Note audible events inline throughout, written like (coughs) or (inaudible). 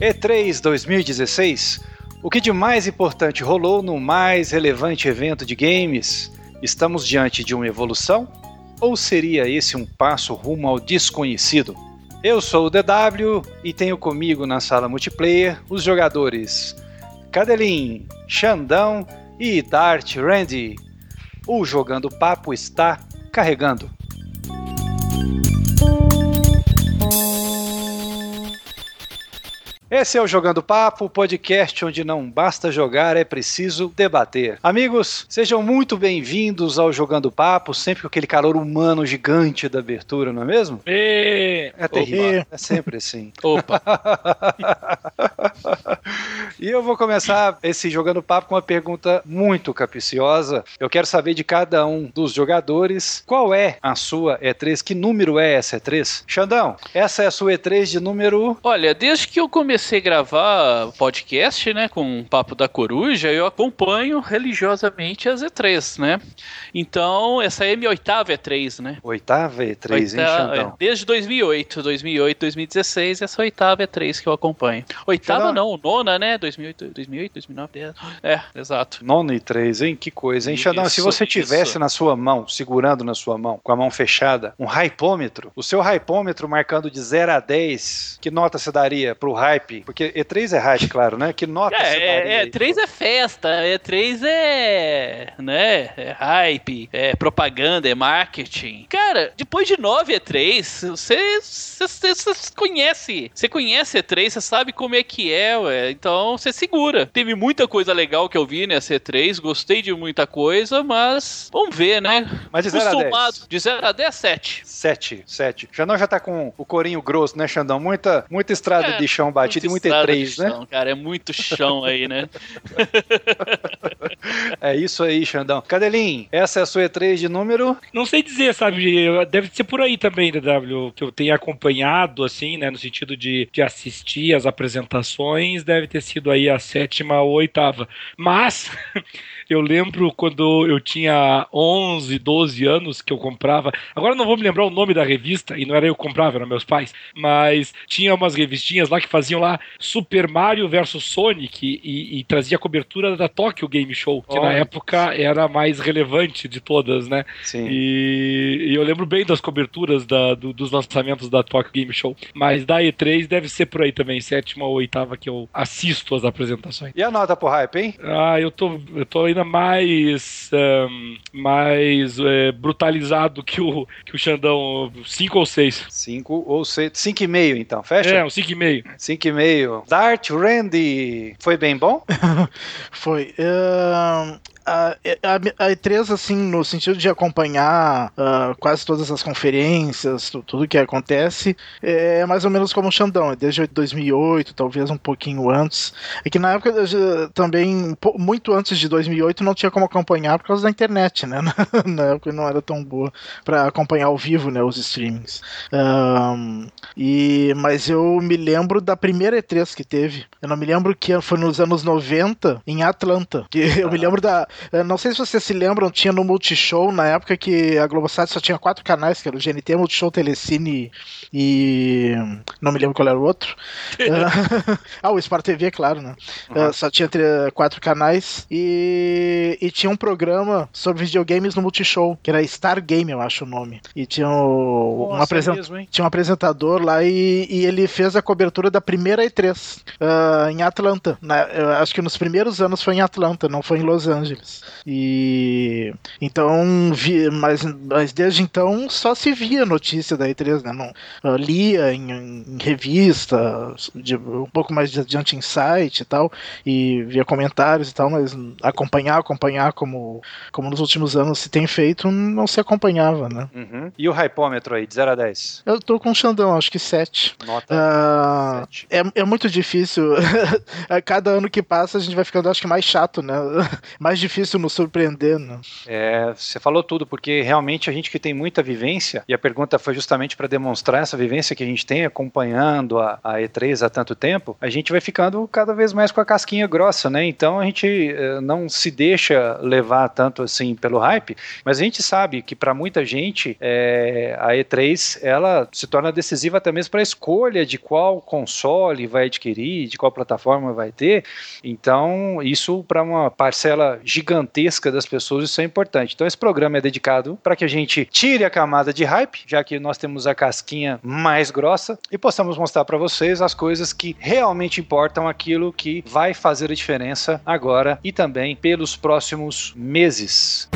E3 2016. O que de mais importante rolou no mais relevante evento de games? Estamos diante de uma evolução? Ou seria esse um passo rumo ao desconhecido? Eu sou o DW e tenho comigo na sala multiplayer os jogadores Cadelin, Xandão e Dart Randy. O Jogando Papo está carregando. Esse é o Jogando Papo, o podcast onde não basta jogar, é preciso debater. Amigos, sejam muito bem-vindos ao Jogando Papo, sempre com aquele calor humano gigante da abertura, não é mesmo? E... É terrível, é sempre assim. Opa! (laughs) e eu vou começar esse Jogando Papo com uma pergunta muito capiciosa. Eu quero saber de cada um dos jogadores qual é a sua E3, que número é essa E3? Xandão, essa é a sua E3 de número. Olha, desde que eu comecei comecei a gravar podcast, né, com o Papo da Coruja, eu acompanho religiosamente a Z3, né? Então, essa é a minha oitava E3, né? Oitava E3, hein, Xandão? Desde 2008, 2008, 2016, essa oitava E3 que eu acompanho. Oitava Xandão. não, nona, né? 2008, 2008, 2009, 10. É, exato. Nona e três, hein? Que coisa, hein? Xandão, se você tivesse isso. na sua mão, segurando na sua mão, com a mão fechada, um hypômetro, o seu hypômetro marcando de 0 a 10, que nota você daria pro hype hype, porque E3 é hype, claro, né? Que nota é, você é, E3 é festa, E3 é, né, é hype, é propaganda, é marketing. Cara, depois de 9 E3, você, você, você conhece, você conhece E3, você sabe como é que é, ué, então você segura. Teve muita coisa legal que eu vi nessa E3, gostei de muita coisa, mas vamos ver, né? Mas de 0 a 10. De 0 a 10, 7. 7, 7. não já tá com o corinho grosso, né, Xandão? Muita, muita estrada é, de chão batido. 53, né? Chão, cara, é muito chão aí, né? (laughs) é isso aí, Xandão. Cadelim, essa é a sua E3 de número? Não sei dizer, sabe? Deve ser por aí também, né, DW, que eu tenha acompanhado, assim, né? No sentido de, de assistir as apresentações, deve ter sido aí a sétima ou oitava. Mas (laughs) Eu lembro quando eu tinha 11, 12 anos que eu comprava. Agora não vou me lembrar o nome da revista, e não era eu que comprava, eram meus pais. Mas tinha umas revistinhas lá que faziam lá Super Mario versus Sonic e, e trazia a cobertura da Tokyo Game Show, que oh, na época era a mais relevante de todas, né? Sim. E, e eu lembro bem das coberturas da, do, dos lançamentos da Tokyo Game Show. Mas da E3 deve ser por aí também, sétima ou oitava que eu assisto as apresentações. E a nota pro hype, hein? Ah, eu tô, eu tô mais um, mais é, brutalizado que o, que o Xandão. 5 ou 6? 5 ou 6. 5,5 então, fecha? É, um 5,5. 5,5. Dart Randy, foi bem bom? (laughs) foi. Uh, a, a, a, E3, assim, no sentido de acompanhar uh, quase todas as conferências, tudo que acontece, é mais ou menos como o Xandão, é desde 2008, talvez um pouquinho antes. É que na época também, muito antes de 2008, não tinha como acompanhar por causa da internet, né? (laughs) na época não era tão boa para acompanhar ao vivo, né, os streamings. Um, e, mas eu me lembro da primeira E3 que teve. Eu não me lembro que foi nos anos 90, em Atlanta. Que eu me lembro da, não sei se vocês se lembram, tinha no Multishow, na época que a Globosat só tinha quatro canais, que era o GNT, Multishow, Telecine e. Não me lembro qual era o outro. (laughs) (laughs) ah, o Sport TV, claro, né? Uhum. só tinha quatro canais e... e tinha um programa sobre videogames no Multishow, que era Star Game, eu acho o nome. E tinha, o... Nossa, um, apresent... é mesmo, tinha um apresentador lá e... e, ele fez a cobertura da primeira E3 uh, em Atlanta. Na... acho que nos primeiros anos foi em Atlanta, não foi em Los Angeles. E então, vi, mas, mas desde então só se via notícia da E3, né? Não, uh, lia em, em, revista, de, um pouco mais adiante em site e tal, e via comentários e tal, mas acompanhar, acompanhar como, como nos últimos anos se tem feito, não se acompanhava, né? Uhum. E o hypômetro aí, de 0 a 10? Eu tô com o Xandão, acho que 7. Nota uh, 7. É, é muito difícil. (laughs) a cada ano que passa a gente vai ficando, acho que mais chato, né? (laughs) mais difícil difícil nos surpreender, né? É, você falou tudo, porque realmente a gente que tem muita vivência, e a pergunta foi justamente para demonstrar essa vivência que a gente tem acompanhando a, a, E3 há tanto tempo, a gente vai ficando cada vez mais com a casquinha grossa, né? Então a gente eh, não se deixa levar tanto assim pelo hype, mas a gente sabe que para muita gente é, a E3 ela se torna decisiva até mesmo para a escolha de qual console vai adquirir, de qual plataforma vai ter. Então, isso para uma parcela gigantesca das pessoas, isso é importante. Então, esse programa é dedicado para que a gente tire a camada de hype, já que nós temos a casquinha mais grossa, e possamos mostrar para vocês as coisas que realmente importam, aquilo que vai fazer a diferença agora e também pelos próximos meses.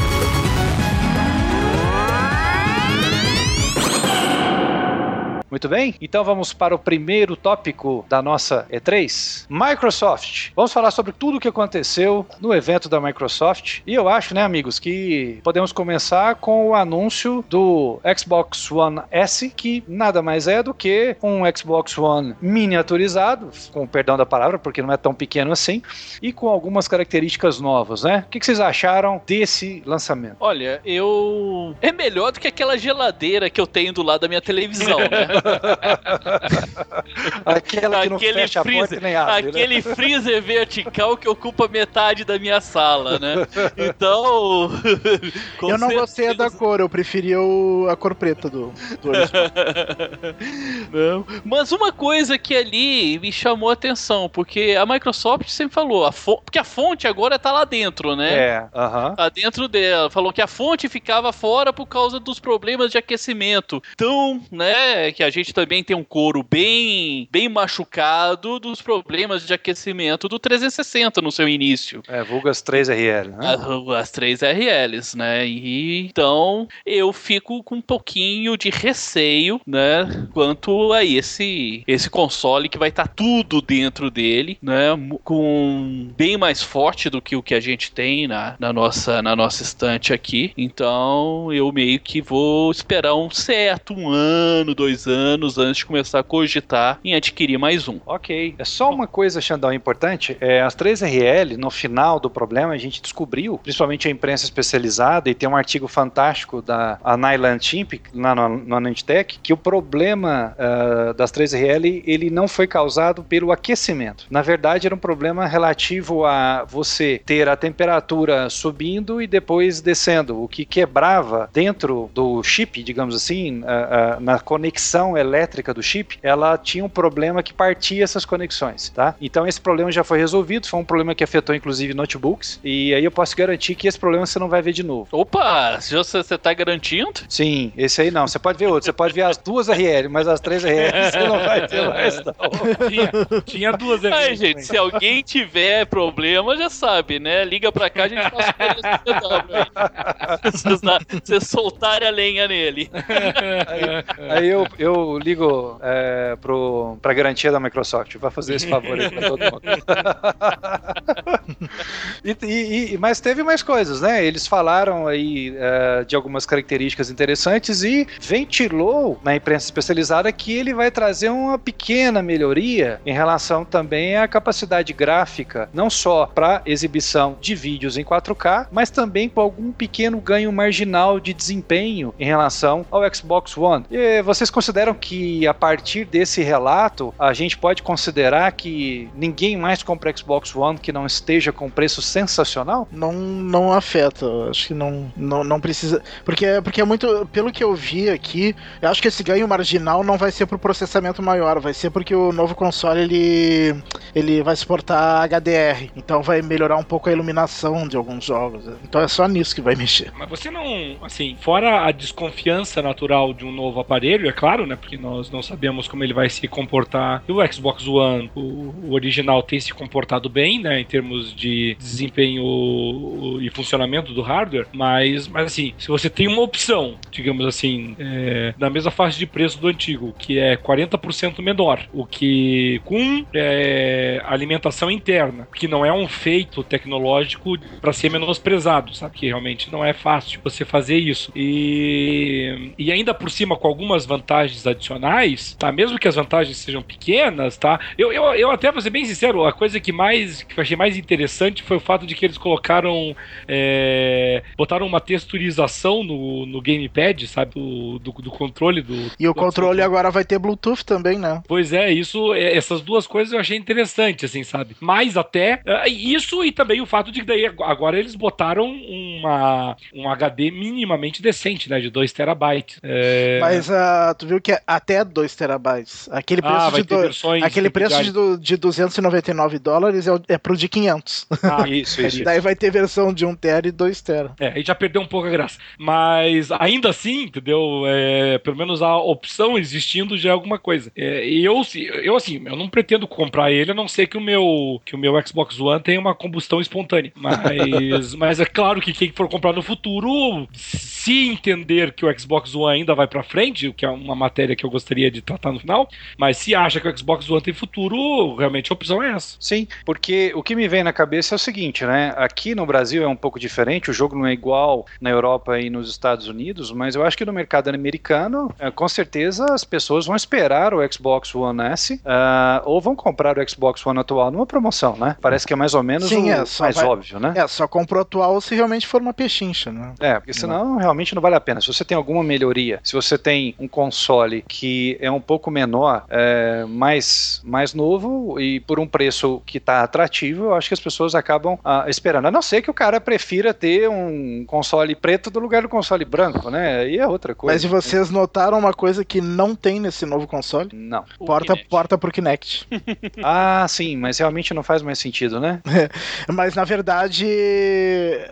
Muito bem? Então vamos para o primeiro tópico da nossa E3. Microsoft. Vamos falar sobre tudo o que aconteceu no evento da Microsoft. E eu acho, né, amigos, que podemos começar com o anúncio do Xbox One S, que nada mais é do que um Xbox One miniaturizado, com perdão da palavra, porque não é tão pequeno assim, e com algumas características novas, né? O que vocês acharam desse lançamento? Olha, eu. É melhor do que aquela geladeira que eu tenho do lado da minha televisão, né? (laughs) (laughs) Aquela que não aquele fecha freezer, a porta nem abre, né? Aquele né? freezer vertical que ocupa metade da minha sala, né? Então. (laughs) eu não certeza... gostei da cor, eu preferia o, a cor preta do, do (laughs) Não. Mas uma coisa que ali me chamou a atenção, porque a Microsoft sempre falou, a porque a fonte agora tá lá dentro, né? É. Uh -huh. Tá dentro dela. Falou que a fonte ficava fora por causa dos problemas de aquecimento. Então, né, que a gente também tem um couro bem, bem machucado dos problemas de aquecimento do 360 no seu início. É, vulgas 3RL, né? As, as 3RLs, né? E, então eu fico com um pouquinho de receio, né? Quanto a esse, esse console que vai estar tá tudo dentro dele, né? Com bem mais forte do que o que a gente tem na, na, nossa, na nossa estante aqui. Então eu meio que vou esperar um certo, um ano, dois anos anos antes de começar a cogitar em adquirir mais um. Ok. É só uma coisa, Xandão, importante. É, as 3RL, no final do problema, a gente descobriu, principalmente a imprensa especializada, e tem um artigo fantástico da Nyland Chimp, lá no, no que o problema uh, das 3RL, ele não foi causado pelo aquecimento. Na verdade, era um problema relativo a você ter a temperatura subindo e depois descendo, o que quebrava dentro do chip, digamos assim, uh, uh, na conexão elétrica do chip, ela tinha um problema que partia essas conexões, tá? Então esse problema já foi resolvido, foi um problema que afetou inclusive notebooks, e aí eu posso garantir que esse problema você não vai ver de novo. Opa, você, você tá garantindo? Sim, esse aí não, você pode ver outro, você pode ver as duas RL, mas as três RL (laughs) você não vai ter mais não. Tinha, tinha duas RL. Ai, gente, se alguém tiver problema, já sabe, né? Liga pra cá, a gente passa (laughs) o Vocês soltarem a lenha nele. Aí, aí eu, eu ligo é, pro, pra garantia da Microsoft. Vai fazer esse favor aí pra todo mundo. (laughs) e, e, mas teve mais coisas, né? Eles falaram aí é, de algumas características interessantes e ventilou na imprensa especializada que ele vai trazer uma pequena melhoria em relação também à capacidade gráfica, não só para exibição de vídeos em 4K, mas também com algum pequeno ganho marginal de desempenho em relação ao Xbox One. E vocês consideram que a partir desse relato a gente pode considerar que ninguém mais compra Xbox One que não esteja com preço sensacional? Não, não afeta. Acho que não, não, não precisa. Porque, porque é muito. Pelo que eu vi aqui, eu acho que esse ganho marginal não vai ser pro processamento maior, vai ser porque o novo console ele, ele vai suportar HDR. Então vai melhorar um pouco a iluminação de alguns jogos. Então é só nisso que vai mexer. Mas você não. Assim, fora a desconfiança natural de um novo aparelho, é claro, né? Porque nós não sabemos como ele vai se comportar. E o Xbox One, o, o original, tem se comportado bem, né, em termos de desempenho e funcionamento do hardware, mas, mas assim, se você tem uma opção, digamos assim, é, na mesma faixa de preço do antigo, que é 40% menor, o que com é, alimentação interna, que não é um feito tecnológico para ser menosprezado, sabe? Que realmente não é fácil você fazer isso. E, e ainda por cima, com algumas vantagens adicionais, tá? Mesmo que as vantagens sejam pequenas, tá? Eu, eu, eu até, vou ser bem sincero, a coisa que mais que eu achei mais interessante foi o fato de que eles colocaram. É, botaram uma texturização no, no gamepad, sabe? Do, do, do controle do. E o do controle agora vai ter Bluetooth também, né? Pois é, isso, é, essas duas coisas eu achei interessante, assim, sabe? Mais até é, isso e também o fato de que daí agora eles botaram uma, um HD minimamente decente, né? De 2 terabytes. É... Mas uh, tu viu que é até 2 terabytes. Aquele preço, Ah, vai de, do- aquele preço de, individuais. do- de 299 dólares é, é pro de 500. Ah, (laughs) Isso, isso, isso. Daí vai ter versão de 1 tera e 2 tera. É, aí já perdeu um pouco a graça. Mas ainda assim, entendeu? É, pelo menos a opção existindo já é alguma coisa. É, e eu, eu, assim, eu não pretendo comprar ele, a não ser que o meu, que o meu Xbox One tenha uma combustão espontânea. Mas, (laughs) mas é claro que quem for comprar no futuro, se entender que o Xbox One ainda vai pra frente, o que é uma matéria que eu gostaria de tratar no final, mas se acha que o Xbox One tem futuro, realmente a opção é essa. Sim, porque o que me vem na cabeça é o seguinte, né? Aqui no Brasil é um pouco diferente, o jogo não é igual na Europa e nos Estados Unidos, mas eu acho que no mercado americano, é, com certeza as pessoas vão esperar o Xbox One S ah, ou vão comprar o Xbox One atual numa promoção, né? Parece que é mais ou menos Sim, o é, mais vai- óbvio, né? É, só compra o atual se realmente for uma pechincha, né? É, porque senão realmente não vale a pena. Se você tem alguma melhoria, se você tem um console que é um pouco menor, é, mais, mais novo e por um preço que está atrativo, eu acho que as pessoas acabam ah, esperando. A não ser que o cara prefira ter um console preto no lugar do console branco, né? Aí é outra coisa. Mas e vocês notaram uma coisa que não tem nesse novo console? Não. O Porta, Kinect. porta pro Kinect. (laughs) Ah, sim, mas realmente não faz mais sentido, né? (laughs) Mas na verdade,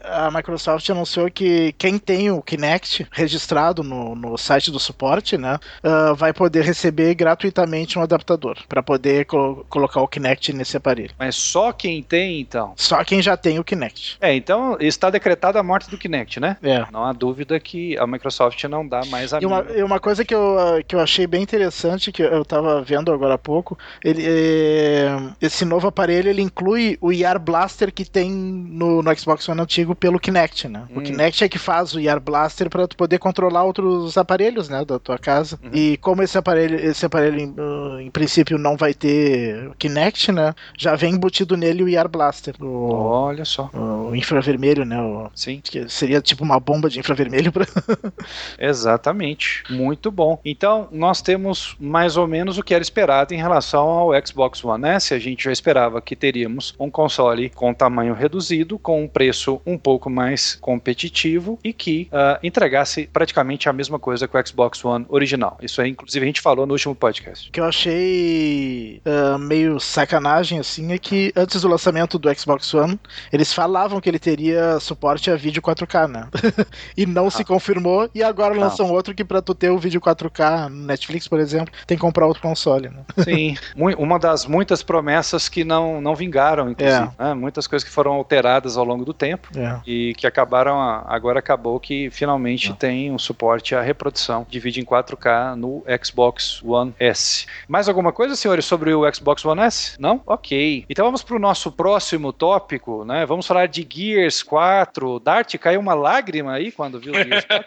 a Microsoft anunciou que quem tem o Kinect registrado no, no site do suporte, né, ah, vai poder receber gratuitamente um adaptador para poder colo- colocar o Kinect nesse aparelho. Mas só quem tem, então. Só quem já tem o Kinect. É, então está decretada a morte do Kinect, né? É. Não há dúvida que a Microsoft não dá mais a E uma, e uma coisa que eu, ah, que eu achei bem interessante, que eu tava vendo agora há pouco, ele, é, esse novo aparelho ele inclui o IR Blaster que tem no, no Xbox One antigo pelo Kinect, né? O Hum. Kinect é que faz o IR Blaster para tu poder controlar outros aparelhos, né, da tua casa. Uhum. E como esse aparelho, esse aparelho em, em princípio não vai ter Kinect, né? Já vem embutido nele o IR Blaster, o, Olha só. o infravermelho, né? O, Sim. que seria tipo uma bomba de infravermelho pra... (laughs) Exatamente. Muito bom. Então, nós temos mais ou menos o que era esperado em relação ao Xbox One S. A gente já esperava que teríamos um console com tamanho reduzido, com um preço um pouco mais competitivo e que ah, entregasse praticamente a mesma coisa que o Xbox One original. Isso aí, inclusive, a gente falou no último podcast. que eu achei ah, meio sacanagem assim é que antes do lançamento do Xbox One eles falavam que ele teria suporte a vídeo 4K, né? (laughs) e não se confirmou e agora Não. lançam outro que pra tu ter o vídeo 4K no Netflix, por exemplo, tem que comprar outro console, né? (laughs) Sim, uma das muitas promessas que não, não vingaram, inclusive. né? Muitas coisas que foram alteradas ao longo do tempo. É. e que acabaram a- agora acabou que finalmente Não. tem um suporte à reprodução de vídeo em 4K no Xbox One S. Mais alguma coisa, senhores, sobre o Xbox One S? Não? Ok. Então vamos para o nosso próximo tópico, né? Vamos falar de Gears 4. Dart caiu uma lágrima aí quando viu o Gears 4.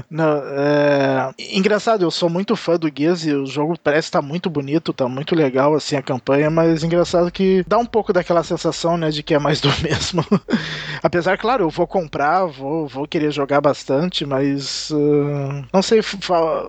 (laughs) (laughs) Não, é... Engraçado, eu sou muito fã do Gears e o jogo parece estar muito bonito, tá muito legal assim a campanha, mas engraçado que dá um pouco daquela sensação, né, de que é mais do (laughs) mesmo. Apesar, claro, eu vou comprar, vou, vou querer jogar bastante, mas ah, não sei,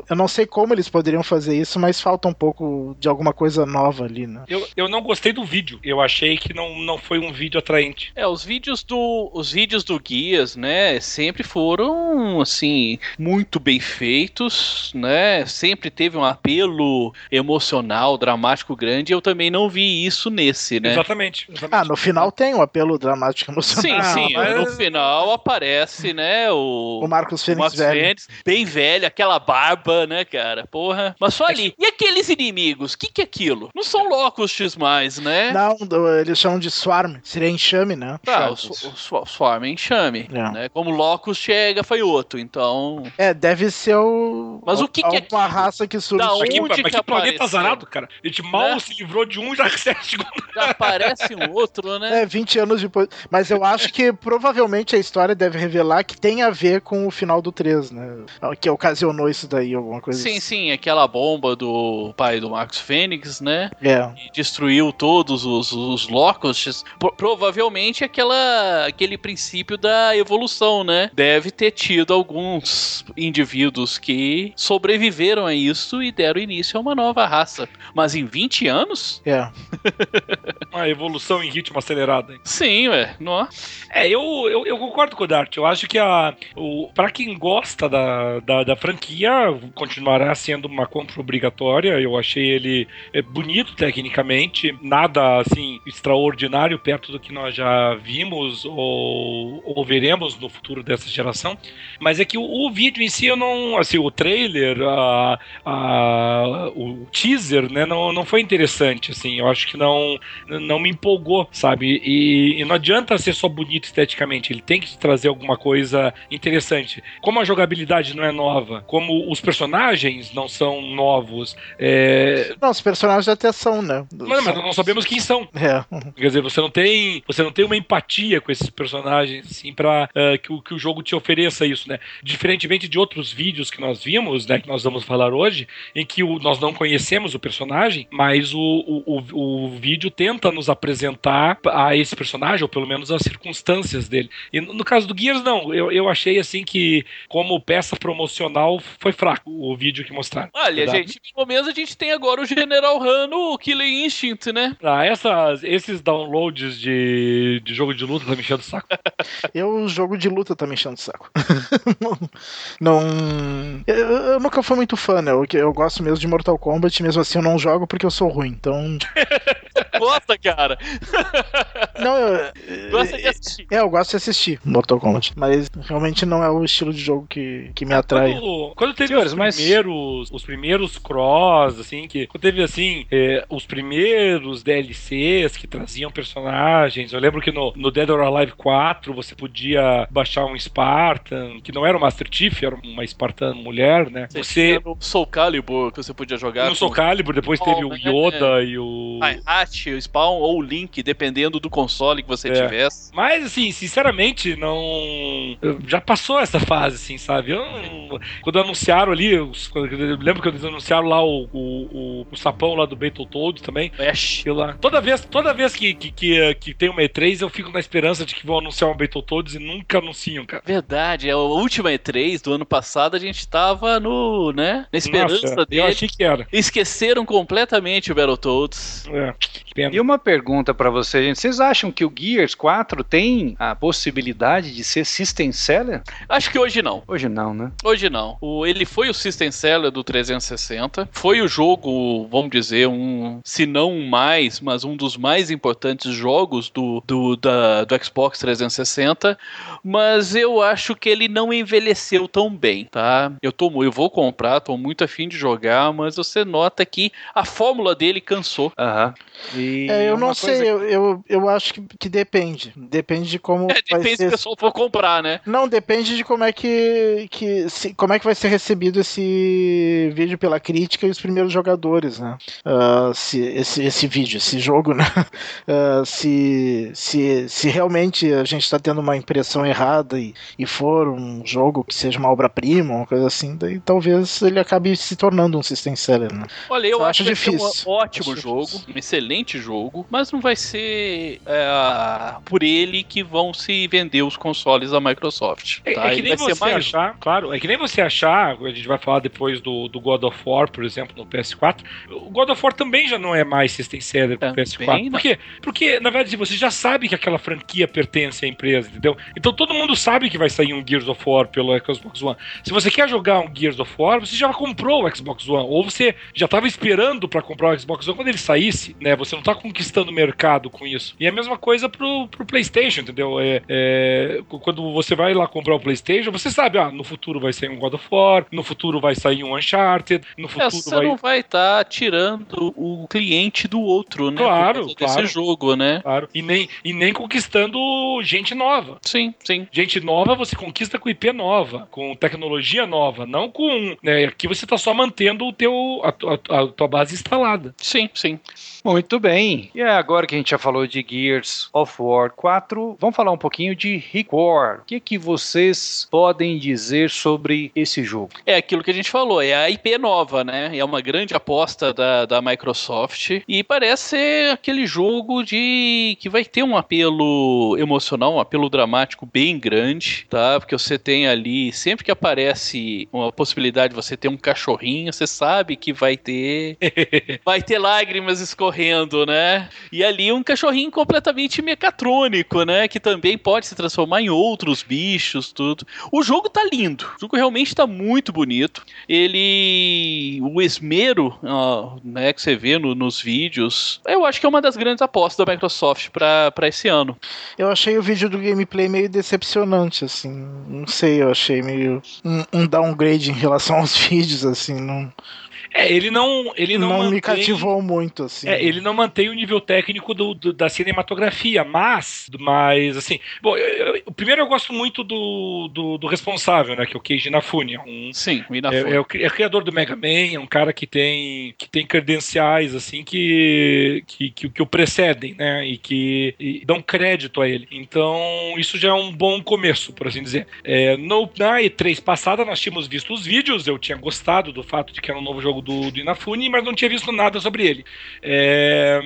eu não sei como eles poderiam fazer isso, mas falta um pouco de alguma coisa nova ali, né? Eu, eu não gostei do vídeo. Eu achei que não, não foi um vídeo atraente. É, os vídeos do os vídeos do Guias, né, sempre foram assim muito bem feitos, né? Sempre teve um apelo emocional, dramático grande. e Eu também não vi isso nesse, né? Exatamente. exatamente. Ah, no final tem um apelo dramático emocional. Sim, Ah, sim. mas- No final aparece, né, o O Marcos o Fênix Marcos velho. Fênix, bem velho, aquela barba, né, cara? Porra. Mas só ali. E aqueles inimigos? O que, que é aquilo? Não são Locusts mais, né? Não, eles chamam de Swarm, seria enxame, né? Tá, o, o, o Swarm é enxame, É. né? Como Locust é gafanhoto, então... É, deve ser o. Mas o que que é aquilo? raça que surge. Da onde mas que que planeta azarado, cara. A gente mal Né? se livrou de um já recebe o segundo. Já aparece um outro, né? É, 20 anos depois. Mas eu acho que provavelmente a história deve revelar que tem a ver com o final do 3, né? Que ocasionou isso daí. alguma coisa Sim, assim. sim, aquela bomba do pai do Marcos Fênix, né? É. E destruiu todos os, os locusts. Pro- provavelmente aquela, aquele princípio da evolução, né? Deve ter tido alguns indivíduos que sobreviveram a isso e deram início a uma nova raça. Mas em 20 anos? (laughs) É. Uma evolução em ritmo acelerado. hein? Sim, ué. Nó. É, eu, eu, eu concordo com o Dart. Eu acho que a, o, pra quem gosta da, da, da franquia, continuará sendo uma compra obrigatória. Eu achei ele é, bonito tecnicamente, nada assim extraordinário perto do que nós já vimos ou, ou veremos no futuro dessa geração. Mas é que o, o vídeo em si, eu não. Assim, o trailer, a, a, o teaser, né, não, não foi interessante. Assim, eu acho que não, não me empolgou, sabe? E, e não adianta ser só bonito esteticamente, ele tem que trazer alguma coisa interessante. Como a jogabilidade não é nova, como os personagens não são novos, é... Não, os personagens até são, né? mas, mas nós não sabemos quem são. É. Quer dizer, você não tem, você não tem uma empatia com esses personagens assim para que, o- que o jogo te ofereça isso, né? Diferentemente de outros vídeos que nós vimos, né, que nós vamos falar hoje, em que o- nós não conhecemos o personagem, mas o, o, o, o vídeo tenta nos apresentar a esse personagem, ou pelo menos as circunstâncias dele. E no, no caso do Gears, não. Eu, eu achei assim que, como peça promocional, foi fraco o vídeo que mostraram. Olha, Tá? gente, pelo menos a gente tem agora o General Han no Killer Instinct, né? Ah, essas, esses downloads de, de jogo de luta tá me enchendo o saco. (laughs) Eu, o jogo de luta tá me enchendo o saco. (laughs) não. Eu, eu nunca fui muito fã, né? Eu, eu gosto mesmo de Mortal Kombat, mesmo assim eu não jogo porque eu sou ruim. Então. (laughs) Gosta, cara. Não, eu. Gosta de assistir. É, eu gosto de assistir Mortal Kombat, mas realmente não é o estilo de jogo que, que me atrai. Quando, quando teve Senhores, os mas- primeiros, os primeiros cross, assim, que quando teve assim, é, os primeiros DLCs que traziam personagens. Eu lembro que no, no Dead or Alive 4 você podia baixar um Spartan, que não era o Master Chief, era uma Spartan mulher, né? Você Você Soul Calibur que você podia jogar. no Soul Calibur, depois teve o? Yoda e o. O Spawn ou o Link, dependendo do console que você É. tivesse. Mas, assim, sinceramente, não. eu- Já passou essa fase, assim, sabe? Eu não- Quando anunciaram ali, eu lembro que eles anunciaram lá o, o, o, o sapão lá do Battletoads também. Ash. aquilo lá. Toda vez, toda vez que, que, que, que tem uma E3, eu fico na esperança de que vão anunciar um Battletoads e nunca anunciam, cara. Verdade, é a última E3 do ano passado a gente tava no, né, na esperança Nossa, dele. eu achei que era. Esqueceram completamente o Battletoads. É, pena. E uma pergunta pra vocês, gente. Vocês acham que o Gears 4 tem a possibilidade de ser System Seller? Acho que hoje não. Hoje não, né? Hoje não. O, ele foi o System Seller do 360. Foi o jogo, vamos dizer, um, se não um mais, mas um dos mais importantes jogos do, do, da- do Xbox 360. Mas eu acho que ele não envelheceu tão bem, tá? Eu, tô, eu vou comprar, tô muito afim de jogar, mas você nota que a fórmula dele cansou. Aham. E É, eu uma não sei, eu, eu, eu acho que, que depende. Depende de como É, vai depende se ser. o pessoal for comprar, né? Não, depende de como é que, que se- como é que vai ser recebido esse vídeo pela crítica e os primeiros jogadores, né? Ah, se, esse, esse vídeo, esse jogo, (laughs) né? Ah, se, se, se realmente a gente está tendo uma impressão errada e, e for um jogo que seja uma obra-prima, uma coisa assim, daí talvez ele acabe se tornando um system seller, né? Olha, eu Eu acho acho que vai ser difícil. um ótimo Acho jogo, difícil. um excelente jogo, mas não vai ser é, por ele que vão se vender os consoles da Microsoft. É, tá? é que Ele nem você mais achar, claro, é que nem você achar, a gente vai falar depois do, do God of War, por exemplo, no PS4. O God of War também já não é mais System Seller pro Também PS4. não. Por quê? Porque, na verdade, você já sabe que aquela franquia pertence à empresa, entendeu? Então todo mundo sabe que vai sair um Gears of War pelo Xbox One. Se você quer jogar um Gears of War, você já comprou o Xbox One, ou você já estava esperando para comprar o Xbox One quando ele saísse, né? Você não tá conquistando o mercado com isso. E é a mesma coisa pro, pro PlayStation, entendeu? É, é, quando você vai lá comprar o PlayStation, você sabe, ah, no futuro vai sair um God of War, no futuro vai sair um Uncharted, no É, futuro você vai. não vai estar tirando o cliente do outro, né? Claro, por claro. desse jogo, né? Claro. E nem, e nem conquistando gente nova. Sim, sim. Gente nova você conquista com IP nova, com tecnologia nova, não com. Né, aqui você está só mantendo o teu, a, tua- a tua base instalada. Sim, sim. Muito bem. e agora que a gente já falou de Gears of War 4, vamos falar um pouquinho de Record. O que, que vocês podem dizer sobre esse jogo? É aquilo que a gente falou, é a IP nova, né? É uma grande aposta da, da Microsoft e parece ser aquele jogo de que vai ter um apelo emocional, um apelo dramático bem grande, tá? Porque você tem ali, sempre que aparece uma possibilidade de você ter um cachorrinho, você sabe que vai ter (laughs) vai ter lágrimas escorrendo, né? E ali um cachorrinho completamente mecatrônico, né? Que também pode se transformar em outros bichos, tudo. O jogo tá lindo. O jogo realmente tá muito bonito. Ele. O esmero, ó, né, que você vê no, nos vídeos, eu acho que é uma das grandes apostas da Microsoft para esse ano. Eu achei o vídeo do gameplay meio decepcionante, assim. Não sei, eu achei meio um, um downgrade em relação (laughs) aos vídeos, assim. Não. É, ele não. Ele não, não mantém, me cativou muito, assim. É, ele não mantém o nível técnico do, do da cinematografia, mas. Mas, assim. Bom, eu, eu, primeiro eu gosto muito do, do, do, responsável, né? Que é o Keiji Inafune. É um, Sim, o Inafune. É, é, o, é o criador do Mega Man, é um cara que tem, que tem credenciais, assim, que, que, que, que o precedem, né? E que e dão crédito a ele. Então, isso já é um bom começo, por assim dizer. É, no, na E3 passada, nós tínhamos visto os vídeos, eu tinha gostado do fato de que era um novo jogo do, do Inafune, mas não tinha visto nada sobre ele. É,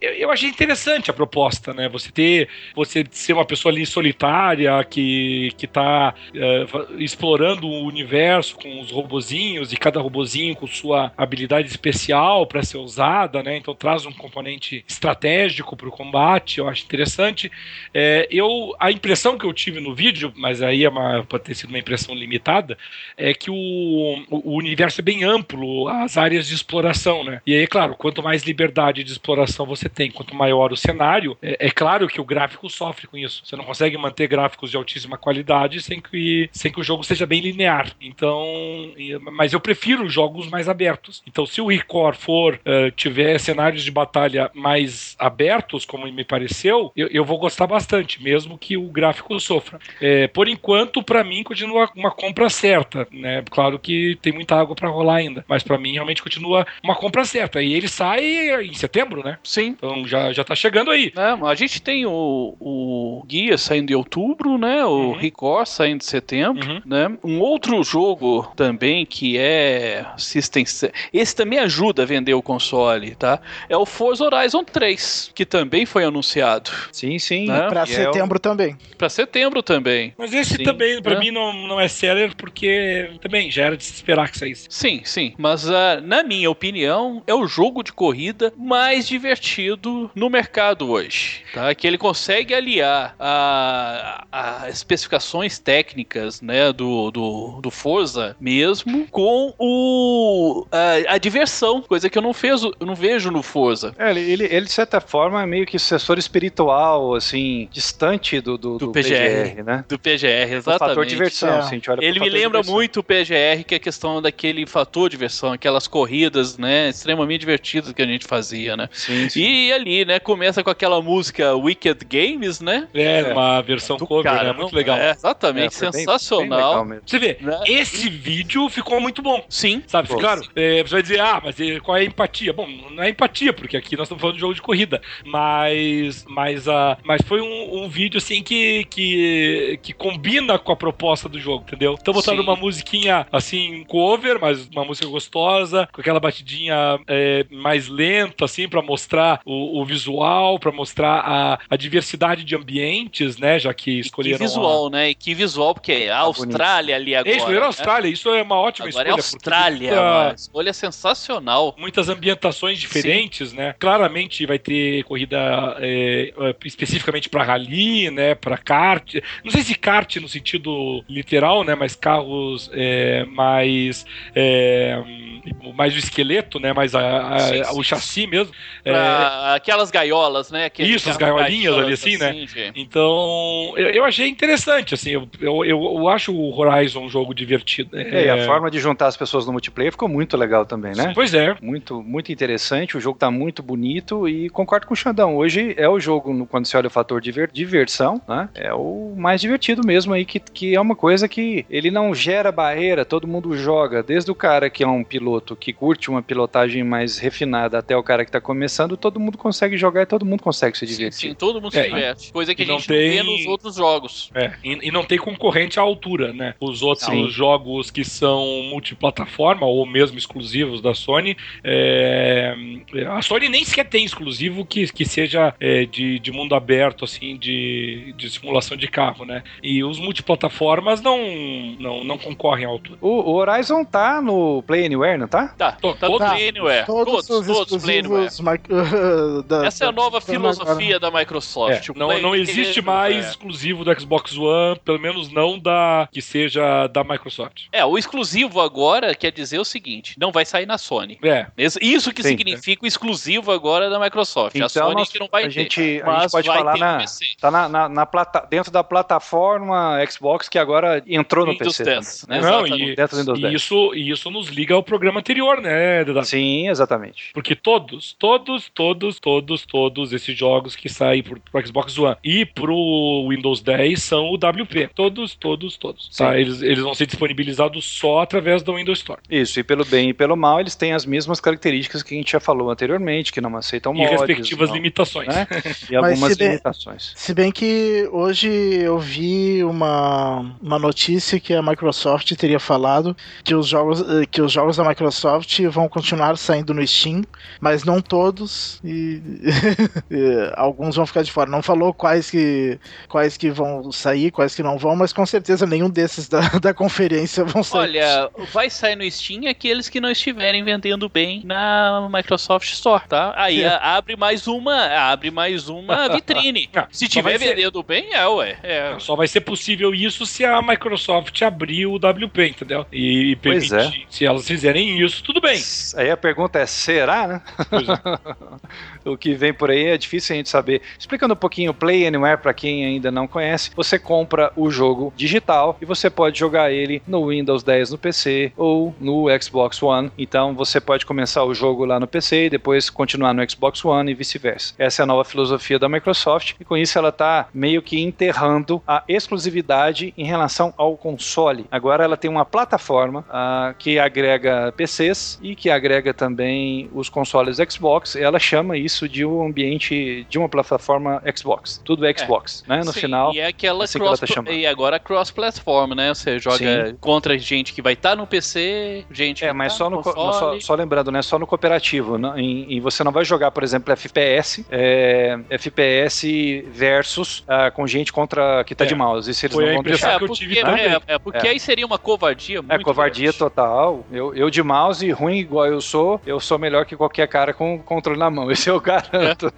eu achei interessante a proposta, né? Você ter, você ser uma pessoa ali solitária que que está é, explorando o universo com os robozinhos e cada robozinho com sua habilidade especial para ser usada, né? Então traz um componente estratégico para o combate. Eu acho interessante. É, eu a impressão que eu tive no vídeo, mas aí é uma, pode ter sido uma impressão limitada, é que o, o universo é bem amplo as áreas de exploração, né? E aí, claro, quanto mais liberdade de exploração você tem, quanto maior o cenário, é, é, claro que o gráfico sofre com isso. Você não consegue manter gráficos de altíssima qualidade sem que, sem que o jogo seja bem linear. Então, mas eu prefiro jogos mais abertos. Então, se o Record for uh, tiver cenários de batalha mais abertos, como me pareceu, eu, eu vou gostar bastante, mesmo que o gráfico sofra. É, por enquanto, para mim, continua uma compra certa, né? Claro que tem muita água para rolar ainda, mas para mim realmente continua uma compra certa. E ele sai em setembro, né? Sim. Então já, já tá chegando aí. É, a gente tem o, o Guia saindo em outubro, né? O uhum. Record saindo em setembro, uhum. né? Um outro jogo também que é System... Esse também ajuda a vender o console, tá? É o Forza Horizon 3, que também foi anunciado. Sim, sim. Né? Pra e setembro é o... também. Pra setembro também. Mas esse sim, também, pra né? mim, não, não é seller, porque também já era de se esperar que saísse. Sim, sim. Mas uh, na minha opinião, é o jogo de corrida mais divertido no mercado hoje. Tá? Que ele consegue aliar as especificações técnicas né, do, do, do Forza mesmo com o, a, a, diversão, coisa que eu não, fez, eu não vejo no Forza. É, ele, ele, de certa forma, é meio que sucessor espiritual, assim, distante do, do, do, do PGR, PGR, né? Do PGR, exatamente. O fator diversão, é. assim, Ele me lembra muito o PGR, que é a questão daquele fator diversão, aquelas corridas, né, extremamente divertidas que a gente fazia, né? Sim, sim. E ali, né, começa com aquela música Wicked Games, né? É, uma versão Do cover, né? Muito legal. É, exatamente, é, sensacional. Bem, bem você vê, né? esse vídeo ficou muito bom. Sim. Sabe, Pô, claro, é, você vai dizer, ah, mas qual é a empatia? Bom, não é empatia, porque aqui nós estamos falando de jogo de corrida, mas mas, uh, mas foi um, um vídeo, assim, que, que, que combina com a proposta do jogo, entendeu? Então botaram uma musiquinha, assim, cover, mas uma música gostosa, com aquela batidinha é, mais lenta, assim, para mostrar o, o visual, para mostrar a, a, diversidade de ambientes, né? Já que escolheram. E que visual, a... né? E que visual, porque é a tá Austrália ali agora. É, escolheram a Austrália, né? isso é uma ótima agora escolha. É Austrália, muita... uma escolha sensacional. Muitas ambientações diferentes, Sim. né? Claramente vai ter corrida é, é especificamente para rally, né? Para kart. Não sei se kart no sentido literal, né? Mas carros é, mais. É, mais o esqueleto, né? Mais a, a, sim, sim. o chassi mesmo. É... Aquelas gaiolas, né? Aquele Isso, as gaiolinhas ali assim, né? Assim, então, eu, eu achei interessante, assim, eu, eu, eu acho o Horizon um jogo divertido. É, e a forma de juntar as pessoas no multiplayer ficou muito legal também, né? Pois é. Muito, muito interessante, o jogo tá muito bonito e concordo com o Xandão, hoje é o jogo, quando você olha o fator de diversão, né? É o mais divertido mesmo aí, que, que é uma coisa que ele não gera barreira, todo mundo joga, desde o cara que é um piloto que curte uma pilotagem mais refinada até o cara que tá começando, todo mundo consegue jogar e todo mundo consegue se divertir. Sim, sim todo mundo se É, diverte. Coisa que a e não gente tem- não vê nos outros jogos. É, e, e não tem concorrente à altura, né? Os outros Sim. jogos que são multiplataforma ou mesmo exclusivos da Sony, é, a Sony nem sequer tem exclusivo que, que seja é, de, de mundo aberto, assim, de, de simulação de carro, né? E os multiplataformas não, não, não concorrem à altura. O, o Horizon tá no Play Anywhere, não tá? Tá, To- tá todos- no Play Anywhere. Todos, Todos, os todos, Play Anywhere. (laughs) da- Essa é a nova da- filosofia da Microsoft. É, não, Play não existe mais exclusivo do Xbox One, pelo menos não da que seja da Microsoft. É, o exclusivo agora quer dizer o seguinte: não vai sair na Sony. É, Isso- que Sim. significa o exclusivo agora da Microsoft. a Então, Sony nós- que não vai a ter. gente- a gente mas pode vai falar ter na-. Tá na, na- na plata, dentro da plataforma Xbox que agora entrou no Windows PC. 10, também, né? né? não, e, Dentro do Windows e 10. isso, e isso nos liga ao programa anterior, né, Deda? Sim, exatamente. Porque todos, todos, todos, todos, todos esses jogos que saem pro, pro Xbox One e pro Windows 10 são o WP. Todos, todos, todos. Tá? Eles, eles vão ser disponibilizados só através do Windows Store. Isso, e pelo bem e pelo mal, eles têm as mesmas características que a gente já falou anteriormente, que não aceitam e mods. respectivas não- limitações. né? (laughs) E Mas algumas se der- limitações. Se bem que hoje eu vi uma, uma notícia que a Microsoft teria falado que os, jogos, eh, que os jogos da Microsoft vão continuar saindo no Steam, mas não todos, e, (laughs) e alguns vão ficar de fora. Não falou quais que, quais que vão sair, quais que não vão, mas com certeza nenhum desses da, (laughs) da conferência vão sair. Olha, vai sair no Steam aqueles que não estiverem vendendo bem na Microsoft Store, tá? Aí É. a- abre mais uma, abre mais uma (laughs) vitrine. Ah, Se tiver ser- vendendo bem, é, ué. É. Só vai ser possível isso se a Microsoft abrir o WP, entendeu? E Pois permitir. Se elas fizerem isso, tudo bem. Aí a pergunta é: será, né? É. (laughs) o que vem por aí é difícil a gente saber. Explicando um pouquinho o Play Anywhere para quem ainda não conhece, você compra o jogo digital e você pode jogar ele no Windows 10 no PC ou no Xbox One. Então você pode começar o jogo lá no PC e depois continuar no Xbox One e vice-versa. Essa é a nova filosofia da Microsoft e com isso ela está meio que enterrando a exclusividade em relação ao console. Agora ela tem uma plataforma ah, que agrega PCs e que agrega também os consoles Xbox. Ela chama isso de um ambiente de uma plataforma Xbox. Tudo é Xbox, né? No Sim, final. E é aquela assim que ela cross. tá chamando. e agora cross-platform, né? Você joga contra gente que vai estar no PC, gente É, que mas tá só no, co- no- só, só lembrando, né? Só no cooperativo. não- em- em você não vai jogar, por exemplo, FPS, é, FPS versus ah, com gente contra que tá É. de mouse. Isso eles Foi não a vão deixar. É, que eu porque, é, é porque É. aí seria uma covardia muito É covardia grande. total. Eu, eu de mouse, ruim igual eu sou, eu sou melhor que qualquer cara com controle na mão. (laughs) Isso eu garanto.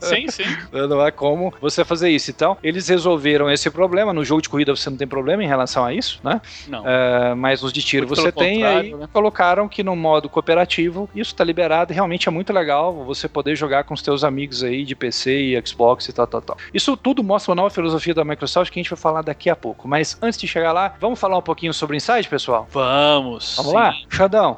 Sim, sim. (laughs) Não há como você fazer isso. Então, eles resolveram esse problema. No jogo de corrida você não tem problema em relação a isso, né? Não. É, mas nos de tiro Muito você tem. Aí né? colocaram que no modo cooperativo isso tá liberado. e Realmente é muito legal você poder jogar com os teus amigos aí de PC e Xbox e tal, tal, tal. Isso tudo mostra uma nova filosofia da Microsoft que a gente vai falar daqui a pouco. Mas antes de chegar lá, vamos falar um pouquinho sobre o Inside, pessoal? Vamos. Vamos sim. lá?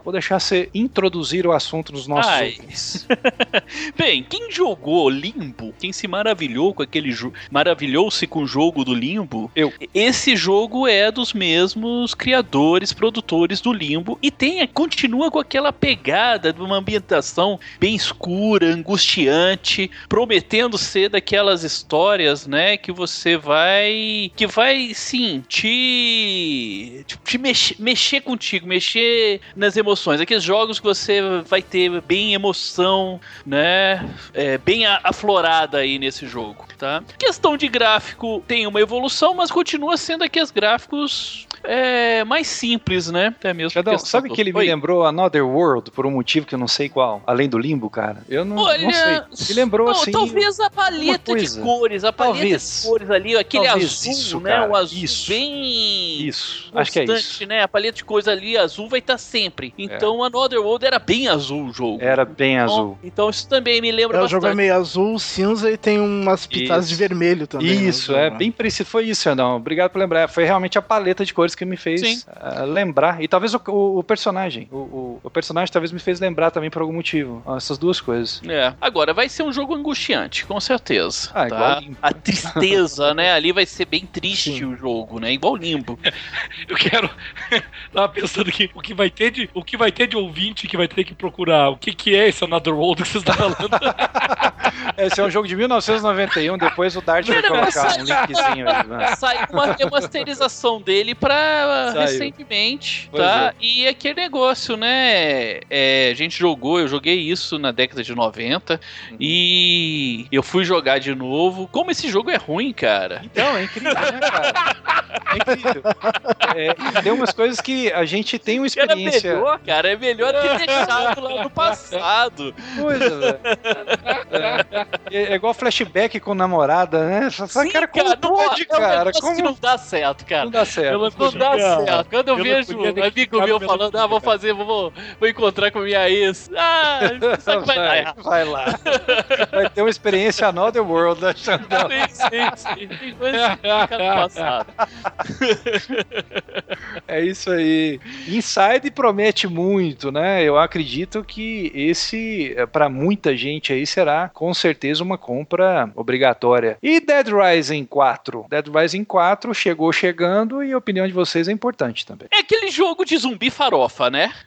Vou deixar você introduzir o assunto nos nossos Ai. ouvintes. (laughs) Bem, quem jogou Limbo, quem se maravilhou com aquele jogo, maravilhou-se com o jogo do Limbo, Eu. esse jogo é dos mesmos criadores, produtores do Limbo e tem, continua com aquela pegada de uma ambientação bem escura, angustiante, prometendo ser daquelas histórias, né, que você vai que vai sim te te mexer, mexer contigo, mexer nas emoções, aqueles jogos que você vai ter bem emoção, né, é, bem aflorada aí nesse jogo, tá? Questão de gráfico tem uma evolução, mas continua sendo aqueles gráficos é, mais simples, né? Até mesmo. Jadão, porque- sabe que ele me Oi. lembrou Another World por um motivo que eu não sei qual, além do limbo, cara? Eu não, Olha, não sei. Me lembrou não, assim. Talvez a paleta de cores, a paleta Talvez. de cores ali, aquele Talvez azul, isso, né? cara, O azul isso. bem. Isso, acho que é isso. né? A paleta de cores ali azul vai estar sempre. Então, Another World era bem azul o jogo. Era bem Então- azul. Então, isso também me lembra É, o jogo é bastante. meio azul, cinza e tem umas pitadas Isso. de vermelho também. né, Isso, é jogo. bem parecido. Foi isso, Xandão. Obrigado por lembrar. Foi realmente a paleta de cores que me fez ah, lembrar. E talvez o, o- o personagem. O, o- o personagem talvez me fez lembrar também por algum motivo. Essas duas coisas. É, agora vai ser um jogo angustiante, com certeza. Ah, igual (laughs) tá? Limbo. A tristeza, né? Ali vai ser bem triste Sim. o jogo, né? Igual Limbo. (laughs) Eu quero. (laughs) Tava pensando que o que vai ter de, o que vai ter de ouvinte que vai ter que procurar. O que, que é esse Another World que vocês estão falando? Esse é um jogo de 1991. Depois o Dart vai colocar um linkzinho aí. né? Saiu uma remasterização dele pra Saiu. recentemente, Pois tá? E aquele negócio, né? é, a gente jogou, eu joguei isso na década de 90 e eu fui jogar de novo. Como esse jogo é ruim, cara. Então, é incrível, né, cara? É incrível. É, tem umas coisas que a gente tem uma Era experiência. melhor, cara. É melhor ter deixado lá no passado. coisa, velho. É, é igual flashback com namorada, né? Sim, cara, como não, pode, é um cara? Como que não dá certo, cara. não dá certo? Não dá Podia- certo. Quando eu eu vejo um amigo meu falando, ah, vou fazer, vou, vou encontrar com minha ex. Ah, sabe que vai dar errado. vai lá. Vai ter uma experiência Another World, né, Xandão? Sim, sim, sim. Tem coisa que fica no passado. É isso aí. Inside promete muito, né? Eu acredito que esse, para muita gente aí, será com certeza uma compra obrigatória. E Dead Rising 4? Dead Rising 4 chegou chegando e a opinião de vocês é importante também. É aquele jogo de zumbi farofa, né? (laughs)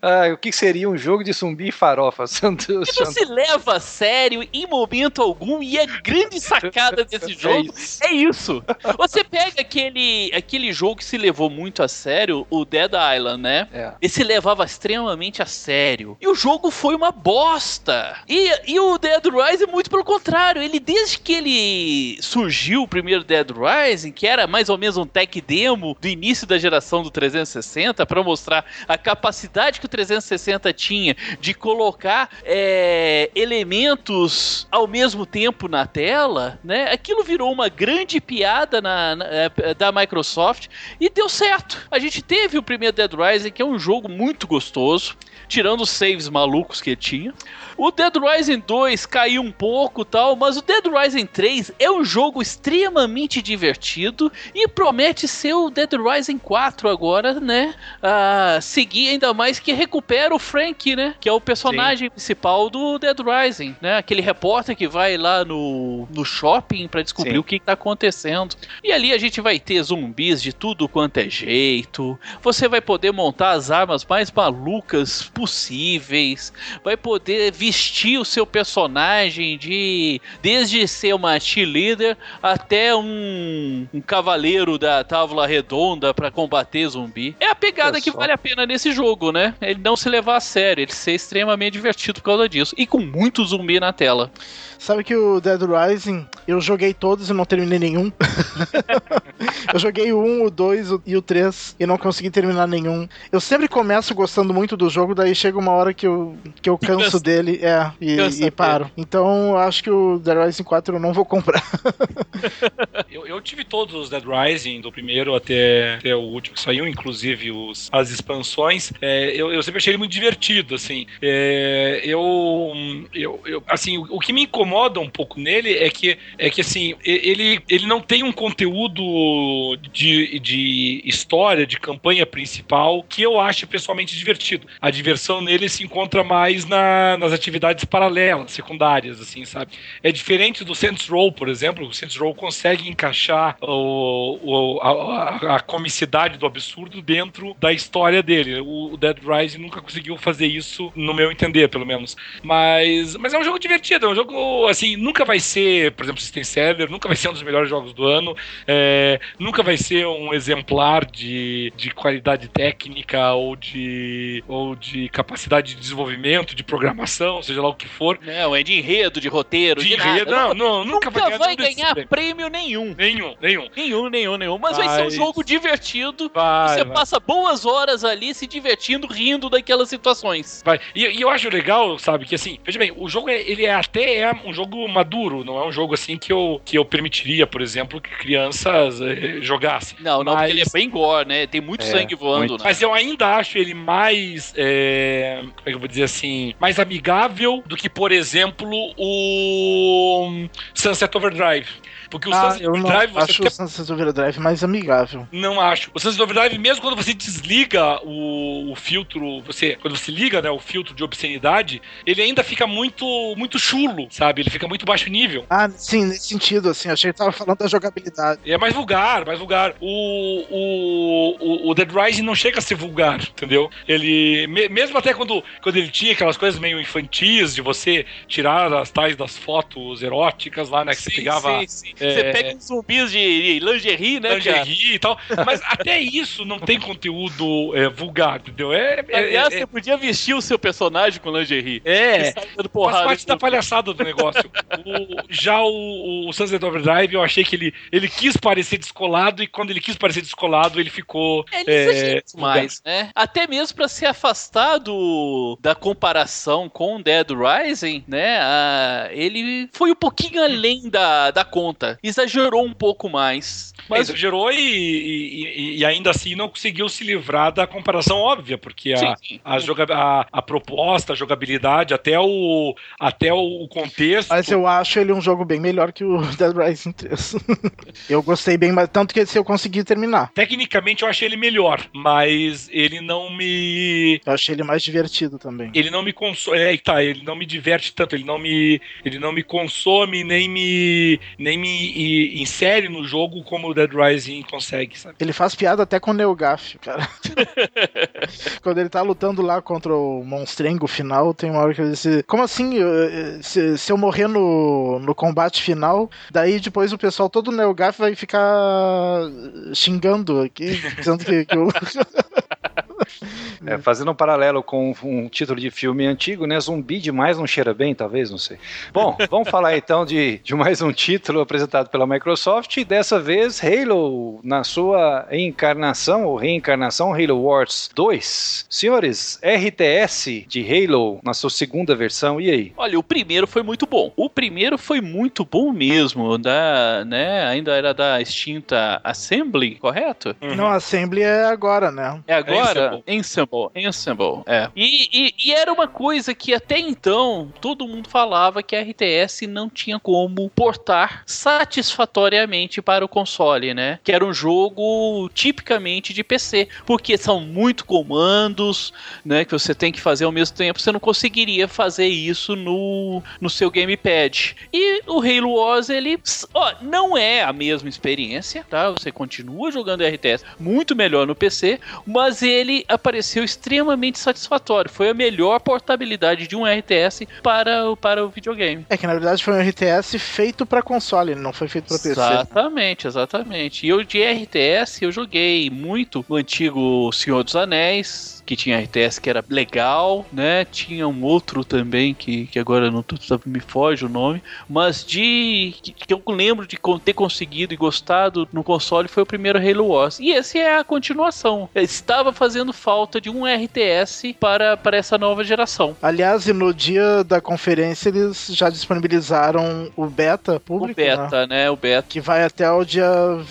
Ah, o que seria um jogo de zumbi farofa? (laughs) Santo, Que não se leva a sério em momento algum e a grande sacada desse (laughs) jogo isso. é isso. Você pega aquele, aquele jogo que se levou muito a sério, o Dead Island, né? É. Ele se levava extremamente a sério. E o jogo foi uma bosta. E, e o Dead Rising, muito pelo contrário. Ele, desde que ele surgiu, o primeiro Dead Rising, que era mais ou menos um tech demo do início da geração do 360, para mostrar a capacidade que o 360 tinha de colocar é, elementos ao mesmo tempo na tela, né? Aquilo virou uma grande piada na- na- é, da Microsoft e deu certo. A gente teve o primeiro Dead Rising, que é um jogo muito gostoso, tirando os saves malucos que tinha. O Dead Rising 2 caiu um pouco tal, mas o Dead Rising 3 é um jogo extremamente divertido e promete ser o Dead Rising 4 agora, né? Ah, seguir ainda mais que recupera o Frank, né? Que é o personagem principal do Dead Rising, né? Aquele repórter que vai lá no, no shopping pra descobrir Sim. o que tá acontecendo. E ali a gente vai ter zumbis de tudo quanto é jeito. Você vai poder montar as armas mais malucas possíveis. Vai poder vestir o seu personagem de desde ser uma cheerleader até um, um cavaleiro da tábua redonda pra combater zumbi. É a pegada que vale a pena nesse jogo, né? Ele não se levar a sério, ele ser extremamente divertido por causa disso. E com muito zumbi na tela. Sabe que o Dead Rising, eu joguei todos e não terminei nenhum. (laughs) eu joguei o 1, o 2 o- e o 3 e não consegui terminar nenhum. Eu sempre começo gostando muito do jogo, daí chega uma hora que eu, que eu canso Cansa. dele é, e, e paro. Então eu acho que o Dead Rising 4 eu não vou comprar. (laughs) Eu, eu tive todos os Dead Rising, do primeiro até, até o último que saiu, inclusive os, as expansões. É, eu, eu sempre achei ele muito divertido, assim. É, eu, eu, eu- assim, o, o que me incomoda um pouco nele é que, é que assim, ele, ele não tem um conteúdo de, de história, de campanha principal, que eu acho pessoalmente divertido. A diversão nele se encontra mais na- nas atividades paralelas, secundárias, assim, sabe? É diferente do Saints Row, por exemplo. O Saints Row consegue encaixar o, o- a, a- a comicidade do absurdo dentro da história dele. O, o Dead Rising nunca conseguiu fazer isso, no meu entender, pelo menos. Mas, mas é um jogo divertido, é um jogo, assim, nunca vai ser, por exemplo, System Seller, nunca vai ser um dos melhores jogos do ano. É, nunca vai ser um exemplar de, de qualidade técnica ou de, ou de capacidade de desenvolvimento, de programação, seja lá o que for. Não, é de enredo, de roteiro, De de, enredo, nada. não, não, nunca, Nunca vai nenhum desses ganhar prêmios. prêmio nenhum. Nenhum, nenhum. Nenhum, nenhum, nenhum. Mas vai ser um jogo divertido. Vai, você vai. passa boas horas ali se divertindo, rindo daquelas situações. Vai. E, e eu acho legal, sabe, que assim, veja bem, o jogo é, ele é até é um jogo maduro, não é um jogo assim que eu, que eu permitiria, por exemplo, que crianças eh, jogassem. Não, não, Mas- porque ele é bem gore, né? Tem muito É, sangue voando. muito. né? Mas eu ainda acho ele mais. é, como é que eu vou dizer assim? Mais amigável do que, por exemplo, o Sunset Overdrive. Porque o Ah, Sunset eu não Overdrive você acho fica o Sunset Overdrive mais amigável. Não acho. O Sunset Overdrive, mesmo quando você desliga o, o filtro, você quando você liga né, o filtro de obscenidade, ele ainda fica muito muito chulo, sabe? Ele fica muito baixo nível. Ah, sim, nesse sentido, assim, achei que tava falando da jogabilidade. É mais vulgar, mais vulgar. O, o, o, o Dead Rising não chega a ser vulgar, entendeu? Ele, me- mesmo até quando, quando ele tinha aquelas coisas meio infantis de você tirar as tais das fotos eróticas lá, né? Que você Sim, pegava sim, sim. É, Você pega uns zumbis de lingerie, né, cara? lingerie e tal. Mas até isso não tem conteúdo é, vulgar, entendeu? É, é, Aliás, é, você podia vestir o seu personagem com lingerie. é, Faz parte da palhaçada do negócio. O- já o, o Sunset Overdrive, eu achei que ele, ele quis parecer descolado e quando ele quis parecer descolado, ele ficou. Ele é, demais, né? Até mesmo pra se afastar do, da comparação com Dead Rising, né? ah, ele foi um pouquinho além da, da conta. Exagerou um pouco mais. Mas exagerou e, e- e- ainda assim não conseguiu se livrar da comparação óbvia, porque a, sim, sim. a, joga- a- a proposta, a jogabilidade, até o, até o contexto. Mas eu acho ele um jogo bem melhor que o (laughs) Dead Rising 3. eu gostei bem, mas tanto que esse eu consegui terminar. Tecnicamente eu achei ele melhor, mas ele não me. Eu achei ele mais divertido também. ele não me consome, é, tá, ele não me diverte tanto, ele não me, ele não me consome nem me, nem me i- insere no jogo como o Dead Rising consegue, sabe? Ele faz piada até com o Neogaf, cara. (laughs) Quando ele tá lutando lá contra o monstrengo final, tem uma hora que ele disse: Como assim? Se, se eu morrer no, no combate final, daí depois o pessoal todo Neogaf vai ficar xingando aqui, dizendo que, que eu. É, fazendo um paralelo com um título de filme antigo, né? Zumbi demais não cheira bem, talvez, não sei. Bom, (laughs) vamos falar então de, de mais um título apresentado pela Microsoft, e dessa vez Halo, na sua encarnação ou reencarnação, Halo Wars 2. Senhores, RTS de Halo na sua segunda versão, e aí? Olha, o primeiro foi muito bom. O primeiro foi muito bom mesmo. Da, né, ainda era da extinta Assembly, correto? Não, a Assembly é agora, né? É agora? Ensemble. Ensemble. Ensemble, é. E, e- e era uma coisa que até então todo mundo falava que a RTS não tinha como portar satisfatoriamente para o console, né? Que era um jogo tipicamente de PC, porque são muito comandos, né? Que você tem que fazer ao mesmo tempo, você não conseguiria fazer isso no, no seu gamepad. E o Halo Wars, ele, ó, não é a mesma experiência, tá? Você continua jogando RTS muito melhor no PC, mas ele apareceu extremamente satisfatório. Foi a melhor portabilidade de um RTS para, o- para o videogame. É que na verdade foi um RTS feito pra console, não foi feito pra PC. Exatamente, exatamente. E eu de RTS eu joguei muito o antigo Senhor dos Anéis, que tinha RTS que era legal, né? Tinha um outro também que, que agora não tô- me foge o nome, mas de que, que eu lembro de ter conseguido e gostado no console foi o primeiro Halo Wars. E esse é a continuação. Estava fazendo falta de um RTS para, para essa nova geração. Aliás, e no dia da conferência eles já disponibilizaram o beta O público, né? beta, né? O beta. Que vai até o dia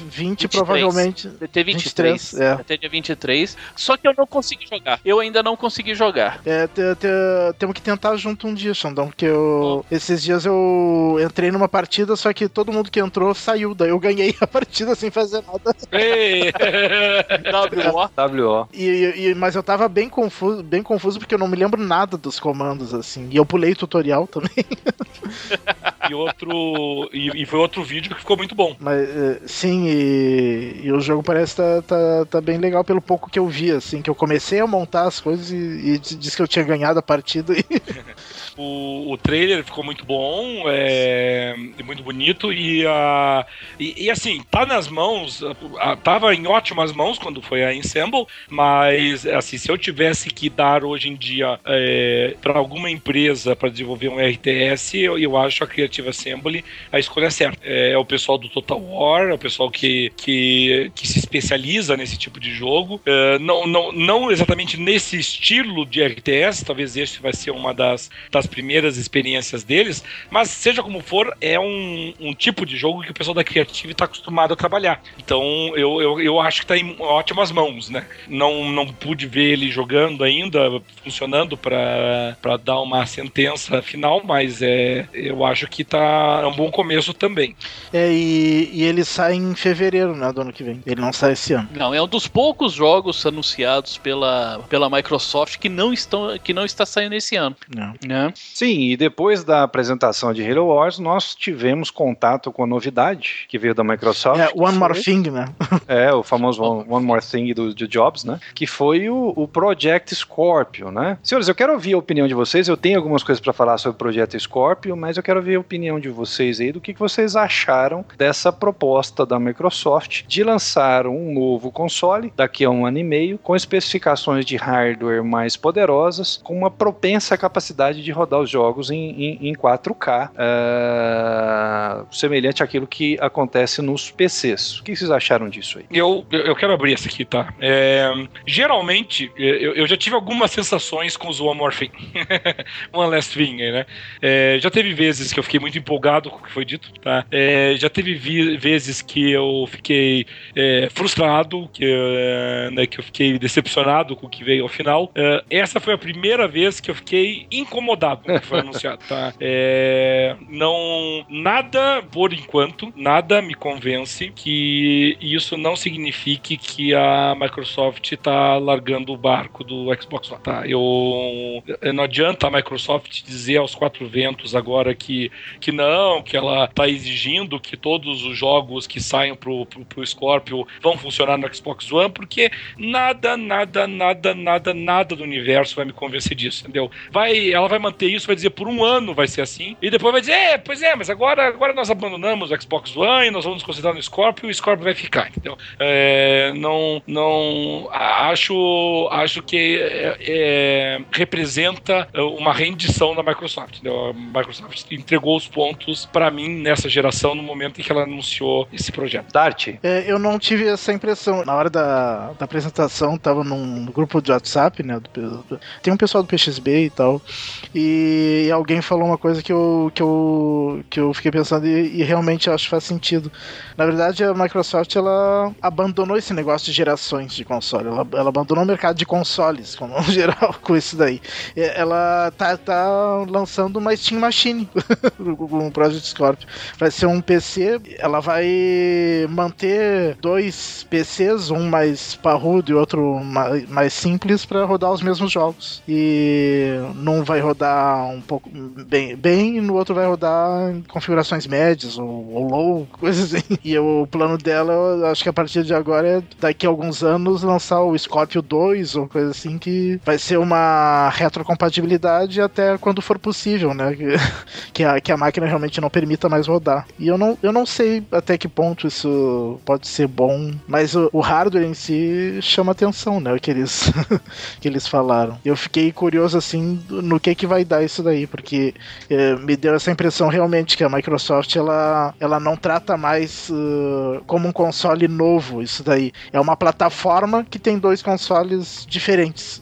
20, 23. provavelmente. Até 23. 23, é. Até dia 23. Só que eu não consegui jogar. Eu ainda não consegui jogar. É, te- te- temos que tentar junto um dia, Xandão, porque eu, esses dias eu entrei numa partida, só que todo mundo que entrou saiu, daí eu ganhei (laughs) a partida sem fazer nada. Ei! (laughs) WO. WO. E, e- mas eu tava bem confuso, bem confuso porque eu não me lembro nada dos comandos, assim. E eu pulei o tutorial também. (laughs) e outro. E, e foi outro vídeo que ficou muito bom. Mas eh, sim, e, e o jogo parece tá, tá, tá bem legal pelo pouco que eu vi, assim, que eu comecei a montar as coisas e, e disse que eu tinha ganhado a partida. E, (laughs) O, o trailer ficou muito bom, é, muito bonito e, uh, e, e, assim, tá nas mãos, tava em ótimas mãos quando foi a Ensemble, mas assim, se eu tivesse que dar hoje em dia é, para alguma empresa para desenvolver um RTS, eu, eu acho a Creative Assembly a escolha certa. É, é, o pessoal do Total War, é o pessoal que, que, que se especializa nesse tipo de jogo. É, não, não, não exatamente nesse estilo de RTS, talvez este vai ser uma das, das primeiras experiências deles, mas seja como for, é um, um tipo de jogo que o pessoal da Creative está acostumado a trabalhar. Então eu, eu, eu acho que está em ótimas mãos, né? Não, não pude ver ele jogando ainda, funcionando para dar uma sentença final, mas é, eu acho que tá é um bom começo também. É, e, e ele sai em fevereiro, né, do ano que vem. Ele não sai esse ano. Não, é um dos poucos jogos anunciados pela, pela Microsoft que não, estão, que não está saindo esse ano. Não. Né? Sim, e depois da apresentação de Halo Wars, nós tivemos contato com a novidade que veio da Microsoft. É, One More Thing, né? (laughs) é, o famoso One, One More Thing do, do, Jobs, né? Que foi o, o Project Scorpio, né? Senhores, eu quero ouvir a opinião de vocês. Eu tenho algumas coisas para falar sobre o Projeto Scorpio, mas eu quero ouvir a opinião de vocês aí do que, que vocês acharam dessa proposta da Microsoft de lançar um novo console daqui a um ano e meio com especificações de hardware mais poderosas, com uma propensa capacidade de rodar os jogos em, em, em 4K, uh, eh, semelhante àquilo que acontece nos PCs. O que vocês acharam disso aí? Eu, eu quero abrir essa aqui, tá? É, geralmente, eu, eu, já tive algumas sensações com More Thing. One Last Thing, né? É, já teve vezes que eu fiquei muito empolgado com o que foi dito, tá? É, já teve vezes que eu fiquei é, frustrado, que, é, né, que eu fiquei decepcionado com o que veio ao final. É, essa foi a primeira vez que eu fiquei incomodado que foi anunciado, tá? É, não, nada, por enquanto, nada me convence que isso não signifique que a Microsoft está largando o barco do Xbox One, tá? Eu, não adianta a Microsoft dizer aos quatro ventos agora que, que não, que ela está exigindo que todos os jogos que saiam pro, pro, pro Scorpio vão funcionar no Xbox One, porque nada, nada, nada, nada, nada do universo vai me convencer disso, entendeu? Vai, ela vai manter isso, vai dizer por um ano vai ser assim, e depois vai dizer, é, pois é, mas agora, agora nós abandonamos o Xbox One e nós vamos nos concentrar no Scorpio e o Scorpio vai ficar, entendeu? É, não, não, acho, acho que é, é, representa uma rendição da Microsoft, entendeu? A Microsoft entregou os pontos para mim nessa geração no momento em que ela anunciou esse projeto. Dart? É, eu não tive essa impressão. Na hora da, da apresentação, tava num grupo de WhatsApp, né? Do, do, tem um pessoal do PXB e tal. E, e, alguém falou uma coisa que eu, que eu, que eu fiquei pensando e, e realmente acho que faz sentido. Na verdade, a Microsoft ela abandonou esse negócio de gerações de console. Ela, ela abandonou o mercado de consoles, como (laughs) geral, com isso daí. Ela tá, tá lançando uma Steam Machine com (laughs) o Project Scorpio. Vai ser um PC, ela vai manter dois PCs, um mais parrudo e outro mais simples, para rodar os mesmos jogos. E num vai rodar um pouco bem, bem e no outro vai rodar em configurações médias ou, ou low, (laughs) coisas assim. E o plano dela, eu acho que a partir de agora é daqui a alguns anos lançar o Scorpio 2 ou coisa assim que vai ser uma retrocompatibilidade até quando for possível, né? (laughs) Que, a, que a máquina realmente não permita mais rodar. E eu não, eu não sei até que ponto isso pode ser bom, mas o, o hardware em si chama atenção, né? O que eles, (laughs) que eles falaram. Eu fiquei curioso assim no que que vai dar isso daí, porque é, me deu essa impressão realmente que a Microsoft ela, ela não trata mais uh, como um console novo isso daí. É uma plataforma que tem dois consoles diferentes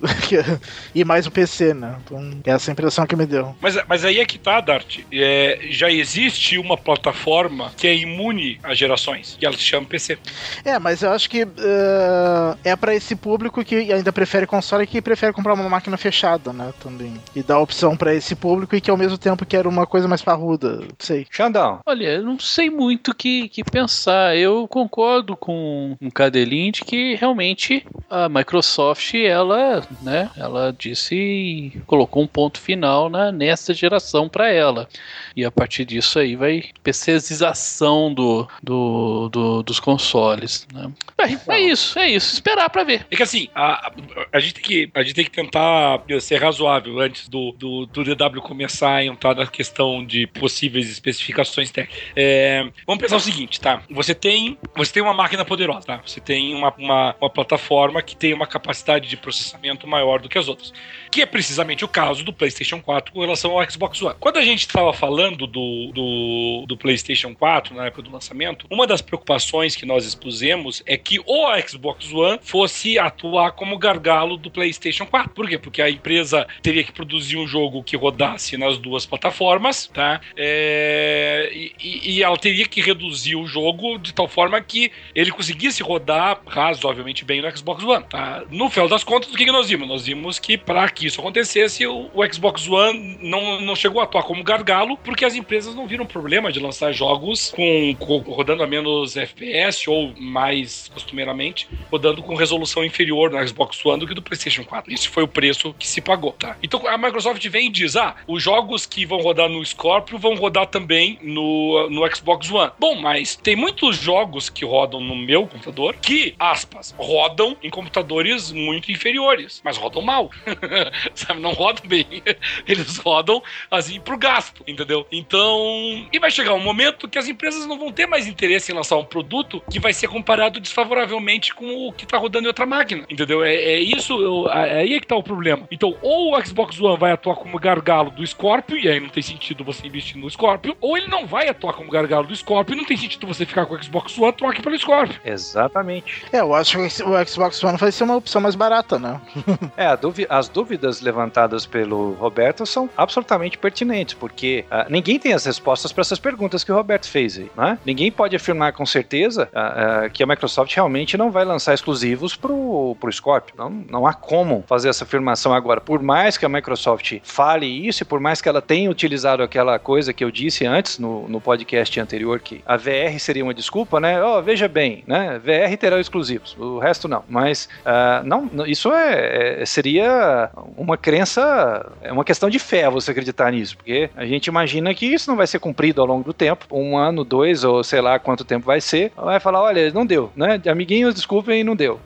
(laughs) e mais o PC, né? Então, é essa impressão que me deu. Mas, mas aí é que tá, Dart. É, já existe uma plataforma que é imune a gerações, e ela se chama PC. É, mas eu acho que uh, é para esse público que ainda prefere console e que prefere comprar uma máquina fechada, né? Também. E dá opção para esse público e que ao mesmo tempo quer uma coisa mais parruda. Sei. Xandão. Olha, eu não sei muito o que, que pensar. Eu concordo com o Cadelin de que realmente a Microsoft, ela, né, ela disse colocou um ponto final na, nessa geração para ela. E a partir disso aí vai PCização do, do, do dos consoles. Né? É, é, isso, é isso. Esperar para ver. É que assim, a, a, gente tem que, a gente tem que tentar ser razoável antes do, do DW começar a entrar na questão de possíveis especificações técnicas. É, vamos pensar o seguinte, tá? Você tem, você tem uma máquina poderosa, tá? Você tem uma, uma, uma plataforma que tem uma capacidade de processamento maior do que as outras. Que é precisamente o caso do PlayStation 4 com relação ao Xbox One. Quando a gente estava falando do, do, do PlayStation 4 na época do lançamento, uma das preocupações que nós expusemos é que o Xbox One fosse atuar como gargalo do PlayStation 4. Por quê? Porque a empresa teria que produzir um jogo que rodasse nas duas plataformas, tá? É, e, e, ela teria que reduzir o jogo de tal forma que ele conseguisse rodar razoavelmente bem no Xbox One. Tá? No final das contas, o que, que nós vimos? Nós vimos que para que isso acontecesse, o, o, Xbox One não, não chegou a atuar como gargalo, porque as empresas não viram problema de lançar jogos com, com rodando a menos FPS ou mais costumeiramente rodando com resolução inferior no Xbox One do que do PlayStation 4. Isso foi o preço que se pagou, tá? Então a Microsoft vem e diz: ah, os jogos que vão rodar no Scorpio vão rodar também no, no Xbox One. Bom, mas tem muitos jogos que rodam no meu computador que, aspas, rodam em computadores muito inferiores, mas rodam mal. (laughs) Sabe, não rodam bem. (laughs) Eles rodam assim pro gasto, entendeu? Então, e vai chegar um momento que as empresas não vão ter mais interesse em lançar um produto que vai ser comparado desfavoravelmente com o que tá rodando em outra máquina, entendeu? É, é isso, eu, aí é que tá o problema. Então, ou o Xbox One vai atuar como gargalo do Scorpio, e aí não tem sentido você investir no Scorpio, ou ele não vai atuar como gargalo do Scorpio, e não tem sentido você ficar com o Xbox One, troque pelo Scorpio. Exatamente. É, eu acho que o Xbox One vai ser uma opção mais barata, né? (laughs) é, as dúvidas levantadas pelo Roberto são absolutamente pertinentes, porque uh, ninguém tem as respostas para essas perguntas que o Roberto fez aí, né? Ninguém pode afirmar com certeza uh, uh, que a Microsoft realmente não vai lançar exclusivos pro, pro Scorpio. Não, não há como fazer essa afirmação agora. Por mais que a Microsoft fale isso e por mais que ela tenha utilizado aquela coisa que eu disse antes no, no podcast anterior, que a VR seria uma desculpa, né? Oh, veja bem, né? VR terá exclusivos, o resto não. Mas uh, não, isso é, é, seria uma crença, é uma questão de fé você acreditar nisso, porque a gente imagina que isso não vai ser cumprido ao longo do tempo, um ano, dois ou sei lá quanto tempo vai ser. Vai falar, olha, não deu, né? Amiguinhos, desculpem, não deu.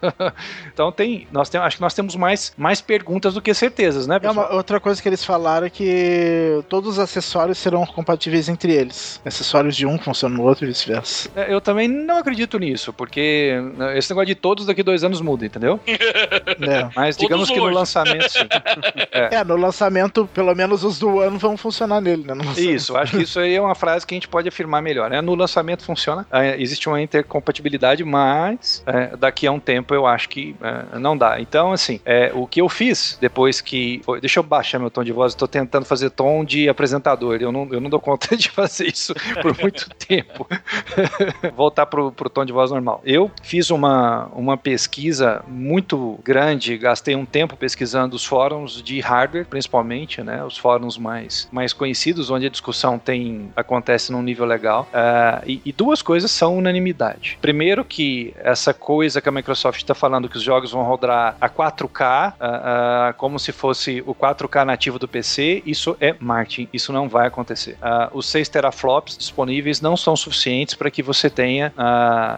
(laughs) então tem, nós temos, acho que nós temos mais, mais perguntas do que certezas, né? Pessoal? É uma, outra coisa que eles falaram é que todos os acessórios serão compatíveis entre eles. Acessórios de um funcionam no outro e vice-versa. É, eu também não acredito nisso, porque né, esse negócio de todos daqui dois anos muda, entendeu? (laughs) É. Mas digamos todos que hoje. no lançamento. É. (laughs) é. no lançamento, pelo menos os do ano vão funcionar nele, né? Isso, acho que isso aí é uma frase que a gente pode afirmar melhor. Né? No lançamento funciona, é, existe uma intercompatibilidade, mas é, daqui a um tempo eu acho que é, não dá. Então, assim, o que eu fiz depois que. Deixa eu baixar meu tom de voz, estou tentando fazer tom de apresentador. Eu não, eu não dou conta (laughs) de fazer isso por muito (laughs) tempo. (laughs) Voltar pro, pro tom de voz normal. Eu fiz uma, uma pesquisa muito grande, gastei um tempo pesquisando os fóruns de hardware, principalmente, né? Os fóruns mais, mais conhecidos, onde a discussão tem acontece num nível legal. Uh, e, e, duas coisas são unanimidade. Primeiro que essa coisa que a Microsoft está falando que os jogos vão rodar a 4K, uh, uh, como se fosse o 4K nativo do PC, isso é marketing, isso não vai acontecer. os 6 teraflops disponíveis não são suficientes para que você tenha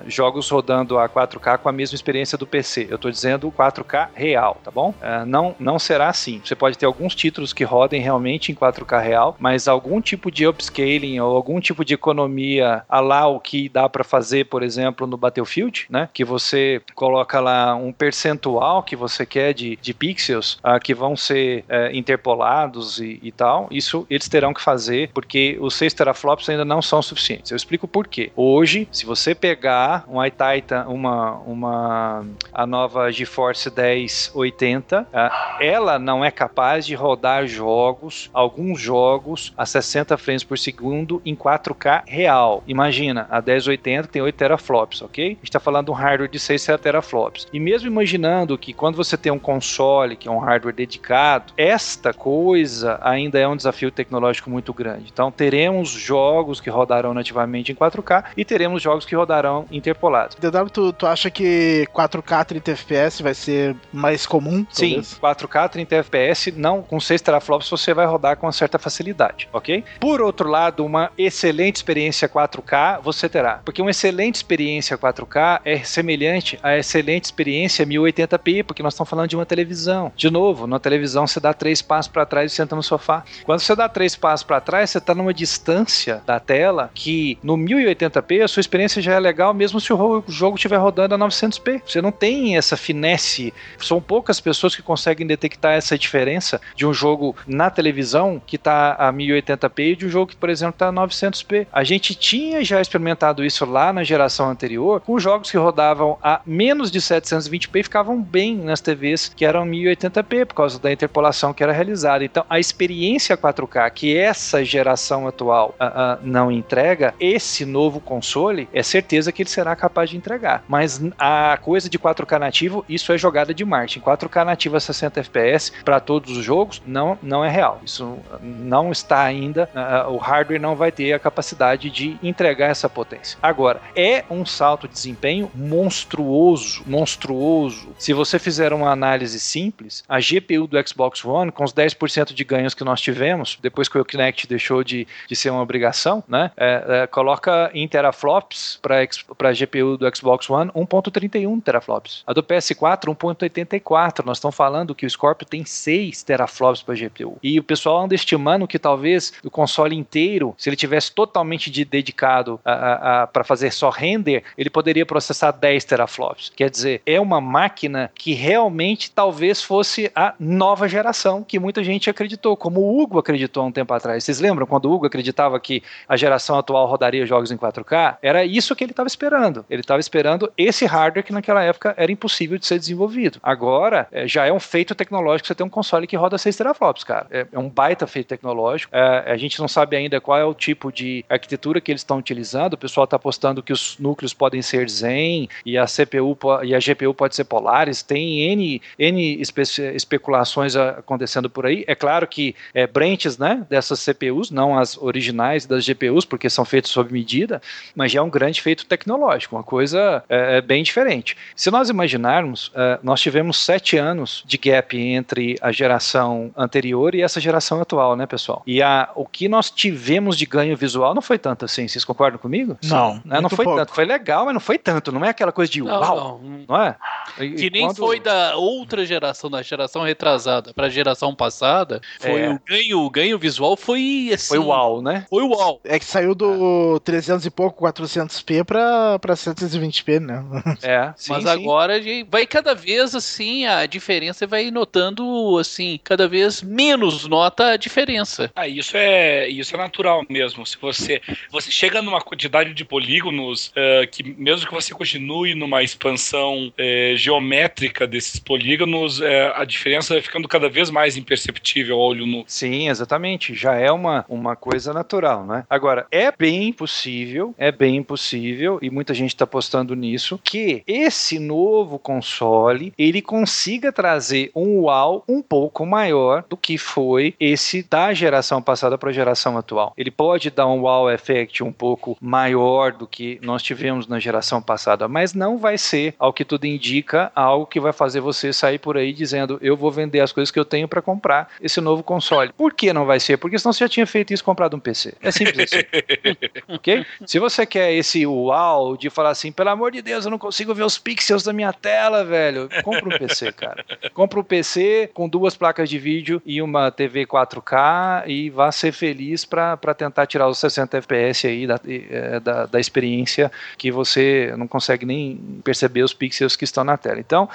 jogos rodando a 4K com a mesma experiência do PC. Eu estou dizendo 4K real, tá bom? não, não será assim. Você pode ter alguns títulos que rodem realmente em 4K real, mas algum tipo de upscaling ou algum tipo de economia a lá o que dá para fazer, por exemplo, no Battlefield, né? Que você coloca lá um percentual que você quer de, de pixels uh, que vão ser uh, interpolados e, e, tal. Isso eles terão que fazer porque os 6 teraflops ainda não são suficientes. Eu explico por quê. Hoje, se você pegar um iTitan, uma, uma a nova GeForce 1080, uh, ah, ela não é capaz de rodar jogos, alguns jogos a 60 frames por segundo em 4K real. Imagina, a 1080 tem 8 teraflops, ok? A gente está falando de um hardware de 6 teraflops. E mesmo imaginando que quando você tem um console, que é um hardware dedicado, esta coisa ainda é um desafio tecnológico muito grande. Então teremos jogos que rodarão nativamente em 4K e teremos jogos que rodarão interpolados. DW, tu, tu acha que 4K 30 FPS vai ser mais comum? Sim, talvez? 4K 30 FPS, não com 6 teraflops você vai rodar com uma certa facilidade, ok? Por outro lado, uma excelente experiência 4K você terá, porque uma excelente experiência 4K é semelhante à excelente experiência 1080p, porque nós estamos falando de uma televisão. De novo, na televisão você dá três passos para trás e senta no sofá. Quando você dá três passos para trás, você está numa distância da tela que no 1080p a sua experiência já é legal mesmo se o jogo estiver rodando a 900p. Você não tem essa finesse. São poucas pessoas que conseguem detectar essa diferença de um jogo na televisão que está a 1080p e de um jogo que, por exemplo, está a 900p. A gente tinha já experimentado isso lá na geração anterior com jogos que rodavam a menos de 720p e ficavam bem nas TVs que eram 1080p por causa da interpolação que era realizada. Então, a experiência 4K que essa geração atual uh, uh, não entrega, esse novo console é certeza que ele será capaz de entregar. Mas a coisa de 4K nativo, isso é jogada de marketing. 4K nativo a 60 FPS para todos os jogos não, não é real. Isso não está ainda, uh, o hardware não vai ter a capacidade de entregar essa potência. Agora, é um salto de desempenho monstruoso, monstruoso. Se você fizer uma análise simples, a GPU do Xbox One, com os 10% de ganhos que nós tivemos, depois que o Kinect deixou de, de ser uma obrigação, né? É, é, coloca em teraflops para a GPU do Xbox One 1.31 teraflops. A do PS4 1.84. Nós estamos falando que o Scorpio tem 6 teraflops para GPU. E o pessoal anda estimando que talvez o console inteiro, se ele tivesse totalmente de, dedicado para fazer só render, ele poderia processar 10 teraflops. Quer dizer, é uma máquina que realmente talvez fosse a nova geração que muita gente acreditou, como o Hugo acreditou há um tempo atrás. Vocês lembram quando o Hugo acreditava que a geração atual rodaria jogos em 4K? Era isso que ele estava esperando. Ele estava esperando esse hardware que naquela época era impossível de ser desenvolvido. Agora, é, já é um feito tecnológico você ter um console que roda 6 teraflops, cara. É, é um baita feito tecnológico. É, a gente não sabe ainda qual é o tipo de arquitetura que eles estão utilizando. O pessoal está apostando que os núcleos podem ser Zen e a CPU e a GPU pode ser Polaris. Tem N, N espe especulações acontecendo por aí. É claro que é, branches né, dessas CPUs, não as originais das GPUs, porque são feitos sob medida, mas já é um grande feito tecnológico, uma coisa é, é bem diferente. Se nós imaginarmos, é, nós tivemos sete anos de gap entre a geração anterior e essa geração atual, né, pessoal? E a, o que nós tivemos de ganho visual não foi tanto assim, vocês concordam comigo? Não. Né? Não foi pouco. tanto. Foi legal, mas não foi tanto. Não é aquela coisa de não, uau. Não, não é? E, que nem quando... foi da outra geração, da geração retrasada para a geração passada. Foi é. o ganho, o ganho visual foi assim. Foi uau, né? Foi uau. É que saiu do 300 e pouco, 400p para 720p, né? (laughs) É. Sim, mas sim. agora vai cada vez assim, a diferença vai notando assim, cada vez menos nota a diferença. Ah, isso é, isso é natural mesmo. Se você você chega numa quantidade de polígonos uh, que mesmo que você continue numa expansão uh, geométrica desses polígonos, uh, a diferença vai ficando cada vez mais imperceptível ao olho nu. Sim, exatamente. Já é uma, uma coisa natural, né? Agora, é bem possível, é bem possível, e muita gente está apostando nisso, que esse novo console ele consiga trazer um uau um pouco maior do que foi esse da geração passada para a geração atual. Ele pode dar um wow effect um pouco maior do que nós tivemos na geração passada, mas não vai ser, ao que tudo indica, algo que vai fazer você sair por aí dizendo eu vou vender as coisas que eu tenho para comprar esse novo console. Por que não vai ser? Porque senão você já tinha feito isso comprado um PC. É simples assim. (laughs) ok? Se você quer esse uau de falar assim, pelo amor de Deus, eu não consigo ver os pixels da minha tela, velho, compra um PC, cara. Compra um PC com duas placas de vídeo e uma TV 4K e vá ser feliz para tentar tirar os 60 FPS aí da, é, da, da, experiência que você não consegue nem perceber os pixels que estão na tela. Então.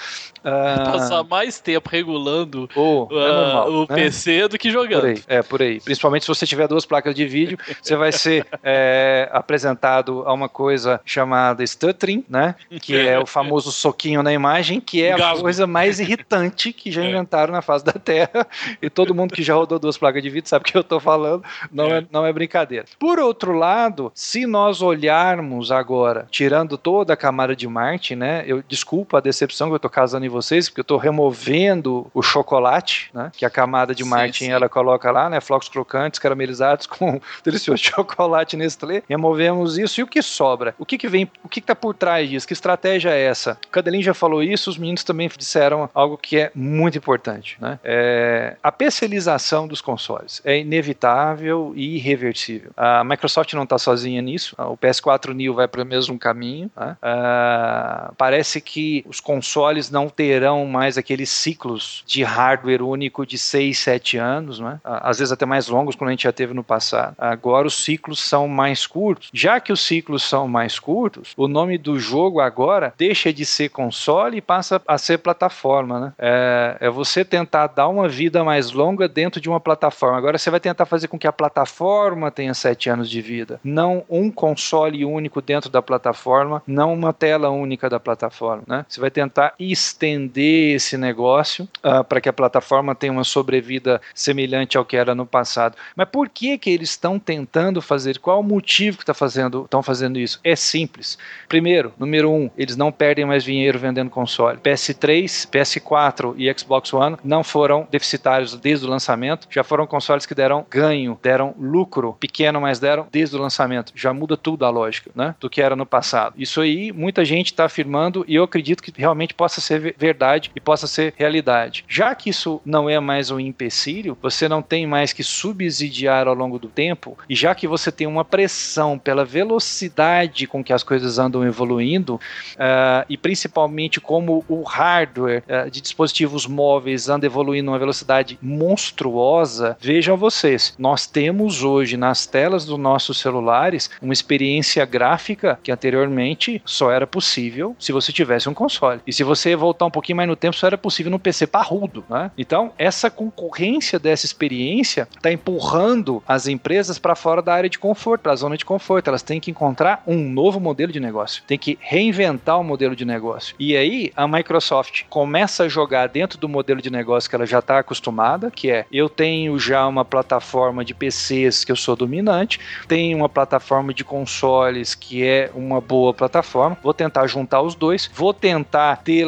Uh... Passar mais tempo regulando oh, uh, é normal, o né? PC do que jogando. Por aí, é, por aí. Principalmente se você tiver duas placas de vídeo, (laughs) você vai ser é, apresentado a uma coisa chamada stuttering, né? Que é o famoso soquinho na imagem, que é a coisa mais irritante que já (laughs) é. inventaram na face da Terra. E todo mundo que já rodou duas placas de vídeo sabe o que eu estou falando. Não é. é. não é brincadeira. Por outro lado, se nós olharmos agora, tirando toda a camada de Marte, né? Eu desculpa a decepção que eu estou causando em vocês, porque eu estou removendo o chocolate, né? Que a camada de Marte ela coloca lá, né? Flocos crocantes, caramelizados (laughs) com delicioso chocolate Nestlé. Removemos isso e o que sobra? O que, que vem? O que está por trás disso? Que estratégia é essa? O Cadelin já falou isso, os meninos também disseram algo que é muito importante, né? É, a PCização dos consoles é inevitável e irreversível. A Microsoft não está sozinha nisso. O PS4 Neo vai para o mesmo caminho. Né? Uh, parece que os consoles não terão mais aqueles ciclos de hardware único de 6, 7 anos, né? às vezes até mais longos, quando a gente já teve no passado. Agora os ciclos são mais curtos. Já que os ciclos são mais curtos, o nome do jogo agora deixa de ser console e passa a ser plataforma. Né? É, é você tentar dar uma vida mais longa dentro de uma plataforma. Agora você vai tentar fazer com que a plataforma tenha 7 anos de vida, não um console único dentro da plataforma, não uma tela única da plataforma. Né? Você vai tentar estender esse negócio uh, para que a plataforma tenha uma sobrevida semelhante ao que era no passado. Mas por que que eles estão tentando fazer? Qual o motivo que tá fazendo, estão fazendo isso? É simples. Primeiro, número um, eles não perdem mais dinheiro vendendo console. PS3, PS4 e Xbox One não foram deficitários desde o lançamento, já foram consoles que deram ganho, deram lucro, pequeno, mas deram desde o lançamento. Já muda tudo a lógica, né? Do que era no passado. Isso aí, muita gente está afirmando e eu acredito que realmente possa ser verdade e possa ser realidade. Já que isso não é mais um empecilho, você não tem mais que subsidiar ao longo do tempo, e já que você tem uma pressão pela velocidade com que as coisas andam evoluindo, uh, e principalmente como o hardware uh, de dispositivos móveis anda evoluindo numa velocidade monstruosa, vejam vocês, nós temos hoje nas telas dos nossos celulares uma experiência gráfica que anteriormente só era possível se você tivesse um console. E se você voltar um pouquinho mais no tempo, só era possível no PC parrudo. Né? Então, essa concorrência dessa experiência está empurrando as empresas para fora da área de conforto, para a zona de conforto. Elas têm que encontrar um novo modelo de negócio, tem que reinventar o modelo de negócio. E aí, a Microsoft começa a jogar dentro do modelo de negócio que ela já está acostumada, que é eu tenho já uma plataforma de PCs que eu sou dominante, tenho uma plataforma de consoles que é uma boa plataforma, vou tentar juntar os dois, vou tentar ter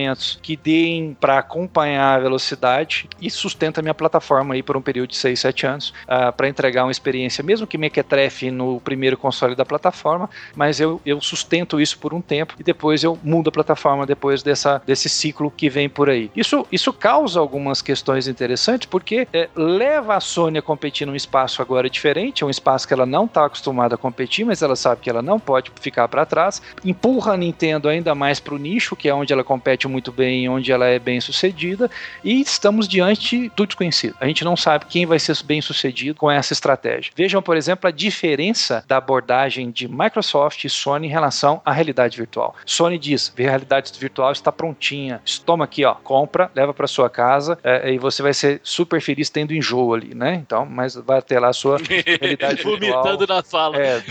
lançamentos que deem para acompanhar a velocidade e sustenta a minha plataforma aí por um período de 6, 7 anos uh, ah, para entregar uma experiência, mesmo que mequetrefe no primeiro console da plataforma, mas eu, eu sustento isso por um tempo e depois eu mudo a plataforma depois dessa, desse ciclo que vem por aí. Isso, isso causa algumas questões interessantes porque é, leva a Sony a competir num espaço agora diferente, é um espaço que ela não está acostumada a competir, mas ela sabe que ela não pode ficar para trás, empurra a Nintendo ainda mais para o nicho, que é onde ela compete muito bem, onde ela é bem sucedida, e estamos diante do desconhecido. A gente não sabe quem vai ser bem sucedido com essa estratégia. Vejam, por exemplo, a diferença da abordagem de Microsoft e Sony em relação à realidade virtual. Sony diz: a realidade virtual está prontinha, toma aqui, ó, compra, leva para sua casa é, e você vai ser super feliz tendo enjoo ali, né? Então, mas vai ter lá a sua realidade (laughs) virtual. Vomitando na sala. É,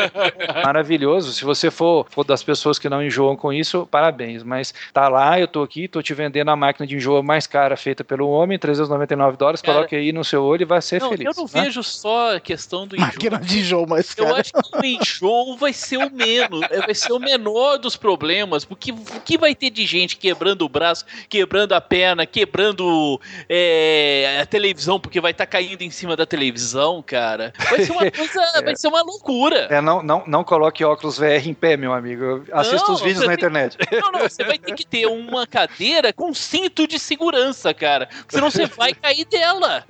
(laughs) maravilhoso. Se você for, for das pessoas que não enjoam com isso, parabéns. Mas tá lá, eu tô aqui, tô te vendendo a máquina de enjoo mais cara feita pelo homem, 399 dólares, Cara, coloque aí no seu olho e vai ser não, feliz. Eu não né? vejo só a questão do enjoo. Máquina de enjoo mais cara. Eu acho que o enjoo vai ser o menos, vai ser o menor dos problemas, porque o que vai ter de gente quebrando o braço, quebrando a perna, quebrando é, a televisão, porque vai estar tá caindo em cima da televisão, cara. Vai ser uma (laughs) coisa, é. vai ser uma loucura. É, não, não, não coloque óculos VR em pé, meu amigo. Assista os vídeos na tem... internet. Não, não, você vai ter que ter uma cadeira com cinto de segurança, cara. Senão você vai cair dela.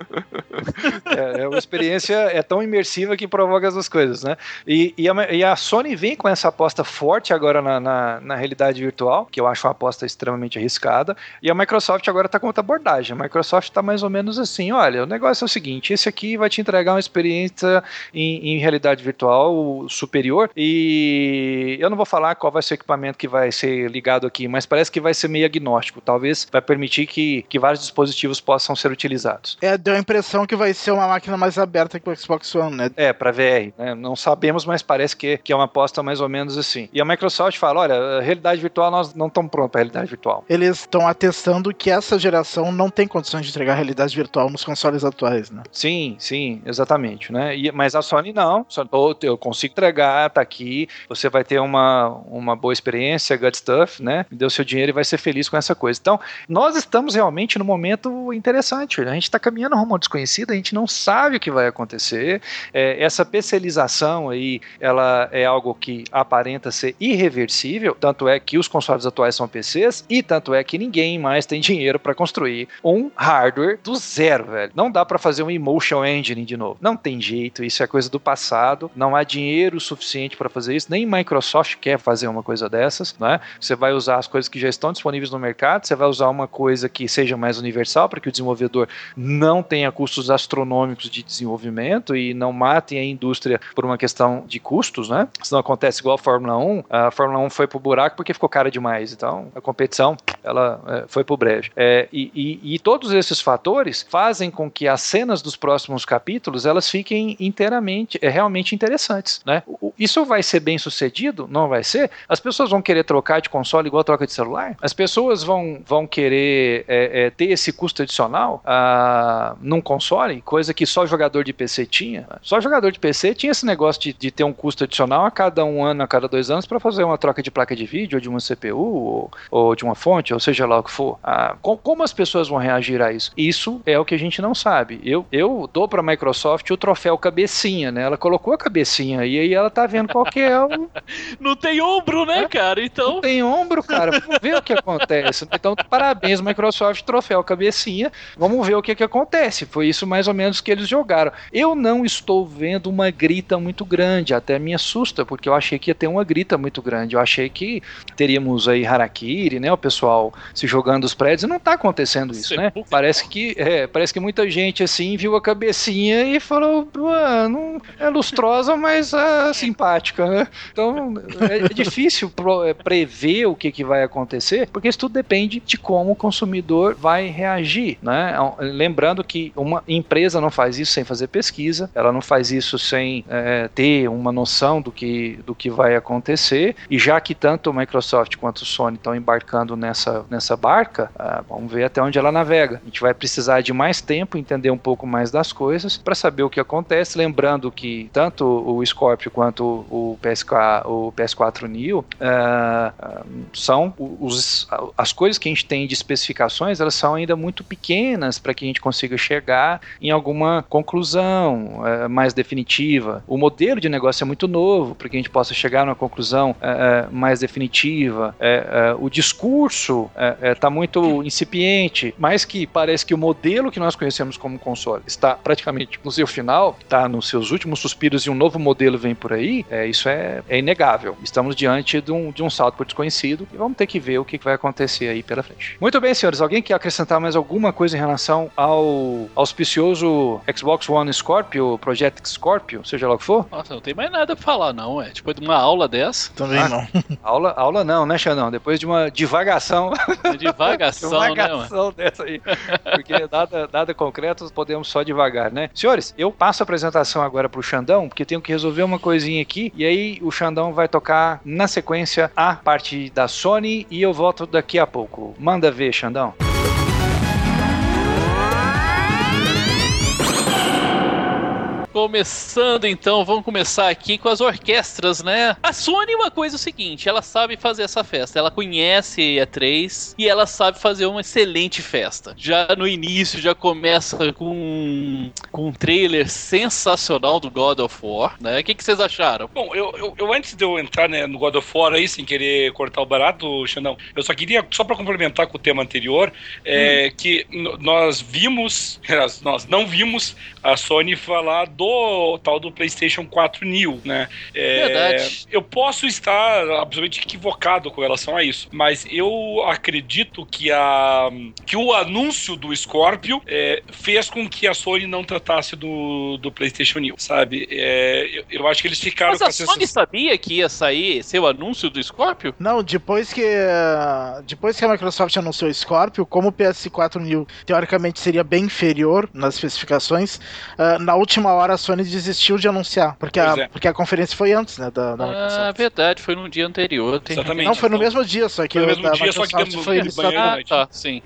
É, é uma experiência é tão imersiva que provoca as duas coisas, né? E, e, a, e a Sony vem com essa aposta forte agora na, na, na, realidade virtual, que eu acho uma aposta extremamente arriscada, e a Microsoft agora está com outra abordagem. A Microsoft está mais ou menos assim: olha, o negócio é o seguinte, esse aqui vai te entregar uma experiência em, em realidade virtual superior, e eu não vou falar qual vai ser o equipamento que vai ser ligado aqui, mas parece que vai ser meio agnóstico. Talvez vai permitir que, que vários dispositivos possam ser utilizados. É, deu a impressão que vai ser uma máquina mais aberta que o Xbox One, né? É, para VR. Né? Não sabemos, mas parece que, que é uma aposta mais ou menos assim. E a Microsoft fala: olha, realidade virtual, nós não estamos prontos para realidade virtual. Eles estão atestando que essa geração não tem condições de entregar realidade virtual nos consoles atuais, né? Sim, sim, exatamente. Né? E, mas a Sony não. Eu consigo entregar, tá aqui, você vai ter uma, uma boa experiência, good stuff, né? Me deu seu dinheiro e vai ser feliz com essa coisa. Então, nós estamos realmente num momento interessante. A gente está caminhando rumo ao desconhecido, a gente não sabe o que vai acontecer. É, essa PCização aí, ela é algo que aparenta ser irreversível, tanto é que os consoles atuais são PCs e tanto é que ninguém mais tem dinheiro para construir um hardware do zero, velho. Não dá para fazer um emotion engine de novo. Não tem jeito, isso é coisa do passado. Não há dinheiro suficiente para fazer isso. Nem Microsoft quer fazer uma coisa dessas, né? Você vai usar as coisas que já estão disponíveis no mercado, você vai usar uma coisa que seja mais universal para que o desenvolvedor não tenha custos astronômicos de desenvolvimento e não matem a indústria por uma questão de custos, né? Se não acontece igual a Fórmula 1, a Fórmula 1 foi pro buraco porque ficou cara demais. Então, a competição, ela é, foi pro brejo. É, e, e, e, todos esses fatores fazem com que as cenas dos próximos capítulos, elas fiquem inteiramente, é, realmente interessantes, né? Isso vai ser bem sucedido? Não vai ser? As pessoas vão querer trocar de console igual troca de celular? As pessoas vão, vão querer é, é, ter esse custo adicional ah, num console? Coisa que só jogador de PC tinha. Só jogador de PC tinha esse negócio de, de ter um custo adicional a cada um ano, a cada dois anos, para fazer uma troca de placa de vídeo, ou de uma CPU, ou, ou de uma fonte, ou seja lá o que for. Ah, com, como as pessoas vão reagir a isso? Isso é o que a gente não sabe. Eu, eu dou para a Microsoft o troféu cabecinha, né? Ela colocou a cabecinha e aí ela tá vendo qual que é o. (laughs) Não tem ombro, né, é? cara? Então. Não tem ombro, cara. Vamos ver que acontece. Então, parabéns, Microsoft, troféu cabecinha. Vamos ver o que, que acontece. Foi isso mais ou menos que eles jogaram. Eu não estou vendo uma grita muito grande, até me assusta, porque eu achei que ia ter uma grita muito grande. Eu achei que teríamos aí Harakiri, né? O pessoal se jogando os prédios. Não tá acontecendo isso, né? Parece que, é, parece que muita gente assim viu a cabecinha e falou: não é lustrosa, mas é simpática, né? Então é, é difícil pro, é, prever o que, que vai acontecer, porque isso tudo depende de como o consumidor vai reagir, né? Lembrando que uma empresa não faz isso sem fazer pesquisa, ela não faz isso sem é, ter uma noção do que, do que vai acontecer, e já que tanto o Microsoft quanto o Sony estão embarcando nessa, nessa barca, ah, vamos ver até onde ela navega. A gente vai precisar de mais tempo, entender um pouco mais das coisas, para saber o que acontece, lembrando que tanto o Scorpio quanto o, o PS4 Neo uh, são os, as coisas que a gente tem de especificações, elas são ainda muito pequenas para que a gente consiga chegar em alguma conclusão uh, mais definitiva. O modelo de negócio é muito novo para que a gente possa chegar numa conclusão uh, mais definitiva. o discurso está muito incipiente, mas que parece que o modelo que nós conhecemos como console está praticamente no seu final, está nos seus últimos suspiros e um novo modelo vem por aí. isso é, é inegável. Estamos diante de um, de um salto por desconhecido e vamos ter que ver o que vai acontecer aí pela frente. Muito bem, senhores. Alguém quer acrescentar mais alguma coisa em relação ao auspicioso Xbox One Scorpio, Project Scorpio, seja lá o que for? Nossa, não tem mais nada pra falar, não, é. Depois de uma aula dessa. Também ah, não. (laughs) Aula, aula não, né, Xandão? Depois de uma divagação. Divagação, (laughs) divagação né, dessa aí. Porque nada, nada concreto, podemos só devagar, né? Senhores, eu passo a apresentação agora pro Xandão, porque tenho que resolver uma coisinha aqui, e aí o Xandão vai tocar na sequência a parte da Sony e eu volto daqui a pouco. Manda ver, Xandão. Começando então, vamos começar aqui com as orquestras, né? A Sony, uma coisa é o seguinte: ela sabe fazer essa festa. Ela conhece a E3 e ela sabe fazer uma excelente festa. Já no início, já começa com, com um trailer sensacional do God of War, né? O que, que vocês acharam? Bom, eu, eu, eu, antes de eu entrar né, no God of War aí, sem querer cortar o barato, Xandão, eu só queria, só para complementar com o tema anterior, é, hum. que nós vimos, (laughs) nós não vimos a Sony falar do do tal do PlayStation 4 New, né? É, Verdade. Eu posso estar absolutamente equivocado com relação a isso, mas eu acredito que, a, que o anúncio do Scorpio é, fez com que a Sony não tratasse do, do PlayStation New, sabe? É, eu, eu, acho que eles ficaram mas com a Sony sabia que ia sair seu anúncio do Scorpio? Não, depois que depois que a Microsoft anunciou o Scorpio, como o PS4 New teoricamente seria bem inferior nas especificações, uh, na última hora a Sony desistiu de anunciar, porque, a, é. porque a conferência foi antes, né, da, da Ah, Microsoft. verdade, foi no dia anterior. Tem... Exatamente. Não, foi no mesmo dia, só que Foi no o mesmo da dia, só que Microsoft deu- foi banho, Ah, tá, sim.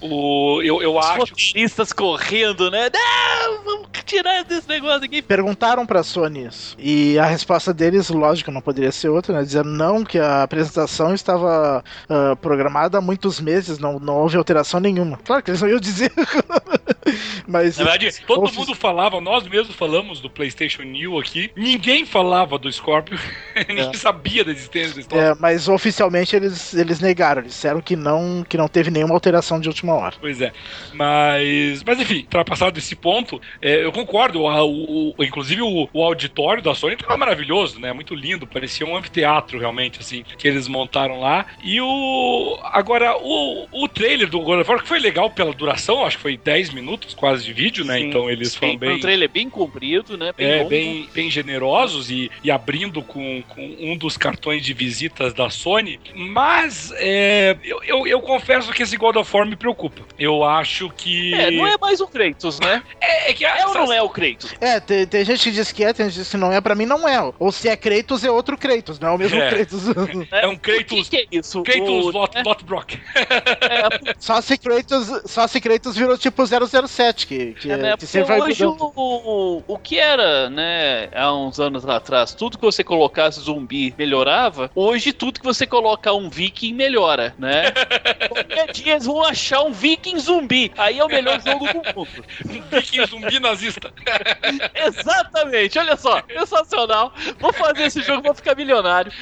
O, eu, eu Os acho roteiristas correndo, né? Não, vamos tirar desse negócio aqui. Perguntaram pra Sony isso. E a resposta deles, lógico, não poderia ser outra, né? Dizendo não, que a apresentação estava ah, programada há muitos meses, não, não houve alteração nenhuma. Claro que eles não iam dizer. (laughs) Mas. Na verdade, todo mundo falava, nós mesmos falamos do PlayStation New aqui, ninguém falava do Scorpio, (laughs) ninguém sabia da existência da história. É, mas oficialmente eles, eles negaram, eles disseram que não, que não teve nenhuma alteração de última hora. Pois é. Mas, mas enfim, ultrapassado esse ponto, é, eu concordo. a- o, o- inclusive o, o auditório da Sony tava maravilhoso, né? Muito lindo. Parecia um anfiteatro, realmente, assim, que eles montaram lá. E o. Agora, o, o trailer do God of War, que foi legal pela duração, acho que foi 10 minutos quase de vídeo, né? Sim, então eles sim, foram foi bem. um trailer bem comprido, né? Bem É, longo. bem, bem generosos e, e abrindo com, com um dos cartões de visitas da Sony. Mas é, eu, eu, eu confesso que esse God of War me preocupa. Eu acho que. É, não é mais o Kratos, né? É, é que É ou não é o Kratos? É, tem, tem gente que diz que é, tem gente que diz que não é, pra mim não é. Ou se é Kratos, é outro Kratos, não é o mesmo É. Kratos. (laughs) É um O Kratos. que, que é isso? Kratos O- Lot, né? Lotbrock. É, só, se Kratos, só se Kratos virou tipo 007, que, que, É, né? que sempre vai hoje o, o, o que era, né, há uns anos atrás, tudo que você colocasse zumbi melhorava, hoje tudo que você colocar um viking melhora, né? (laughs) Qualquer dia eles vão achar um viking zumbi, aí é o melhor jogo do mundo. Viking zumbi nazista. (laughs) Exatamente, olha só, sensacional. Vou fazer esse jogo, vou ficar milionário.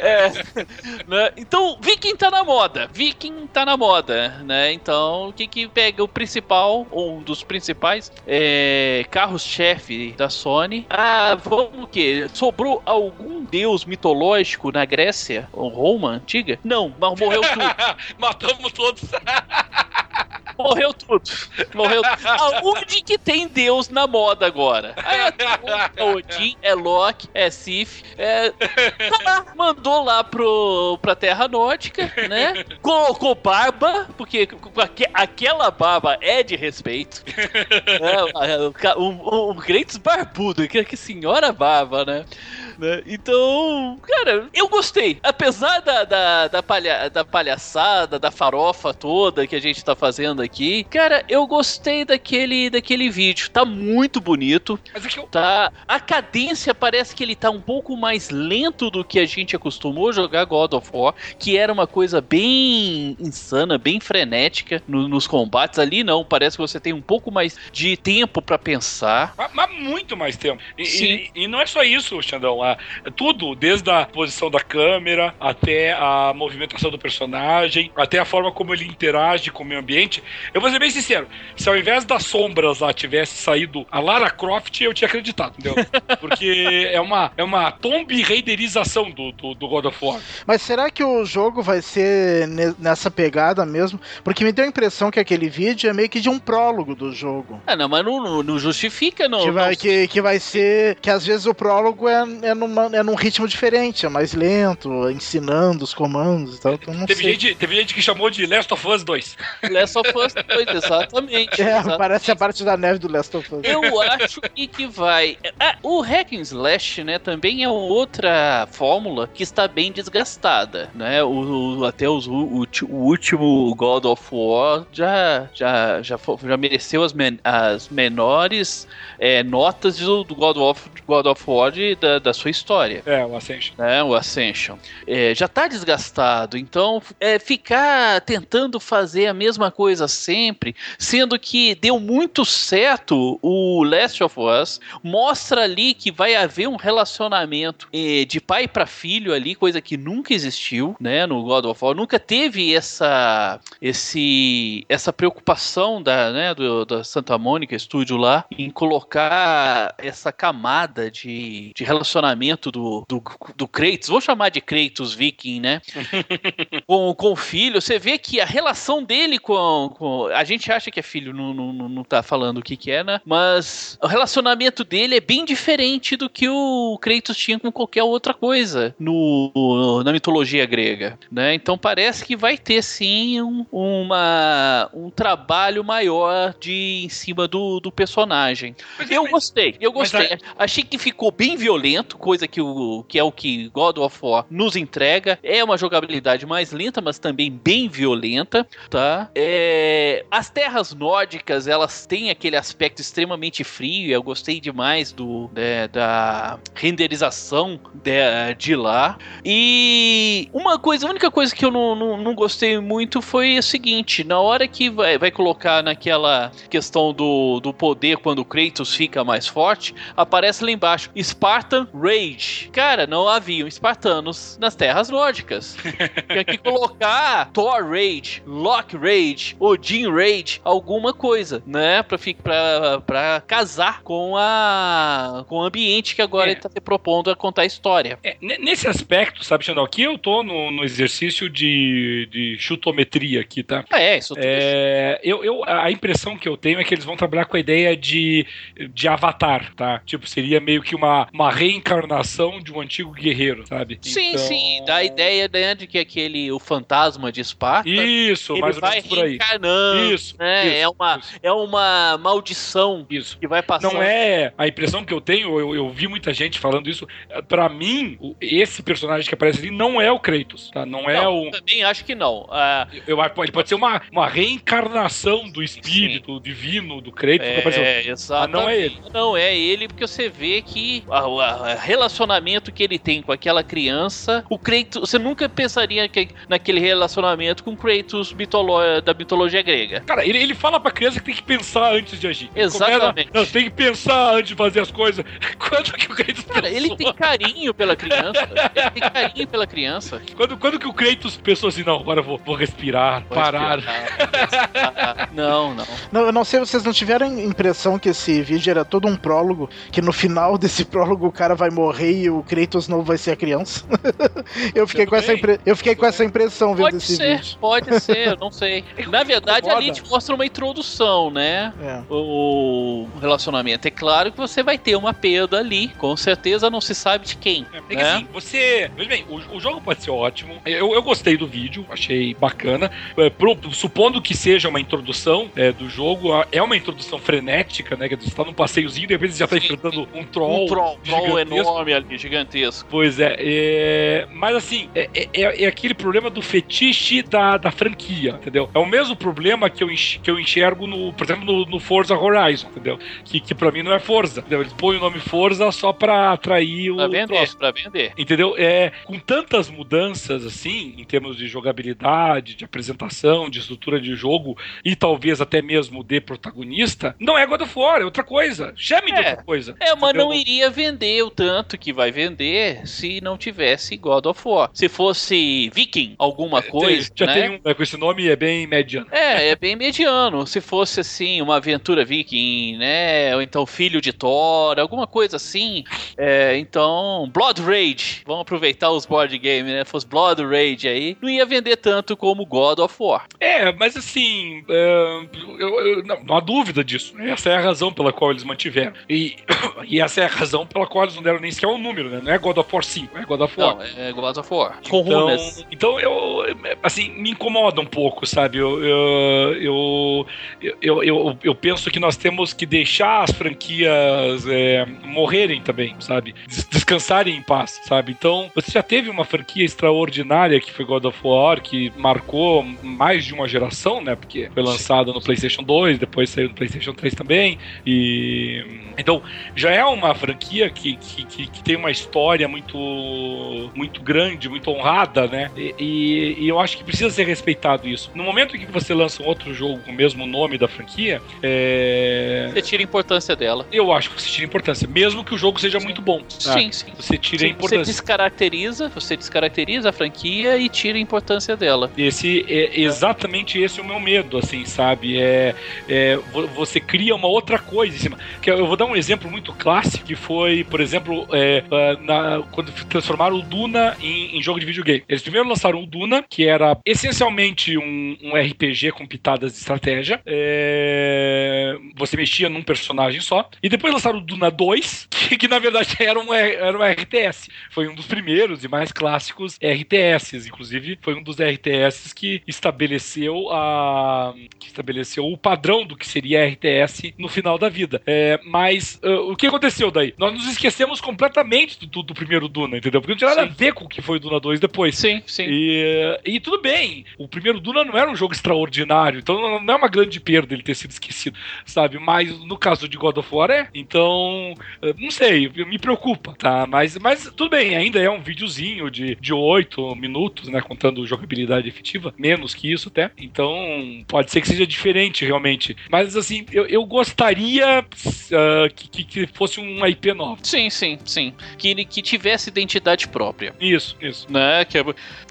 É, (laughs) né? Então, Viking tá na moda. Viking tá na moda, né? Então, o que que pega o principal, ou um dos principais é, carros-chefe da Sony? Ah, vamos o quê? Sobrou algum deus mitológico na Grécia ou Roma antiga? Não, mas morreu tudo. (laughs) Matamos todos. (laughs) Morreu tudo. Morreu Aonde que tem Deus na moda agora? Aí é Thor, é Odin, é Loki, é Sif, é... (laughs) Tá lá, mandou lá pro, pra Terra Nórdica, né? Colocou barba, porque aque- aquela barba é de respeito. É, um, um Kratos barbudo, que, que senhora barba, né? Né? Então, cara, eu gostei. Apesar da, da, da, palha, da palhaçada, da farofa toda que a gente tá fazendo aqui, cara, eu gostei daquele, daquele vídeo. Tá muito bonito. É Tá. A cadência parece que ele tá um pouco mais lento do que a gente acostumou jogar God of War, que era uma coisa bem insana, bem frenética no- nos combates. Ali não, parece que você tem um pouco mais de tempo pra pensar. mas, mas muito mais tempo. E, Sim. e- e não é só isso, Xandão. Ah, tudo, desde a posição da câmera até a movimentação do personagem, até a forma como ele interage com o meio ambiente. Eu vou ser bem sincero: se ao invés das sombras lá tivesse saído a Lara Croft, eu tinha acreditado, entendeu? (laughs) Porque é uma, é uma Tomb Raiderização do, do, do God of War. Mas será que o jogo vai ser ne- nessa pegada mesmo? Porque me deu a impressão que aquele vídeo é meio que de um prólogo do jogo. Ah, não, mas não, não- não justifica, não. que, vai, não- que, que vai ser. Que às vezes o prólogo é, é, numa, é num ritmo diferente, é mais lento, ensinando os comandos e tal. Então não Teve sei. gente, teve gente que chamou de Last of Us 2. (laughs) Last of Us 2, exatamente. (laughs) É, exatamente. parece a parte da neve do Last of Us. Eu acho que, que vai. Ah, o Hack and Slash, né, também é outra fórmula que está bem desgastada, né? O, o- até os, o, o último God of War já, já, já, já mereceu as, men- as menores é, notas do, do God, of, God of War de- da, da sua história É, o Ascension. né, o Ascension, é, já tá desgastado. Então, é, ficar tentando fazer a mesma coisa sempre, sendo que deu muito certo o Last of Us, mostra ali que vai haver um relacionamento é, de pai para filho ali, coisa que nunca existiu, né, no God of War. Nunca teve essa, esse, essa preocupação da, né, do, da Santa Mônica Studio lá em colocar essa camada de, de relacionamento relacionamento do, do, do Kratos, vou chamar de Kratos Viking, né? (laughs) com, com o filho, você vê que a relação dele com. com a gente acha que é filho, não, não, não tá falando o que, que é, né? Mas o relacionamento dele é bem diferente do que o Kratos tinha com qualquer outra coisa no, na mitologia grega, né? Então parece que vai ter sim um, uma, um trabalho maior de em cima do, do personagem. Mas eu mas- gostei, eu mas gostei. Achei que ficou bem violento, coisa que, o, que é o que God of War nos entrega. É uma jogabilidade mais lenta, mas também bem violenta, tá? É, as terras nórdicas, elas têm aquele aspecto extremamente frio. Eu gostei demais do né, da renderização de, de lá. E uma coisa, a única coisa que eu não, não, não gostei muito foi o seguinte: na hora que vai, vai colocar naquela questão do, do poder quando Kratos fica mais forte, aparece lá embaixo Spartan Rage. Cara, não haviam espartanos nas terras nórdicas. (laughs) Tinha que colocar Thor Rage, Loki Rage, Odin Rage, alguma coisa, né? Pra, fi- pra, pra casar com a com o ambiente que agora É. ele tá se propondo a contar a história. É, ne- nesse aspecto, sabe, Xandão, aqui eu tô no, no exercício de, de chutometria aqui, tá? Ah, é, isso. É, eu, eu- a impressão que eu tenho é que eles vão trabalhar com a ideia de, de avatar, tá? Tipo, seria meio que uma, uma reencarnação de um antigo guerreiro, sabe? Sim, Então- sim, dá a ideia né, de que aquele o fantasma de Esparta Isso, ele mais ou vai menos por aí. reencarnando, Isso, né? isso, é uma isso. é uma maldição Isso. que vai passando. Não é a impressão que eu tenho, eu, eu vi muita gente falando isso. Pra mim, esse personagem que aparece ali não é o Kratos, tá? Não é Não, o. também acho que não. Ah, Eu, acho- ele pode ser uma, uma reencarnação do espírito divino do Kratos. que apareceu. É, exato. não é ele. Não é ele, porque você vê que o relacionamento que ele tem com aquela criança, o Kratos, você nunca pensaria que, naquele relacionamento com o Kratos mitolo- da mitologia grega. Cara, ele, ele fala pra criança que tem que pensar antes de agir. Ele Exatamente. começa, não, tem que pensar antes de fazer as coisas. (laughs) Quando que o Kratos Cara, ele pensou? tem carinho pela criança. ele tem carinho pela criança. (laughs) Quando, quando que o Kratos pensou assim, não, agora eu vou, vou respirar, Vou parar. respirar. Não, não. Não, eu não sei, vocês não tiveram a impressão que esse vídeo era todo um prólogo, que no final desse (laughs) prólogo o cara vai morrer e o Kratos não vai ser a criança? (laughs) eu fiquei, com essa, impre- eu fiquei com essa impressão vendo Pode esse ser, vídeo. pode ser, eu (laughs) não sei. Na verdade, ali te mostra uma introdução, né? É. o relacionamento. É claro que você vai ter uma perda ali, com certeza não se sabe de quem. É que né? assim, você. Veja bem, o, o jogo pode ser ótimo. Eu, eu gostei do vídeo, achei bacana. É, pro- supondo que seja uma introdução é, do jogo, é uma introdução frenética, né? Que você tá num passeiozinho e de repente você já tá enfrentando um troll. um troll, troll gigantesco. Enorme ali, gigantesco. Pois é, é, mas assim, é, é- é aquele problema do fetiche da, da franquia, entendeu? É o mesmo problema que eu, que eu enxergo, no, por exemplo, no, no Forza Horizon, entendeu? Que, que pra mim não é Forza, entendeu? Eles põem o nome Forza só pra atrair o Pra vender, troço. pra vender. Entendeu? É, com tantas mudanças assim, em termos de jogabilidade, de apresentação, de estrutura de jogo e talvez até mesmo de protagonista, não é God of War, é outra coisa. Chame de É. outra coisa. É, mas entendeu? não iria vender o tanto que vai vender se não tivesse God of War. Se fosse Viking, alguma coisa, Tem- já né? tem um, né, com esse nome é bem mediano. É, é bem mediano. Se fosse assim, uma aventura viking, né? Ou então Filho de Thor, alguma coisa assim. É, então, Blood Rage. Vamos aproveitar os board games, né? Fosse Blood Rage aí. Não ia vender tanto como God of War. É, mas assim, é, eu- eu- não, não há dúvida disso. Essa é a razão pela qual eles mantiveram. E, (coughs) e essa é a razão pela qual eles não deram nem sequer um número, né? Não é God of War 5, é God of War. Não, é God of War. Com Então, runas. então eu, assim, me incomoda um pouco, sabe? Eu, eu, eu, eu, eu, eu penso que nós temos que deixar as franquias é, morrerem também, sabe? Des- Descansarem em paz, sabe? Então, você já teve uma franquia extraordinária que foi God of War, que marcou mais de uma geração, né? Porque foi lançada no PlayStation 2, depois saiu no PlayStation 3 também. E. Então, já é uma franquia que, que, que, que tem uma história muito, muito grande, muito honrada, né? E, e- e eu acho que precisa ser respeitado isso. No momento em que você lança um outro jogo com o mesmo nome da franquia, é, Você tira a importância dela. eu acho que você tira importância, mesmo que o jogo seja muito bom. Sim, sim. Você tira a Sim, Você importância. descaracteriza, você descaracteriza a franquia e tira a importância dela. Esse é exatamente esse é o meu medo, assim, sabe? É, é vo- você cria uma outra coisa em cima. Que eu vou dar um exemplo muito clássico que foi, por exemplo, é, na, quando transformaram o Duna em, em, jogo de videogame. Eles primeiro lançaram o Duna, que era essencialmente um, um RPG com pitadas de estratégia. É, você mexia num personagem só. E depois lançaram o Duna 2, (laughs) que, que na verdade era um, era um RTS. Foi um dos primeiros e mais clássicos RTS. Inclusive, foi um dos RTS que estabeleceu a que estabeleceu o padrão do que seria RTS no final da vida. É, mas uh, o que aconteceu daí? Nós nos esquecemos completamente do, do primeiro Duna, entendeu? Porque não tinha nada sim. a ver com o que foi o Duna 2 depois. Sim, sim. E, e tudo bem, o primeiro Duna não era um jogo extraordinário, então não é uma grande perda ele ter sido esquecido, sabe? Mas no caso de God of War é. Então, não sei, me preocupa, tá? Mas, mas tudo bem, ainda é um videozinho de, de 8 minutos, né? Contando jogabilidade efetiva, menos que isso até. Então, pode ser que seja diferente realmente. Mas assim, eu, eu gostaria uh, que, que, fosse uma IP nova. Sim, sim, sim. Que, que tivesse identidade própria. Isso, isso. Né? Que,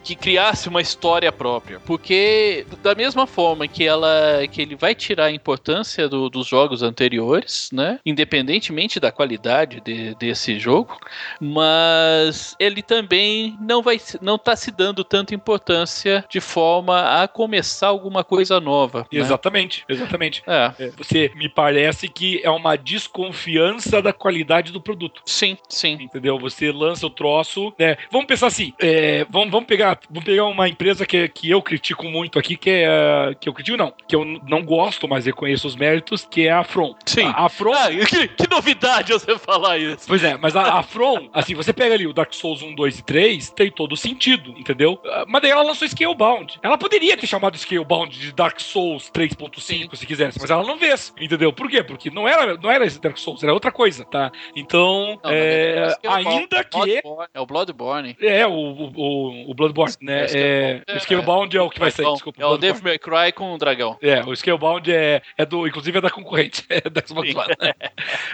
que criasse uma história própria. Porque, da mesma forma que ela que ele vai tirar a importância do, dos jogos anteriores, né? Independentemente da qualidade de, desse jogo, mas ele também não vai não tá se dando tanta importância de forma a começar alguma coisa nova. Exatamente, né? exatamente. É. é. Você me parece que é uma desconfiança da qualidade do produto. Sim, sim. Entendeu? Você lança o troço, né? Vamos pensar assim, é, vamos, vamos pegar vamos pegar uma empresa que, que eu critico muito aqui, que é. Que eu critico, não. Que eu não gosto, mas reconheço os méritos, que é a From. Sim. A, a From. Ah, (laughs) que, que, novidade você falar isso. Pois é, mas a, a From, assim, você pega ali o Dark Souls 1, 2 e 3, tem todo sentido, entendeu? Ah, mas daí ela lançou Scalebound. Ela poderia ter chamado Scalebound de Dark Souls 3.5, se quisesse, mas ela não fez, entendeu? Por quê? Porque não era, não era esse Dark Souls, era outra coisa, tá? Então, não, é, é ainda que. É o Bloodborne. É, o, o, o Bloodborne né? É, é, o Scalebound é o que vai sair, desculpa. É o Devil May Cry com o dragão. É, o Scalebound é, é do, inclusive é da concorrente, (laughs) é da Xbox One.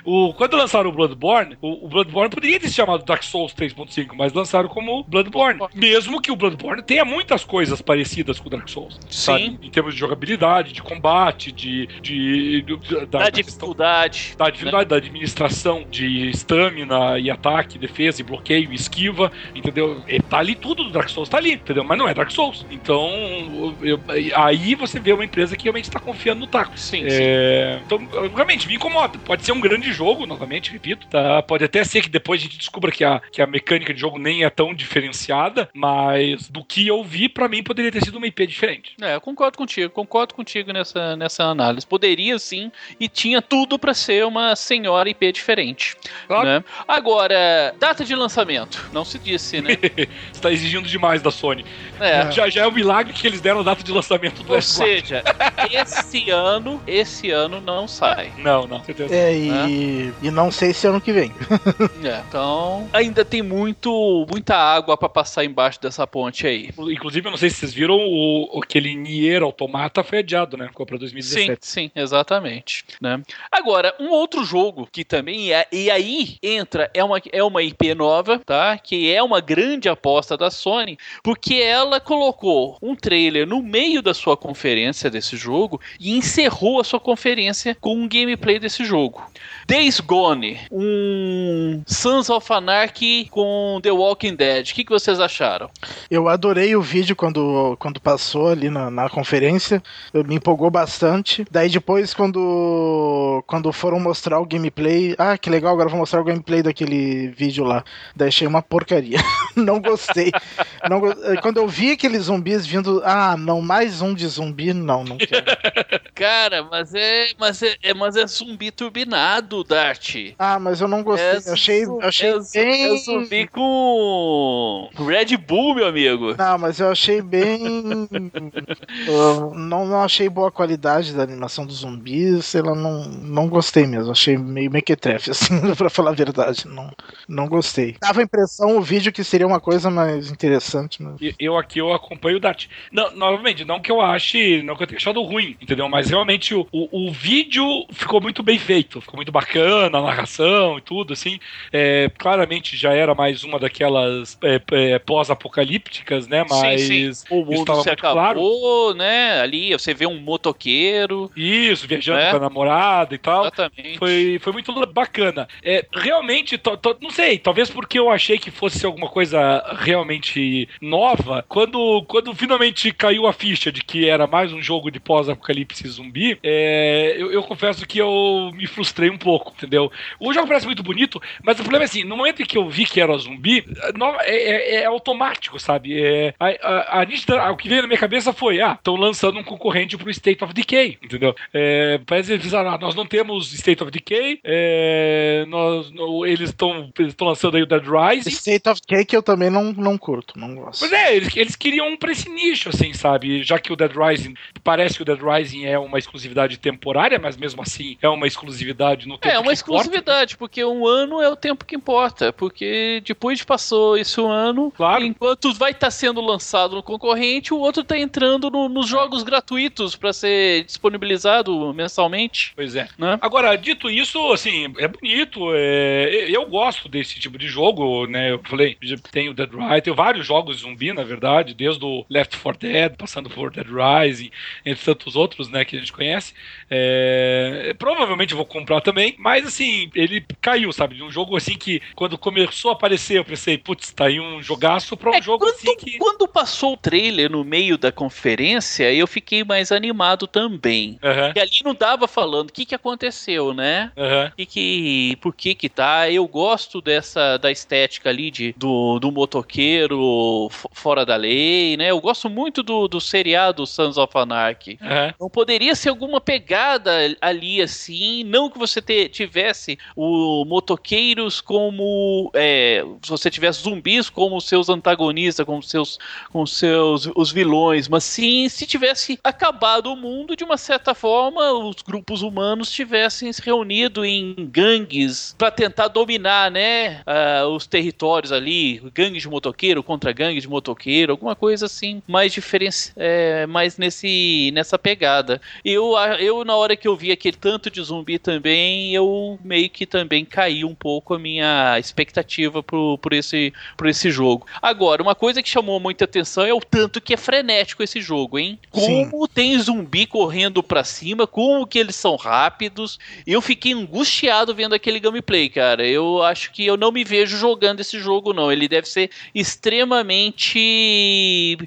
o, quando lançaram o Bloodborne, o, o, Bloodborne poderia ter se chamado Dark Souls 3.5, mas lançaram como Bloodborne. Mesmo que o Bloodborne tenha muitas coisas parecidas com o Dark Souls. Sim. Sabe? Em termos de jogabilidade, de combate, de... de, de da, da, dificuldade. Da dificuldade, né? da administração de estamina e ataque, defesa e bloqueio, esquiva, entendeu? Tá ali tudo do Dark Souls, tá ali, entendeu? Mas não é Dark Souls. Então, eu, aí você vê uma empresa que realmente está confiando no taco. Sim, é, sim. Então, realmente, me incomoda. Pode ser um grande jogo, novamente, repito. Tá? Pode até ser que depois a gente descubra que a, que a mecânica de jogo nem é tão diferenciada, mas do que eu vi, para mim, poderia ter sido uma IP diferente. É, eu concordo contigo, concordo contigo nessa, nessa análise. Poderia sim, e tinha tudo para ser uma senhora IP diferente. Claro. Né? Agora, data de lançamento, não se disse, né? (laughs) Está exigindo demais da Sony. É. Já, já é um milagre que eles deram a data de lançamento do Ou seja, esse ano, esse ano não sai. Não, não, certeza. É, e, é. e não sei se ano que vem. (laughs) é, então, ainda tem muito, muita água para passar embaixo dessa ponte aí. Inclusive, eu não sei se vocês viram, o, aquele Nier Automata foi adiado, né? Ficou pra 2017. Sim, sim, exatamente. Né? Agora, um outro jogo que também é, e aí entra, é uma, é uma IP nova, tá? Que é uma grande aposta da Sony, porque ela colocou um trailer no meio da sua conferência desse jogo e encerrou a sua conferência com um gameplay desse jogo. Days Gone, um Sons of Anarchy com The Walking Dead. O que, que vocês acharam? Eu adorei o vídeo quando, quando passou ali na, na conferência. Me empolgou bastante. Daí depois, quando, quando foram mostrar o gameplay, ah, que legal, agora vou mostrar o gameplay daquele vídeo lá. Daí achei uma porcaria. (laughs) Não gostei. Não, quando eu vi aqueles zumbis vindo, ah, não, mais um de zumbi, não, não quero. (laughs) Cara, mas é, mas é, é, mas é zumbi turbinado, Dart. Ah, mas eu não gostei. É, achei, achei é, bem. É zumbi com Red Bull, meu amigo. Não, mas eu achei bem. eu (laughs) não, não achei boa a qualidade da animação dos zumbis, sei lá, não, não gostei mesmo. Achei meio mequetrefe, (laughs) assim, pra falar a verdade. Não, não gostei. Dava a impressão o vídeo que seria uma coisa mais interessante. Mas... Eu aqui eu acompanho o Dart. Não, novamente, não que eu ache, não que eu tenha achado ruim, entendeu? Mas realmente o, o, o vídeo ficou muito bem feito, ficou muito bacana, a narração e tudo, assim. É, claramente já era mais uma daquelas é, é, pós-apocalípticas, né? Mas sim, sim. o mundo se acabou, claro. né? Ali você vê um motoqueiro. Isso, viajando né? com a namorada e tal. Exatamente. Foi, foi muito bacana. É, realmente realmente, não sei, talvez porque eu achei que fosse alguma coisa realmente nova, quando, quando finalmente caiu a ficha de que era mais um jogo de pós-apocalipse zumbi, é, eu, eu, confesso que eu me frustrei um pouco, entendeu? O jogo parece muito bonito, mas o problema é assim, no momento em que eu vi que era zumbi, é, é, é automático, sabe? É, a, a, a, o que veio na minha cabeça foi, ah, estão lançando um concorrente pro State of Decay, entendeu? É, parece que ah, nós não temos State of Decay, é, nós, eles estão lançando aí o Dead Rising. State of Decay que eu também não, não curto, não gosto. Pois é, eles, eles queriam um pra esse nicho, assim, sabe? Já que o Dead Rising, parece que o Dead Rising é uma exclusividade temporária, mas mesmo assim é uma exclusividade no tempo É, uma exclusividade, importa. porque um ano é o tempo que importa, porque depois de passou esse ano, claro. enquanto vai estar tá sendo lançado no concorrente, o outro está entrando no, nos jogos gratuitos para ser disponibilizado mensalmente. Pois é. Né? Agora, dito isso, assim, é bonito, é, eu gosto desse tipo de jogo, né? Eu falei, tem o Dead Rising, tem vários jogos zumbi, na verdade, desde o Left 4 Dead, passando por Dead Rising, entre tantos outros, né, que a gente conhece. É, provavelmente vou comprar também, mas assim, ele caiu, sabe? De um jogo assim que quando começou a aparecer, eu pensei, putz, tá aí um jogaço pra um é, jogo quando, assim que. Quando passou o trailer no meio da conferência, eu fiquei mais animado também. Uhum. E ali não dava falando o que, que aconteceu, né? Uhum. E que, por que que tá? Eu gosto dessa, da estética ali de, do, do motoqueiro fora da lei, né? Eu gosto muito do, do seriado Sons of Anarchy. Uhum. Então poderia ser alguma pegada ali assim, não que você te, tivesse o motoqueiros como é, se você tivesse zumbis como seus antagonistas, como seus com seus os vilões, mas sim se tivesse acabado o mundo de uma certa forma, os grupos humanos tivessem se reunido em gangues para tentar dominar, né, uh, os territórios ali, gangues de motoqueiro contra gangues de motoqueiro, alguma coisa assim, mais diferente, é, mais nesse nessa pegada. Eu eu na hora que eu vi aquele tanto de zumbi também, eu meio que também caí um pouco a minha expectativa por, por esse por esse jogo. Agora, uma coisa que chamou muita atenção é o tanto que é frenético esse jogo, hein? Como Sim. tem zumbi correndo para cima, como que eles são rápidos. Eu fiquei angustiado vendo aquele gameplay, cara. Eu acho que eu não me vejo jogando esse jogo, não. Ele deve ser extremamente.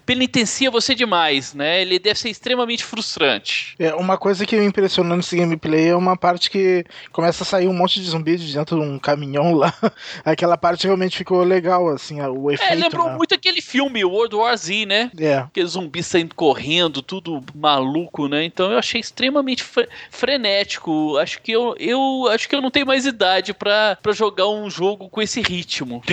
Penitencia você demais, né? Ele deve ser extremamente frustrante. É, uma coisa que me impressionou nesse gameplay é uma parte que começa a sair um monte de zumbi de dentro de um caminhão lá. (laughs) Aquela parte realmente ficou legal, assim, o é, efeito. É, lembrou né? muito aquele filme World War Z, né? É. Aqueles zumbis saindo correndo, tudo maluco, né? Então eu achei extremamente fre frenético. Acho que eu, eu acho que eu não tenho mais idade para jogar um jogo com esse ritmo. (laughs)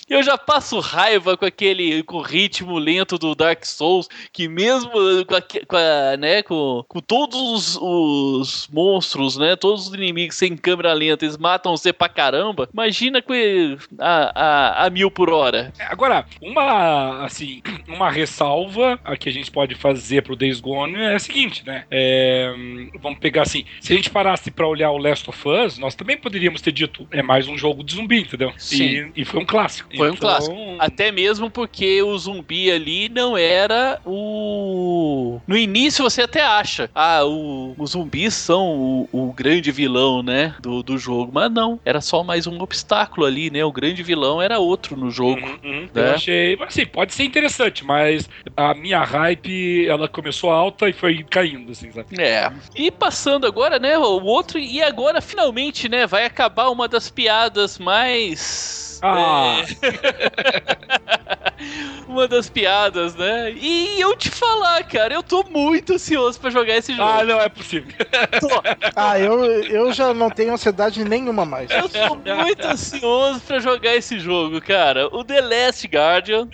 Eu já passo raiva com aquele com o ritmo lento do Dark Souls, que mesmo com, a, com, a, né, com, com todos os, os, monstros, né, todos os inimigos sem câmera lenta, eles matam você pra caramba. Imagina com a, a, a mil por hora. Agora, uma assim, (clears throat) uma ressalva a que a gente pode fazer pro Days Gone é a seguinte, né? É, vamos pegar assim, se a gente parasse para olhar o Last of Us, nós também poderíamos ter dito é mais um jogo de zumbi, entendeu? Sim. E, e foi um clássico. Foi um então, clássico. Até mesmo porque o zumbi ali não era o. No início você até acha, ah, o, os zumbis são o, o, grande vilão, né? Do, do jogo. Mas não, era só mais um obstáculo ali, né? O grande vilão era outro no jogo. Uhum, uhum. Né? Eu achei. Assim, pode ser interessante, mas a minha hype ela começou alta e foi caindo, assim, sabe? É. E passando agora, né? O outro, e agora finalmente, né? Vai acabar uma das piadas mais ah. É. (laughs) Uma das piadas, né? E eu te falar, cara, eu tô muito ansioso pra jogar esse jogo. Ah, não é possível. (laughs) Tô. ah, eu, eu já não tenho ansiedade nenhuma mais. Eu tô muito ansioso pra jogar esse jogo, cara. O The Last Guardian,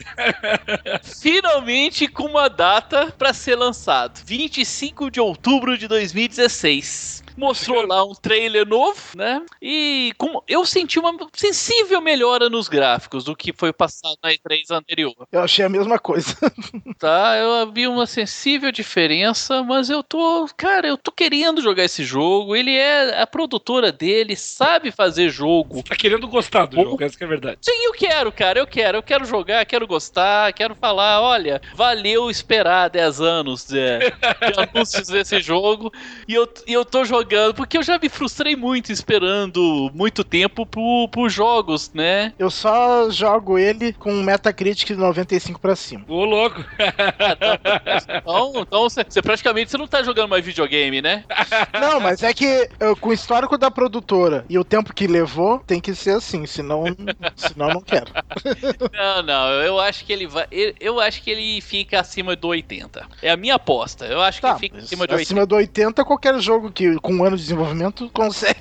finalmente com uma data pra ser lançado: 25 de outubro de 2016 mostrou lá um trailer novo, né? E com, eu senti uma sensível melhora nos gráficos do que foi passado na E3 anterior. Eu achei a mesma coisa. (laughs) tá, eu vi uma sensível diferença, mas eu tô, cara, eu tô querendo jogar esse jogo. Ele é a produtora dele, sabe fazer jogo. Tá querendo gostar do jogo, essa é a verdade. Sim, eu quero, cara, eu quero. Eu quero jogar, quero gostar, quero falar, olha, valeu esperar 10 anos de, de (laughs) anúncios desse jogo. E eu, e eu tô jogando jogando, porque eu já me frustrei muito esperando muito tempo pro, pros jogos, né? Eu só jogo ele com Metacritic de 95 pra cima. Ô, louco. (laughs) Então, então você você praticamente você não tá jogando mais videogame, né? (laughs) Não, mas é que eu, com o histórico da produtora e o tempo que levou, tem que ser assim, senão, senão não quero. (laughs) Não, não, eu acho que ele vai. Eu, acho que ele fica acima do 80. É a minha aposta. Eu acho que Tá, ele fica acima de 80. acima do 80, qualquer jogo que com um ano de desenvolvimento consegue.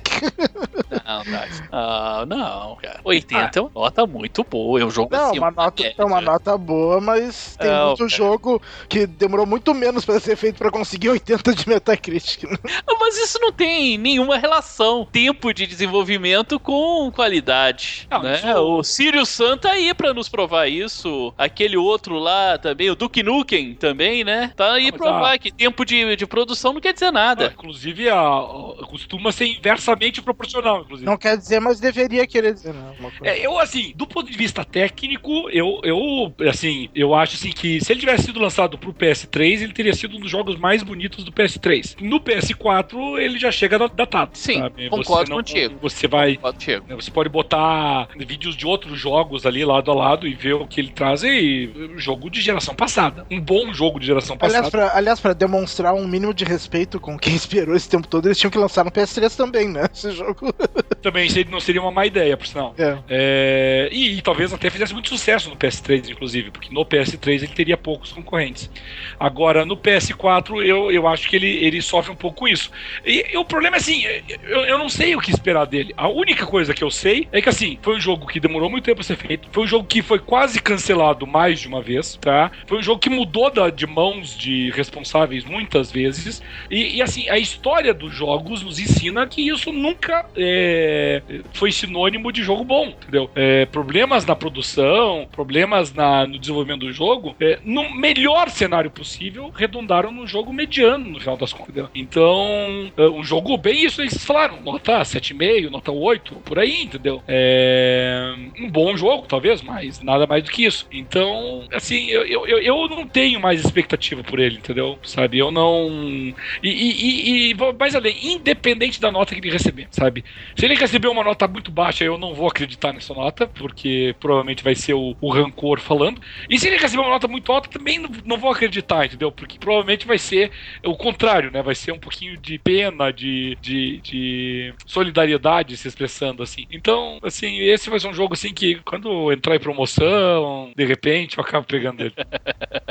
Não, tá. Ah, não, cara. 80 é uma nota muito boa. É um jogo Não, acima uma nota, é uma nota boa, mas tem É, muito cara. jogo que demorou muito menos pra ser feito pra conseguir 80 de Metacritic. né? Ah, Mas isso não tem nenhuma relação. Tempo de desenvolvimento com qualidade. Não, né? isso- O Sirius Sun tá aí pra nos provar isso. Aquele outro lá também, o Duke Nukem também, né? Tá aí Não, mas provar a- que tempo de, de produção não quer dizer Ah, nada. inclusive, a, a- costuma ser inversamente proporcional, inclusive. Não quer dizer, mas deveria querer dizer. Não, coisa. É, eu, assim, do ponto de vista técnico, eu, eu, assim, eu acho assim que se ele tivesse sido lançado pro PS3, ele teria sido um dos jogos mais bonitos do PS3. No PS4, ele já chega da- datado. Sim, sabe? concordo Você não- contigo. Você vai. Pode chegar. né, Você pode botar vídeos de outros jogos ali lado a lado e ver o que ele traz e jogo de geração passada. Um bom jogo de geração Aliás, passada. pra, aliás, pra demonstrar um mínimo de respeito com quem esperou esse tempo todo, eles tinham que lançar no PS3 também, né? (laughs) Esse jogo. Também não seria uma má ideia, por sinal. É. É, e, e talvez até fizesse muito sucesso no PS3, inclusive, porque no PS3 ele teria poucos concorrentes. Agora, no PS4, eu, eu acho que ele, ele sofre um pouco com isso. E, e o problema é assim, eu, eu não sei o que esperar dele. A única coisa que eu sei é que assim, foi um jogo que demorou muito tempo a ser feito, foi um jogo que foi quase cancelado mais de uma vez, tá? Foi um jogo que mudou da- de mãos de responsáveis muitas vezes. E, e, assim, a história dos jogos nos ensina que isso nunca é, foi sinônimo de jogo bom, entendeu? É, problemas na produção, problemas na- no desenvolvimento do jogo, é, no melhor cenário possível, redundaram num jogo mediano no final das contas. entendeu? Então, é, um jogo bem isso vocês falaram, nota 7,5, nota 8, por aí, entendeu? É, um bom jogo, talvez, mas nada mais do que isso. Então, assim, eu, eu, eu- não tenho mais expectativa por ele, entendeu? Sabe? Eu não. E, e- e- e mais além, independente da nota que ele receber, sabe? Se ele receber uma nota muito baixa, eu não vou acreditar nessa nota, porque provavelmente vai ser o, o rancor falando. E se ele receber uma nota muito alta, também não, não vou acreditar, entendeu? Porque provavelmente vai ser o contrário, né? Vai ser um pouquinho de pena, de, de, de solidariedade se expressando assim. Então, assim, esse vai ser um jogo assim que quando entrar em promoção, de repente, eu acabo pegando ele. (laughs)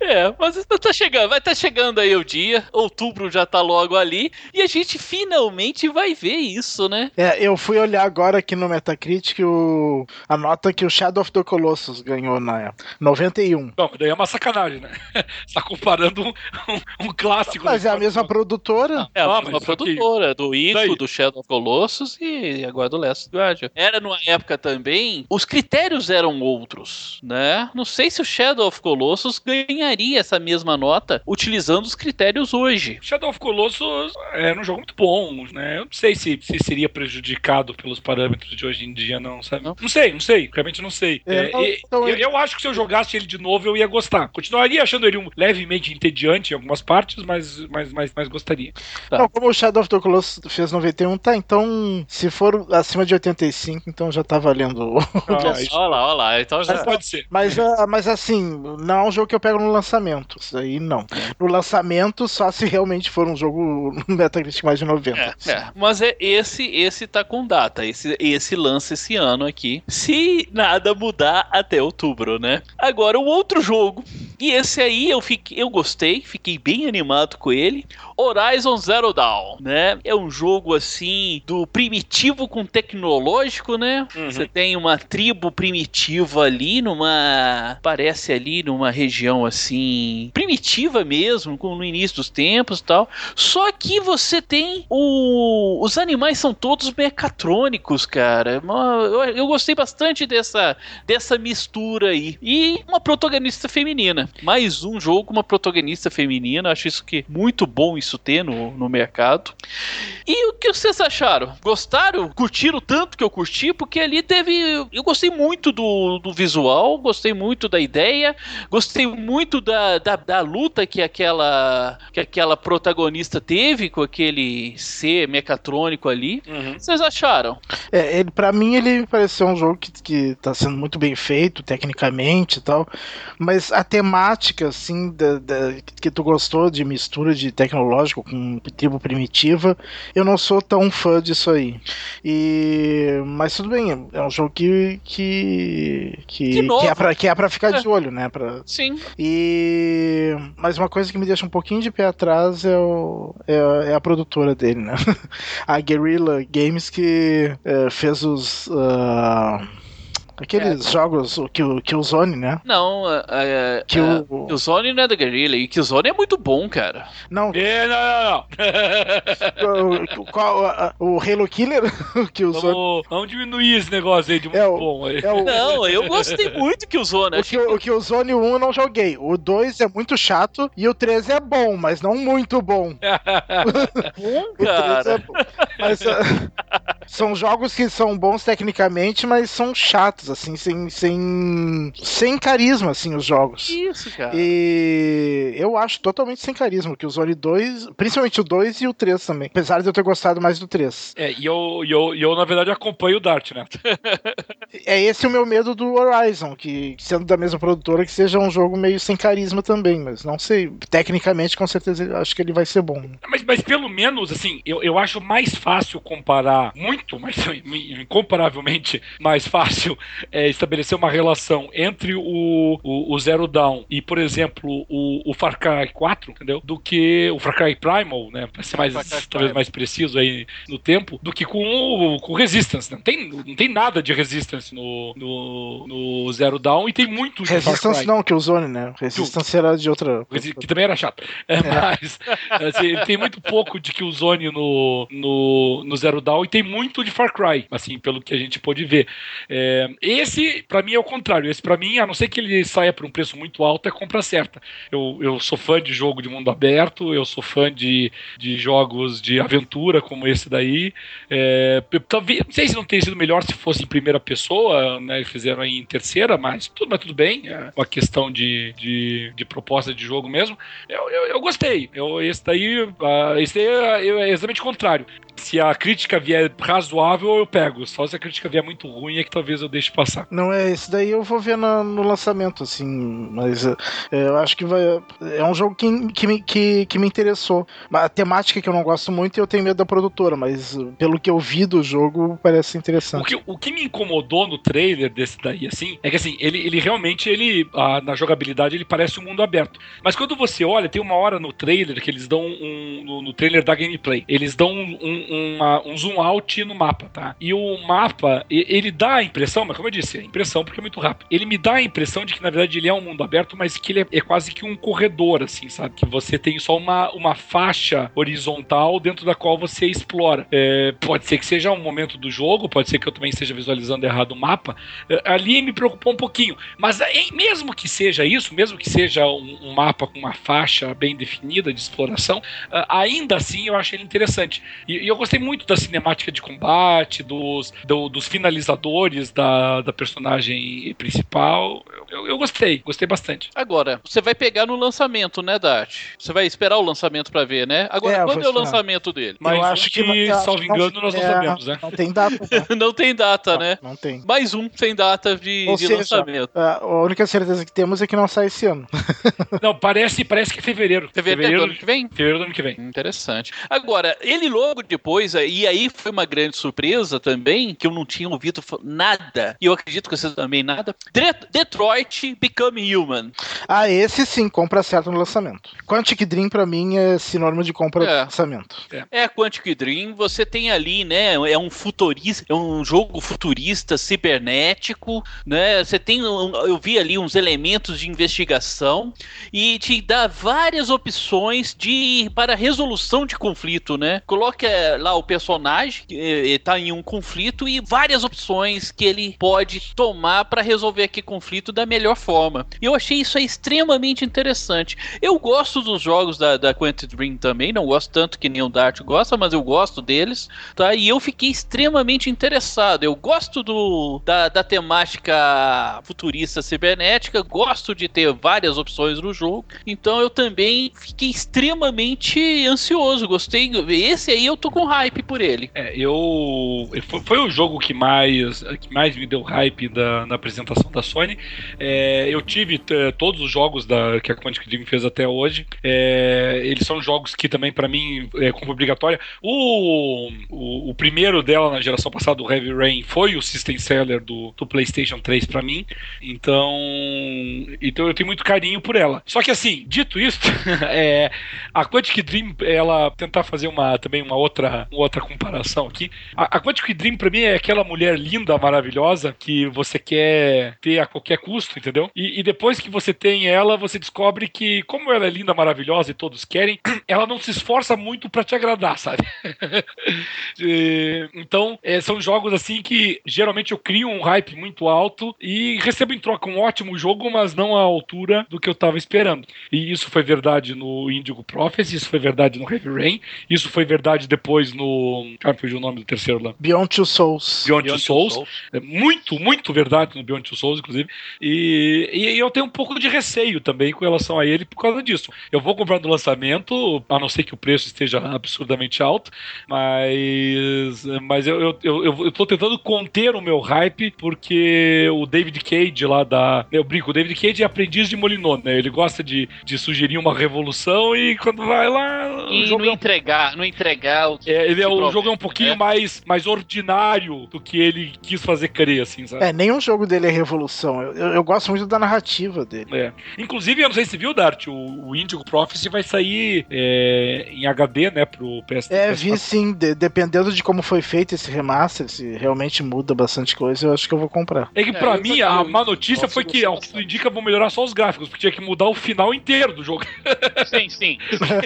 É, mas tá chegando, vai estar chegando aí o dia, outubro já tá logo ali, e a gente finalmente vai ver isso, né? É, eu fui olhar agora aqui no Metacritic o, a nota que o Shadow of the Colossus ganhou na época. 91. Não, daí é uma sacanagem, né? Você (laughs) tá comparando um, um, um clássico. Mas é a mesma produtora. É a Ah, mesma produtora, do Ico, Daí? do Shadow of Colossus e agora do Last Guardian. Era numa época também, os critérios eram outros, né? Não sei se o Shadow of Colossus ganharia essa mesma nota utilizando os critérios hoje. Shadow of Colossus era um jogo muito bom, né? Eu não sei se, se seria prejudicado pelos parâmetros de hoje em dia, não, sabe? Não? Não, sei, não sei, realmente não sei. É, É, e- então eu, ele- eu acho que se eu jogasse ele de novo, eu ia gostar. Continuaria achando ele um levemente entediante em algumas partes, mas, mas, mas, mas gostaria. Tá. Não, como o Shadow of the Colossus fez 91, tá, então se for acima de 85, então já tá valendo. Ah, isso (laughs) Olha lá, olha lá. Então já... pode ser. Mas, ah, mas assim, não é um jogo que eu pego no lançamento. Isso aí não. No lançamento, só se realmente for um jogo (laughs) mais de 90. É, é. Mas é esse, esse tá com data. Esse, esse lança esse ano aqui. Se nada mudar até outubro, né? Agora, o outro jogo. E esse aí eu, fiquei, eu gostei, fiquei bem animado com ele. Horizon Zero Dawn, né? É um jogo assim do primitivo com tecnológico, né? Uhum. Você tem uma tribo primitiva ali numa parece ali numa região assim primitiva mesmo, com no início dos tempos e tal. Só que você tem o os animais são todos mecatrônicos, cara. Eu, eu gostei bastante dessa dessa mistura aí. E uma protagonista feminina. Mais um jogo com uma protagonista feminina. Acho isso que muito bom isso ter no, no mercado. E o que vocês acharam? Gostaram? Curtiram tanto que eu curti? Porque ali teve. Eu gostei muito do, do visual, gostei muito da ideia, gostei muito da, da, da luta que aquela, que aquela protagonista teve com aquele ser mecatrônico ali. Uhum. Vocês acharam? É, ele, pra mim ele pareceu um jogo que, que tá sendo muito bem feito, tecnicamente e tal, mas a temática, assim, da, da- que tu gostou de mistura de com tribo primitiva, eu não sou tão fã disso aí. E, mas tudo bem, é um jogo que, que, que, Que é, pra, que é pra ficar É. de olho, né, pra, Sim. e mas uma coisa que me deixa um pouquinho de pé atrás é, o, é, a- é a produtora dele, né? (laughs) A Guerrilla Games que é, fez os ah, aqueles jogos o que o Killzone, né? Não, é, é, Que é, o- Killzone não é da Guerrilla. E Killzone é muito bom, cara. Não, É, não, não, não. o, qual- a- o Halo Killer, (laughs) o Killzone Vamos, vamos diminuir esse negócio aí de muito É o- bom. Aí. é o Não, eu gostei muito de Killzone. o, Kill, o Killzone 1 eu não joguei. O 2 é muito chato e o 3 é bom, mas não muito bom. (laughs) bom, O 3 é cara. bom. Mas, ah, (laughs) são jogos que são bons tecnicamente, mas são chatos, assim, sem, sem, sem carisma, assim, os jogos. Isso, cara. E eu acho totalmente sem carisma, que o Zone 2, principalmente o 2 e o 3 também. Apesar de eu ter gostado mais do 3. É, e eu, e eu, e eu, na verdade, acompanho o Dart, né? É esse o meu medo do Horizon, que sendo da mesma produtora, que seja um jogo meio sem carisma também, mas não sei. Tecnicamente, com certeza, eu acho que ele vai ser bom. Mas, mas pelo menos, assim, eu, eu acho mais fácil comparar, muito mais, (laughs) incomparavelmente mais fácil, é, estabelecer uma relação entre o, o, o Zero Dawn e, por exemplo, o, o Far Cry 4, entendeu? Do que o Far Cry Primal, né? Pra ser mais, talvez Primal. mais preciso aí no tempo, do que com o, com o Resistance. né? Não tem, não tem nada de Resistance no, no, no Zero Dawn e tem muito de Far Resistance Cry. não, que o Zone, né? Resistance era de outra. Que também era chato. É, Mas assim, tem muito pouco de Killzone no, no, no Zero Dawn e tem muito de Far Cry, assim, pelo que a gente pôde ver. É, esse, pra mim, é o contrário. Esse, pra mim, a não ser que ele saia por um preço muito alto, é compra certa. Eu, eu sou fã de jogo de mundo aberto, eu sou fã de, de jogos de aventura como esse daí. É, talvez, não sei se não teria sido melhor se fosse em primeira pessoa, né? Fizeram aí em terceira, mas tudo, mas tudo bem. É uma questão de, de, de proposta de jogo mesmo. Eu, eu, eu gostei. Eu, esse daí, ah, esse daí é, é exatamente o contrário. Se a crítica vier razoável, eu pego. Só se a crítica vier muito ruim é que talvez eu deixe passar. Não é esse daí eu vou ver na- no lançamento, assim, mas é, eu acho que vai. É um jogo que, que, me, que, que me interessou. A temática que eu não gosto muito eu tenho medo da produtora, mas uh, pelo que eu vi do jogo parece O interessante. que, o que me incomodou no trailer desse daí, assim, é que assim, ele, ele realmente, ele, ah, na jogabilidade, ele parece um mundo aberto. Mas quando você olha, tem uma hora no trailer que eles dão um. No, no trailer da gameplay, eles dão um, um, uma- um zoom out no mapa, tá? E o mapa, ele dá a impressão, mas como eu disse, é impressão porque é muito rápido. Ele me dá a impressão de que, na verdade, ele é um mundo aberto, mas que ele é, é quase que um corredor, assim, sabe? Que você tem só uma, uma faixa horizontal dentro da qual você explora. É, pode ser que seja um momento do jogo, pode ser que eu também esteja visualizando errado o mapa. É, ali me preocupou um pouquinho. Mas é, mesmo que seja isso, mesmo que seja um, um mapa com uma faixa bem definida de exploração, ah, ainda assim eu achei ele interessante. E, e eu gostei muito da cinemática de combate, dos, do- dos finalizadores da, da personagem principal. Eu, eu- eu gostei, gostei bastante. Agora, você vai pegar no lançamento, né, Dart? Você vai esperar o lançamento pra ver, né? Agora, É, quando é o lançamento dele? Mas eu acho que, que, salvo que engano, nós não é, sabemos, né? Não tem data, né? (laughs) Não tem data, né? Não tem. Mais um sem data de, Ou de seja, lançamento. A única certeza que temos é que não sai esse ano. (laughs) Não, parece, parece que é fevereiro. Fevereiro do ano que vem? fevereiro do ano que vem. Interessante. Agora, ele logo depois, e aí foi uma grande surpresa também, que eu não tinha ouvido nada, e eu acredito que você também nada. Detroit Become Human. Ah, esse sim, compra certo no lançamento. Quantic Dream pra mim é sinônimo de compra É. no lançamento. É Quantic Dream, você tem ali, né, é um futurista, é um jogo futurista cibernético, né? Você tem, eu vi ali uns elementos de investigação e te dá várias opções de para resolução de conflito, né? Coloca eh, lá o personagem que eh, em um conflito e várias opções que ele pode tomar para resolver aquele conflito da melhor forma. E eu achei isso extremamente interessante. Eu gosto dos jogos da, da Dream também, não gosto tanto que nem o Dart gosta, mas eu gosto deles, tá? E eu fiquei extremamente interessado. Eu gosto do, da, da temática futurista cibernética, gosto de ter várias opções no jogo, então eu também fiquei extremamente ansioso, gostei. Esse aí eu tô com hype por ele. É, eu. Foi, foi o jogo que mais, que mais me deu hype da, na apresentação da Sony. É, eu tive todos os jogos da, que a Quantic Dream fez até hoje. É, eles são jogos que também, para mim, é como obrigatória. O, o, o, primeiro dela na geração passada, o Heavy Rain, foi o System Seller do, do PlayStation 3 para mim. Então, então eu tenho muito carinho por ela. Só que assim, dito isso, (laughs) é, a Quantic Dream, ela tentar fazer uma também uma outra, uma outra comparação aqui. A, a Quantic Dream para mim é aquela mulher linda, maravilhosa que você quer ter a qualquer custo, entendeu? E, e depois que você tem ela, você descobre que como ela é linda, maravilhosa e todos querem, (clears throat) ela não se esforça muito para te agradar, sabe? (laughs) então, é, são jogos assim que geralmente eu crio um hype muito alto e recebo em troca um ótimo jogo, mas não à altura do que eu tava esperando. E isso foi verdade no Indigo Prophecy, isso foi verdade no Heavy Rain, isso foi verdade depois no. Cara, fugiu o nome do terceiro lá. Beyond Two Souls. Beyond, Beyond Two Souls. Souls. É muito, muito verdade no Beyond Two Souls, inclusive. E, e, eu tenho um pouco de receio também com relação a ele por causa disso. Eu vou comprar no lançamento, a não ser que o preço esteja absurdamente alto, mas, mas eu, eu, eu, eu tô tentando conter o meu hype porque o David Cage lá da. Eu brinco, o David Cage é aprendiz de Molinô, né? Ele gosta de, de sugerir uma revolução e quando vai lá. E não é entregar, não entregar o que. É, ele é, o jogo é um pouquinho é. mais, mais ordinário do que ele quis fazer crer, assim, sabe? É, nenhum jogo dele é revolução. Eu, eu, eu gosto muito da narrativa dele. É. Inclusive, eu não sei se viu, Dart, o, o Indigo Prophecy vai sair é, em HD, né, pro PS. É, vi sim. De, dependendo de como foi feito esse remaster, se realmente muda bastante coisa, eu acho que eu vou comprar. É que pra é, mim, a má notícia foi que, ao que tudo indica, vão melhorar só os gráficos, porque tinha que mudar o final inteiro do jogo. Sim, sim.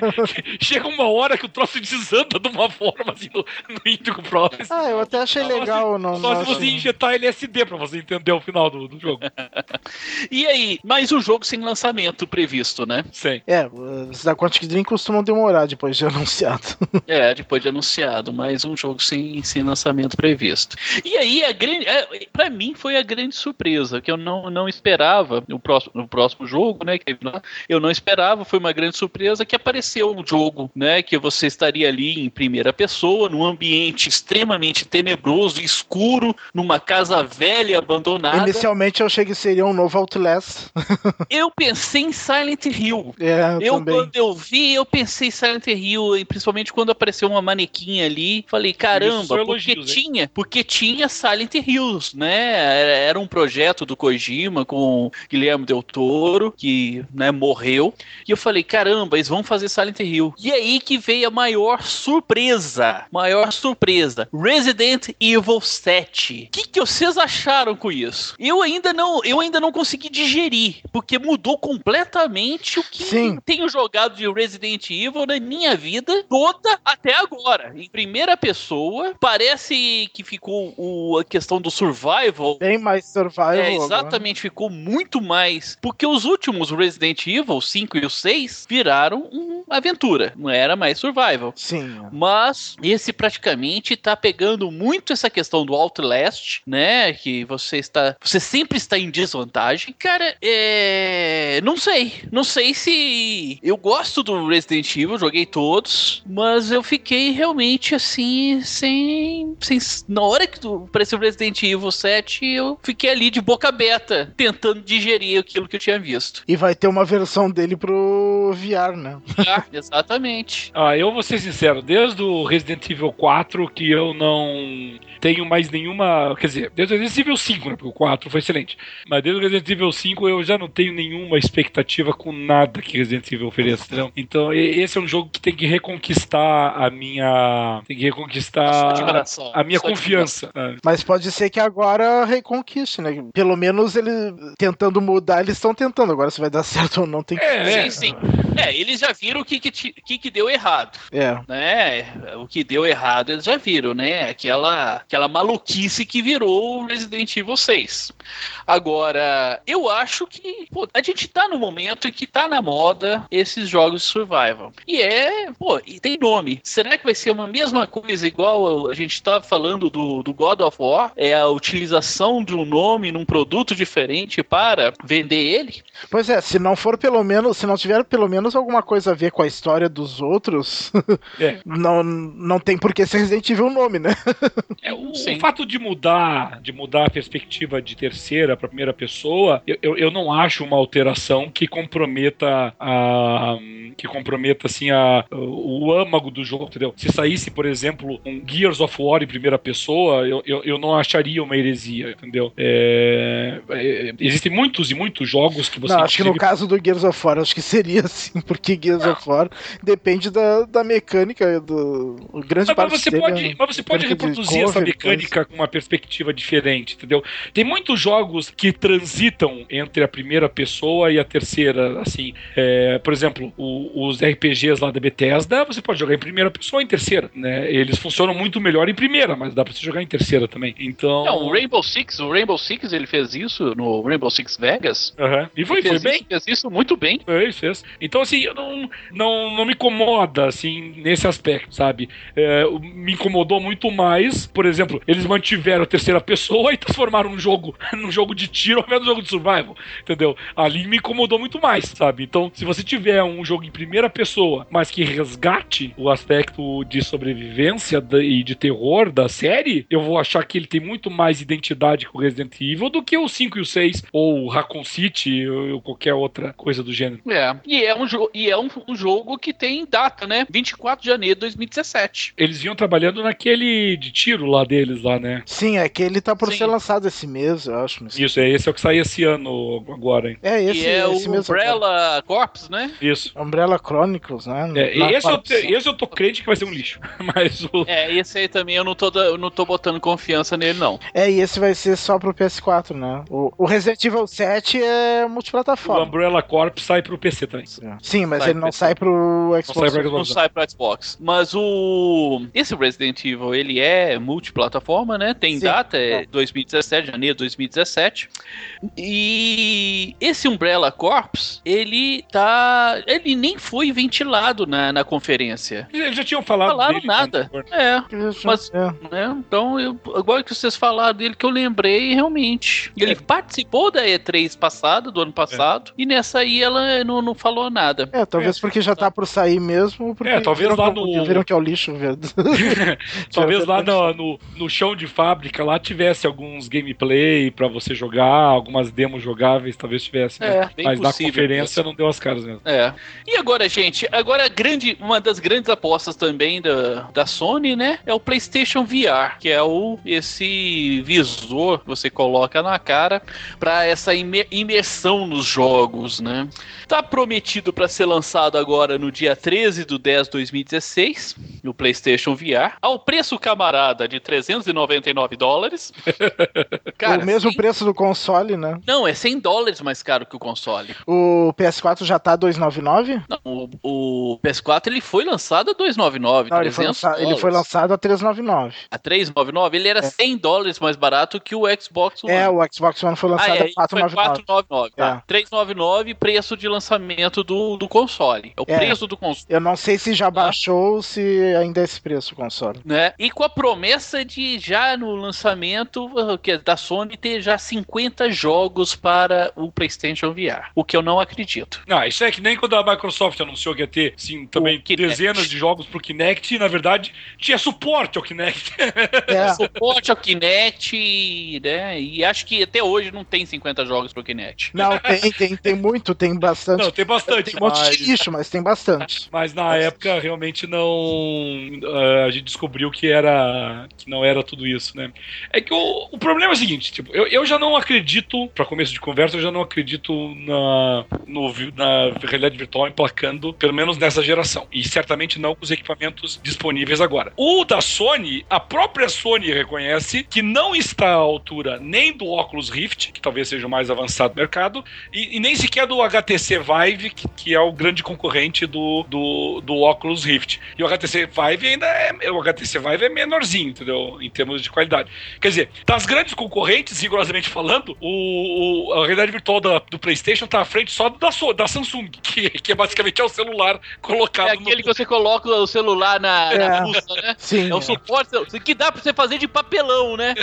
(laughs) Chega uma hora que o troço desanda de uma forma assim no, no Indigo Prophecy. Ah, eu até achei legal. Assim, não, só se você injetar LSD pra você entender o final do, do jogo. (laughs) e aí, mais um jogo sem lançamento previsto, né? Sim. É, os da Quantic Dream costumam demorar depois de (laughs) anunciado. é, depois de anunciado, mais um jogo sem, sem lançamento previsto. E aí, a grande, é, pra mim, foi a grande surpresa, que eu não, não esperava no próximo, no próximo jogo, né? Que eu não esperava, foi uma grande surpresa que apareceu um jogo, né? Que você estaria ali em primeira pessoa, num ambiente extremamente tenebroso, escuro, numa casa velha abandonada. Inicialmente eu achei que seria um novo Outlast. (laughs) eu pensei em Silent Hill. É, eu, eu quando eu vi, eu pensei em Silent Hill, e principalmente quando apareceu uma manequinha ali, falei, caramba, porque tinha, porque tinha Silent Hills, né? Era um projeto do Kojima com Guilherme Del Toro, que né, morreu. E eu falei, caramba, eles vão fazer Silent Hill. E aí que veio a maior surpresa. Maior surpresa. Resident Evil 7. O que, que vocês acharam com isso? Eu ainda não, eu ainda não consegui digerir, porque mudou completamente o que Sim. tenho jogado de Resident Evil na minha vida toda até agora. Em primeira pessoa, parece que ficou o, a questão do survival. Bem mais survival. É, exatamente, agora. ficou muito mais. Porque os últimos Resident Evil, 5 e o 6, viraram uma aventura. Não era mais survival. Sim. Mas esse praticamente tá pegando muito essa questão do Outlast, né? Que você está. Você sempre está em desvantagem. Cara, é. Não sei. Não sei se. Eu gosto do Resident Evil, joguei todos, mas eu fiquei realmente assim, sem. sem... Na hora que apareceu o Resident Evil 7, eu fiquei ali de boca aberta, tentando digerir aquilo que eu tinha visto. E vai ter uma versão dele pro VR, né? Ah, exatamente. ah, eu vou ser sincero, desde o Resident Evil 4 que eu não tenho mais nenhuma. Quer dizer, desde o Resident Evil 5, né? Porque o 4 foi excelente. Mas desde o Resident Evil 5 eu já não tenho nenhuma expectativa com nada que Resident Evil ofereça. Entendeu? Então, esse é um jogo que tem que reconquistar a minha. Tem que reconquistar a, a minha confiança. Né? Mas pode ser que agora reconquiste, né? Pelo menos ele tentando mudar, eles estão tentando. Agora se vai dar (laughs) certo ou não, tem que. É, sim, sim. É, eles já viram o que, que, que, que deu errado. É. Né? O que deu errado eles já viram, né? Aquela, aquela maluquice que virou o Resident Evil 6. Agora, eu acho que pô, a gente tá no momento em que tá na moda esses jogos de survival. E é, pô, e tem nome. Será que vai ser uma mesma coisa igual a gente tava falando do, do God of War? É a utilização de um nome num produto diferente para vender ele? Pois é, se não for pelo menos, se não tiver pelo menos alguma coisa a ver com a história dos outros, É. (laughs) não, não tem por que ser Resident Evil o nome, né? É, o, o fato de mudar, de mudar a perspectiva de terceira para primeira pessoa, eu, eu, eu não acho uma alteração que comprometa a que comprometa assim a, o âmago do jogo, entendeu? Se saísse, por exemplo, um Gears of War em primeira pessoa, eu, eu, eu não acharia uma heresia, entendeu? É, é, existem muitos e muitos jogos que você não, acho que no caso do Gears of War, acho que seria (laughs) assim, porque Gears of War depende da, da mecânica do o grande Mas, parte mas você dele pode, é mas você pode reproduzir essa cover, mecânica com uma perspectiva diferente, entendeu? Tem muitos jogos que transitam entre a primeira pessoa e a terceira, assim. é, por exemplo, o- os RPGs lá da Bethesda, você pode jogar em primeira pessoa ou em terceira, né? Eles funcionam muito melhor em primeira, mas dá pra você jogar em terceira também. Então... Não, o Rainbow Six, o Rainbow Six ele fez isso no Rainbow Six Vegas. Aham. E foi, foi fez bem. Isso, fez isso muito bem. Fez, fez. Então, assim, eu não, não, não me incomoda, assim, nesse aspecto, sabe? É, o- me incomodou muito mais, por exemplo, eles mantiveram a terceira pessoa (laughs) e transformaram um jogo (laughs) num jogo de tiro ao invés do jogo de survival, entendeu? Ali me incomodou muito mais, sabe? Então, se você tiver um jogo em primeira pessoa, mas que resgate o aspecto de sobrevivência e de terror da série, eu vou achar que ele tem muito mais identidade com o Resident Evil do que o 5 e o 6, ou o Raccoon City, ou qualquer outra coisa do gênero. É. E é um, e é um, um jogo que tem data, né? 24 de janeiro de 2017. Eles vinham trabalhando naquele de tiro lá deles, lá, né? Sim, é que ele tá por Sim. ser lançado esse mês, eu acho. mas- Isso, é esse é o que sai esse ano agora, hein? É esse, e é esse o mesmo. Umbrella Corps, né? Isso. Umbrella Chronicles, né? É, Na esse, eu, te- esse eu tô crente que vai ser um lixo. (laughs) Mas o. É, esse aí também eu não tô, eu não tô botando confiança nele, não. É, e esse vai ser só pro PS4, né? O, o Resident Evil 7 é O multiplataforma. Umbrella Corp sai pro PC também. Sim, mas Sai ele não sai pro Xbox. sai pro Não Xbox. sai pro Xbox. Mas o. Esse Resident Evil, ele é multiplataforma, né? Tem Sim, data, é é. 2017, janeiro de 2017. E esse Umbrella Corps, ele tá. Ele nem foi ventilado na, na conferência. Eles já tinham falado. Falaram dele, nada. né? É. Mas- É. né? Então, eu, agora que vocês falaram dele, que eu lembrei realmente. Ele É. participou da E3 passada, do ano passado, e nessa aí ela não, não falou nada. É, talvez porque já tá por sair mesmo. Porque É, talvez viram lá no- Viram que é o lixo, velho. (laughs) Talvez lá no, no, no chão de fábrica lá tivesse alguns gameplay pra você jogar, algumas demos jogáveis, talvez tivesse. né? É, Mas na conferência não deu as caras mesmo. É. E agora, gente, agora a grande, uma das grandes apostas também da, da Sony, né, é o PlayStation VR, que é o esse visor que você coloca na cara para essa imer- imersão nos jogos, né? Tá prometido para ser lançado agora no dia 13 do 10 de 2016, no PlayStation VR, ao preço camarada de 399 dólares. (laughs) o mesmo sim- preço do console, né? Não, é 100 dólares mais caro que o console. O PS4 já tá 299? Não, o, o PS4 ele foi lançado a 299, Não, ele foi, 300 lançado, ele foi lançado a 399. A 399, ele era 100 dólares mais barato que o Xbox One. É, o Xbox One foi ah, lançado é, a ele foi 499. 499, tá. É. 399, preço de lançamento do, do console. É o É. preço do console. Eu não sei se já baixou ou se ainda é esse preço o console. Né? E com a promessa de já no lançamento que é da Sony ter já 50 jogos para o PlayStation VR, o que eu não acredito. Ah, isso é que nem quando a Microsoft anunciou que ia ter, sim, também O dezenas de jogos pro Kinect e, na verdade, tinha suporte ao Kinect. (laughs) É, Suporte ao Kinect, né? E acho que até hoje não tem 50 jogos pro Kinect. não, tem, tem, tem muito, tem bastante. Não, tem bastante. tem um monte mas- de lixo, mas tem bastante. Mas na época realmente não. Ah, a gente descobriu que era. que não era tudo isso, né? É que o, o problema é o seguinte, tipo, eu, eu já não acredito, para começo de conversa, eu já não acredito na, no na realidade virtual emplacando, pelo menos nessa geração. E certamente não com os equipamentos disponíveis agora. O da Sony, a própria Sony reconhece que não está à altura nem do Oculus Rift, que talvez seja o mais avançado do mercado, e, e nem sequer do HTC Vive, que, que é o grande concorrente do, do, do Oculus Rift. E o HTC Vive ainda é. O HTC Vive é menorzinho, entendeu? Em termos de qualidade. Quer dizer, das grandes concorrentes, rigorosamente falando, o, o, a realidade virtual da, do PlayStation tá à frente só da, da Samsung, (laughs) que, que é basicamente é o celular colocado. É aquele no... que você coloca o celular na, é. na né? Sim. É o suporte que dá pra você fazer de papelão, né?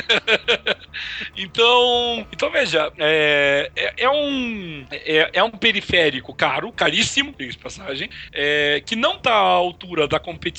(laughs) então, então veja, é, é, é um é, é, um periférico caro, caríssimo, diga passagem, é, que não tá à altura da competição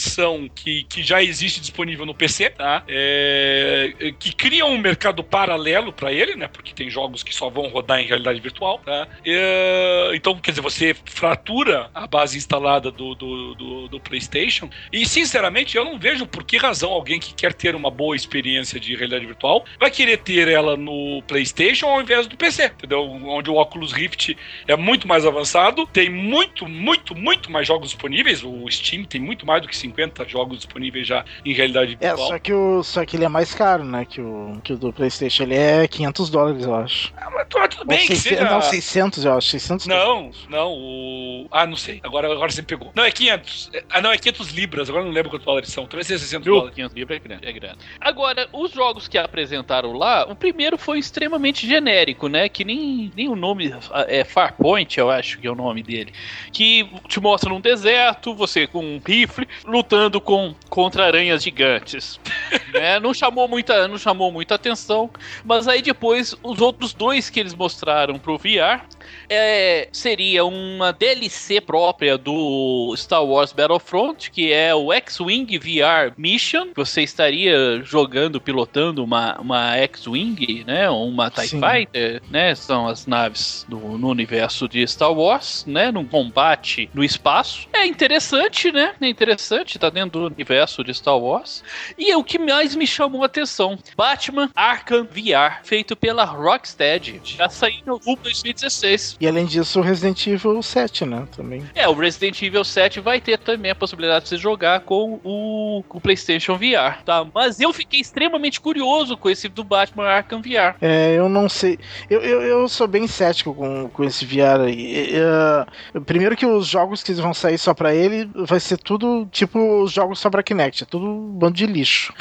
que, que já existe disponível no PC, tá? É, que cria um mercado paralelo para ele, né? Porque tem jogos que só vão rodar em realidade virtual, tá? É, então, quer dizer, você fratura a base instalada do, do, do, do, PlayStation. E, sinceramente, eu não vejo por que razão alguém que quer ter uma boa experiência de realidade virtual vai querer ter ela no PlayStation ao invés do PC, entendeu? Onde o Oculus Rift é muito mais avançado, tem muito, muito, muito mais jogos disponíveis. O Steam tem muito mais do que 50 jogos disponíveis já em realidade é, virtual. É, só que, o, só que ele é mais caro, né? Que o, que o do PlayStation. Ele é 500 dólares, eu acho. Ah, mas tudo bem, 600, que seja... Não, 600, eu acho. 600 não, não. O... Ah, não sei. Agora, agora você pegou. Não, é 500. Ah, não, é 500 libras. Agora não lembro quanto dólares são. Talvez seja 600 Viu? dólares. 500 libras é grande, é grande. Agora, os jogos que apresentaram lá, o primeiro foi extremamente genérico, né? Que nem, nem o nome é Farpoint, eu acho que é o nome dele. Que te mostra num deserto, você com um rifle, lutando com, contra aranhas gigantes. (laughs) né? Não chamou muita, não chamou muita atenção. Mas aí depois, os outros dois que eles mostraram pro VR é, seria uma DLC própria do Star Wars Battlefront, que é o X-Wing VR Mission. Você estaria jogando, pilotando uma, uma X-Wing, né? Uma TIE Sim. Fighter, né? São as naves do, no universo de Star Wars, né? Num combate no espaço. É interessante, né? É interessante, tá dentro do universo de Star Wars. E é o que mais me chamou a atenção: Batman Arkham VR, feito pela Rocksteady. Já saiu no 2016. E além disso, o Resident Evil 7, né? Também. É, o Resident Evil 7 vai ter também a possibilidade de você jogar com o, com o PlayStation VR, tá? Mas eu fiquei extremamente curioso com esse do Batman Arkham VR. É, eu não sei. Eu, eu, eu sou bem cético com, com esse VR aí. Uh, primeiro que os jogos que vão sair só pra ele vai ser tudo tipo os jogos só pra Kinect, é tudo um bando de lixo.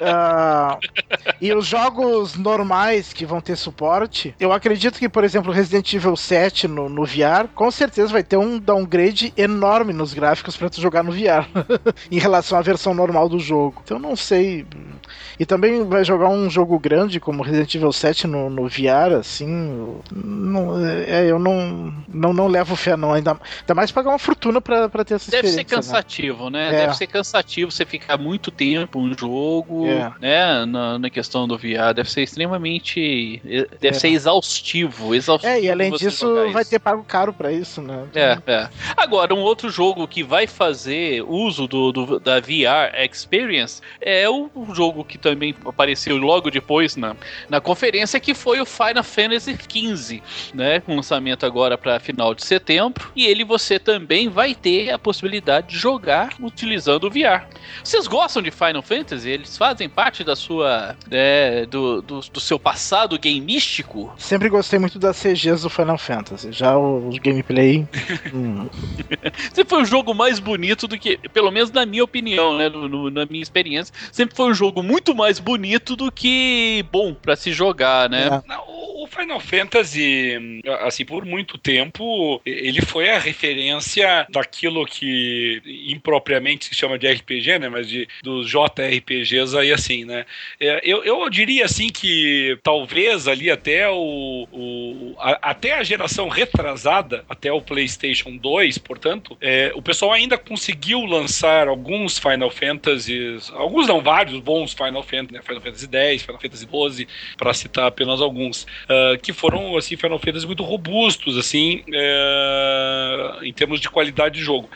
uh, (laughs) e os jogos normais que vão ter suporte, eu acredito que, por exemplo, Resident Evil 7 no, no VR, com certeza vai ter um downgrade enorme nos gráficos para tu jogar no VR, (laughs) em relação à versão normal do jogo. Então não sei. E também vai jogar um jogo grande como Resident Evil 7 no, no VR, assim. Não, é, eu não, não, não levo fé, não. Ainda, ainda mais pagar uma fortuna pra, pra ter essa Deve. Deve ser cansativo, né? né? É. Deve ser cansativo você ficar muito tempo um jogo, é. né? Na, na, questão do VR. Deve ser extremamente. Deve é. ser exaustivo. exaustivo é, e além disso, vai ter pago caro pra isso, né? É, é. Agora, um outro jogo que vai fazer uso do, do da VR Experience é o jogo que também apareceu logo depois na, na conferência, que foi o Final Fantasy XV, né? Com lançamento agora para final de setembro. E ele você também vai ter a possibilidade de jogar utilizando o VR. Vocês gostam de Final Fantasy? Eles fazem parte da sua. É, do, do, do, seu passado gameístico? Sempre gostei muito das CGs do Final Fantasy. Já o, o gameplay. hum. (laughs) Sempre foi um jogo mais bonito do que. Pelo menos na minha opinião, né? No, no, na minha experiência. Sempre foi um jogo muito mais bonito do que bom para se jogar, né? É. O Final Fantasy, assim, por muito tempo, ele foi a referência daquilo que impropriamente se chama de RPG, né? Mas de, dos JRPGs aí assim, né? É, eu, eu diria assim que talvez ali até o, o a, até a geração retrasada, até o PlayStation 2, portanto, é, o pessoal ainda conseguiu lançar alguns Final Fantasies, alguns não vários bons Final Fantasy, né? Final Fantasy X, Final Fantasy XII, para citar apenas alguns, uh, que foram assim Final Fantasy muito robustos assim, uh, em termos de qualidade de jogo.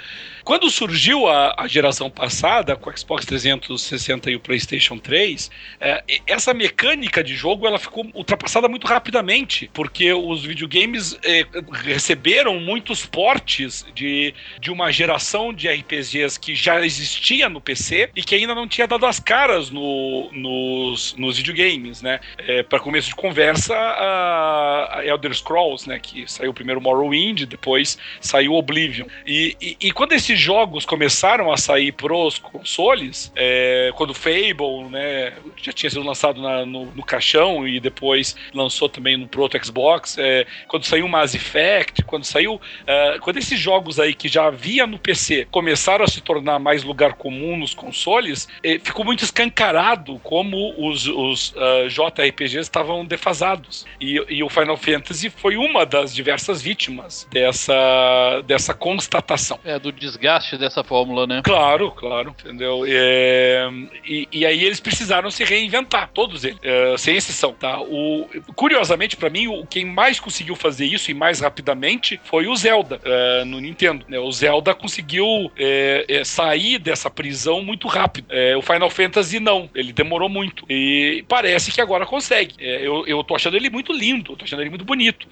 Quando surgiu a, a, geração passada, com o Xbox 360 e o PlayStation 3, é, essa mecânica de jogo ela ficou ultrapassada muito rapidamente, porque os videogames é, receberam muitos portes de, de uma geração de RPGs que já existia no PC e que ainda não tinha dado as caras no, nos, nos videogames, né? É, Para começo de conversa, a, a Elder Scrolls, né? Que saiu primeiro Morrowind, depois saiu Oblivion. E, e, e quando esse esses jogos começaram a sair pros consoles, é, quando o Fable, né, já tinha sido lançado na, no, no, caixão e depois lançou também no Proto Xbox, é, quando saiu Mass Effect, quando saiu, é, quando esses jogos aí que já havia no PC começaram a se tornar mais lugar comum nos consoles, é, ficou muito escancarado como os, os uh, JRPGs estavam defasados. E, e o Final Fantasy foi uma das diversas vítimas dessa, dessa constatação. É, do desgaste dessa fórmula, né? Claro, claro, entendeu? É, e, e, aí eles precisaram se reinventar, todos eles, é, sem exceção, tá? O, curiosamente, para mim, o quem mais conseguiu fazer isso e mais rapidamente foi o Zelda é, no Nintendo. Né? O Zelda conseguiu é, é, sair dessa prisão muito rápido. É, o Final Fantasy não, ele demorou muito. E parece que agora consegue. eu, eu tô achando ele muito lindo, tô achando ele muito bonito.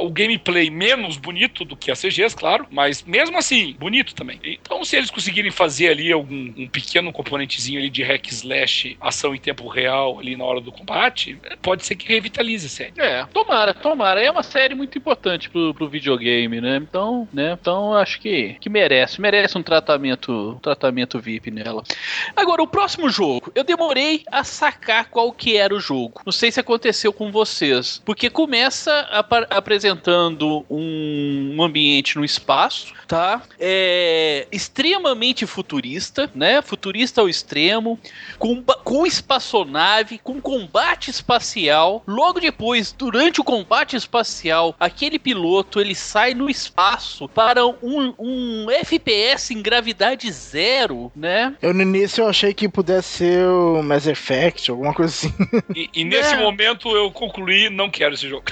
o gameplay menos bonito do que a CGs, claro, mas mesmo assim, bonito também. Então, se eles conseguirem fazer ali algum um pequeno componentezinho ali de hack slash, ação em tempo real ali na hora do combate, pode ser que revitalize a série. É, tomara, tomara. É uma série muito importante pro, pro videogame, né? Então, né? Então, acho que, que merece. Merece um tratamento, um tratamento VIP nela. Agora, o próximo jogo. Eu demorei a sacar qual que era o jogo. Não sei se aconteceu com vocês. Porque começa apresentando um ambiente no espaço, tá? É extremamente futurista, né? Futurista ao extremo, com, com espaçonave, com combate espacial. Logo depois, durante o combate espacial, aquele piloto ele sai no espaço para um, um FPS em gravidade zero, né? Eu no início eu achei que pudesse ser o Mass Effect, alguma coisa assim. (laughs) E, e nesse é. momento eu concluí, não quero esse jogo.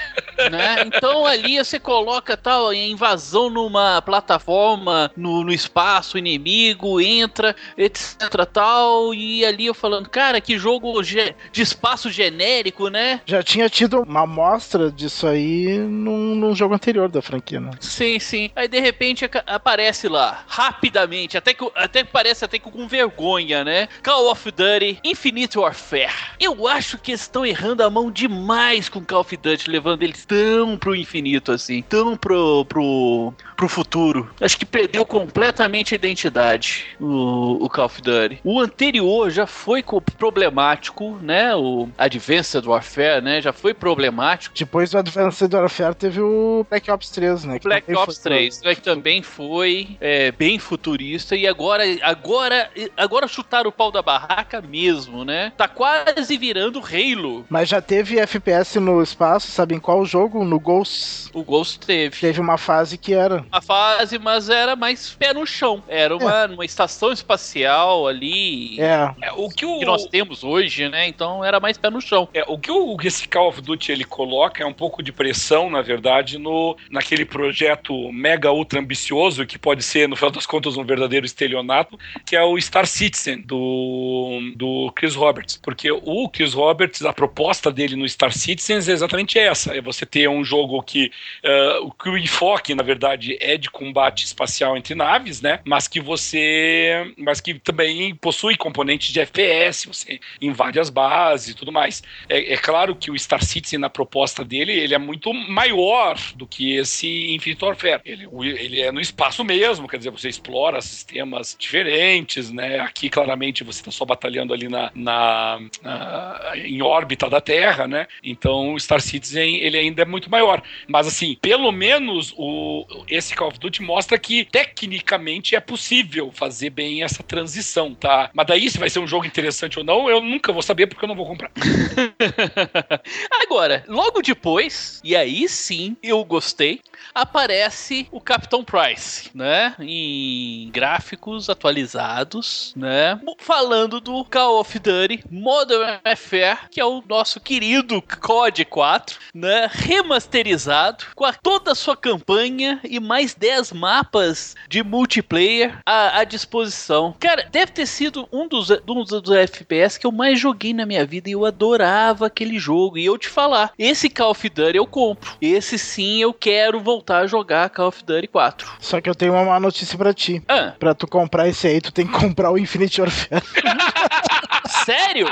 Né? Então ali você coloca tal invasão numa plataforma no, no espaço inimigo, entra, etc tal, e ali eu falando, cara, que jogo de espaço genérico, né? Já tinha tido uma amostra disso aí num, num jogo anterior da franquia, né? Sim, sim. Aí de repente aparece lá, rapidamente, até que até parece até que com vergonha, né? Call of Duty Infinite Warfare. Eu acho que estão errando a mão demais com Call of Duty, levando eles tão pro infinito assim, tão pro, pro, pro futuro. Acho que perdeu completamente a identidade o, o Call of Duty. O anterior já foi problemático, né? O Advanced Warfare, né? Já foi problemático. Depois do Advanced Warfare teve o Black Ops 3, né? Black Ops 3, né, que também foi é, bem futurista e agora, agora, agora chutaram o pau da barraca mesmo, né? Tá quase virando Halo. Mas já teve FPS no espaço, sabe em qual jogo? No Ghost. O Ghost teve. Teve uma fase que era. A fase, mas era mais pé no chão. Era uma, é. uma estação espacial ali. É. é o que, o... que nós temos hoje, né? Então era mais pé no chão. É, o que o, esse Call of Duty ele coloca é um pouco de pressão, na verdade, no, naquele projeto mega ultra ambicioso, que pode ser, no final das contas, um verdadeiro estelionato, que é o Star Citizen, do, do Chris Roberts. Porque o Chris Roberts, a proposta dele no Star Citizen é exatamente essa: é você ter um jogo que, uh, que o enfoque, na verdade, é de combate espacial entre naves, né? Mas que você. Mas que também possui componentes de FPS, você invade as bases e tudo mais. É, é claro que o Star Citizen, na proposta dele, ele é muito maior do que esse Infinite Warfare. Ele, ele é no espaço mesmo, quer dizer, você explora sistemas diferentes, né? Aqui, claramente, você está só batalhando ali na, na, na, em órbita da Terra, né? Então, o Star Citizen, ele ainda é muito maior. Mas, assim, pelo menos o, esse Call of Duty mostra que, tecnicamente, é possível fazer bem essa transição, tá? Mas daí, se vai ser um jogo interessante ou não, eu nunca vou saber porque eu não vou comprar. (laughs) Agora, logo depois, e aí sim eu gostei, aparece o Capitão Price, né? Em gráficos atualizados, né? Falando do Call of Duty Modern Warfare, que é o nosso querido COD 4, né? Remasterizado, com a, toda a sua campanha e mais 10 mapas de multiplayer à, à disposição. Cara, deve ter sido um dos, um dos FPS que eu mais joguei na minha vida e eu adorava aquele jogo. E eu te falar, esse Call of Duty eu compro. Esse sim eu quero voltar a jogar Call of Duty 4. Só que eu tenho uma má notícia para ti. Ah. Pra tu comprar esse aí, tu tem que comprar o Infinite Warfare. (laughs) Sério?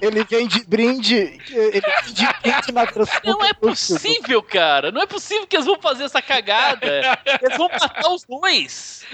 Ele vem de brinde. Ele vem de brinde na. Não é possível, cara. Não é possível que eles vão fazer essa cagada. Eles vão matar os dois.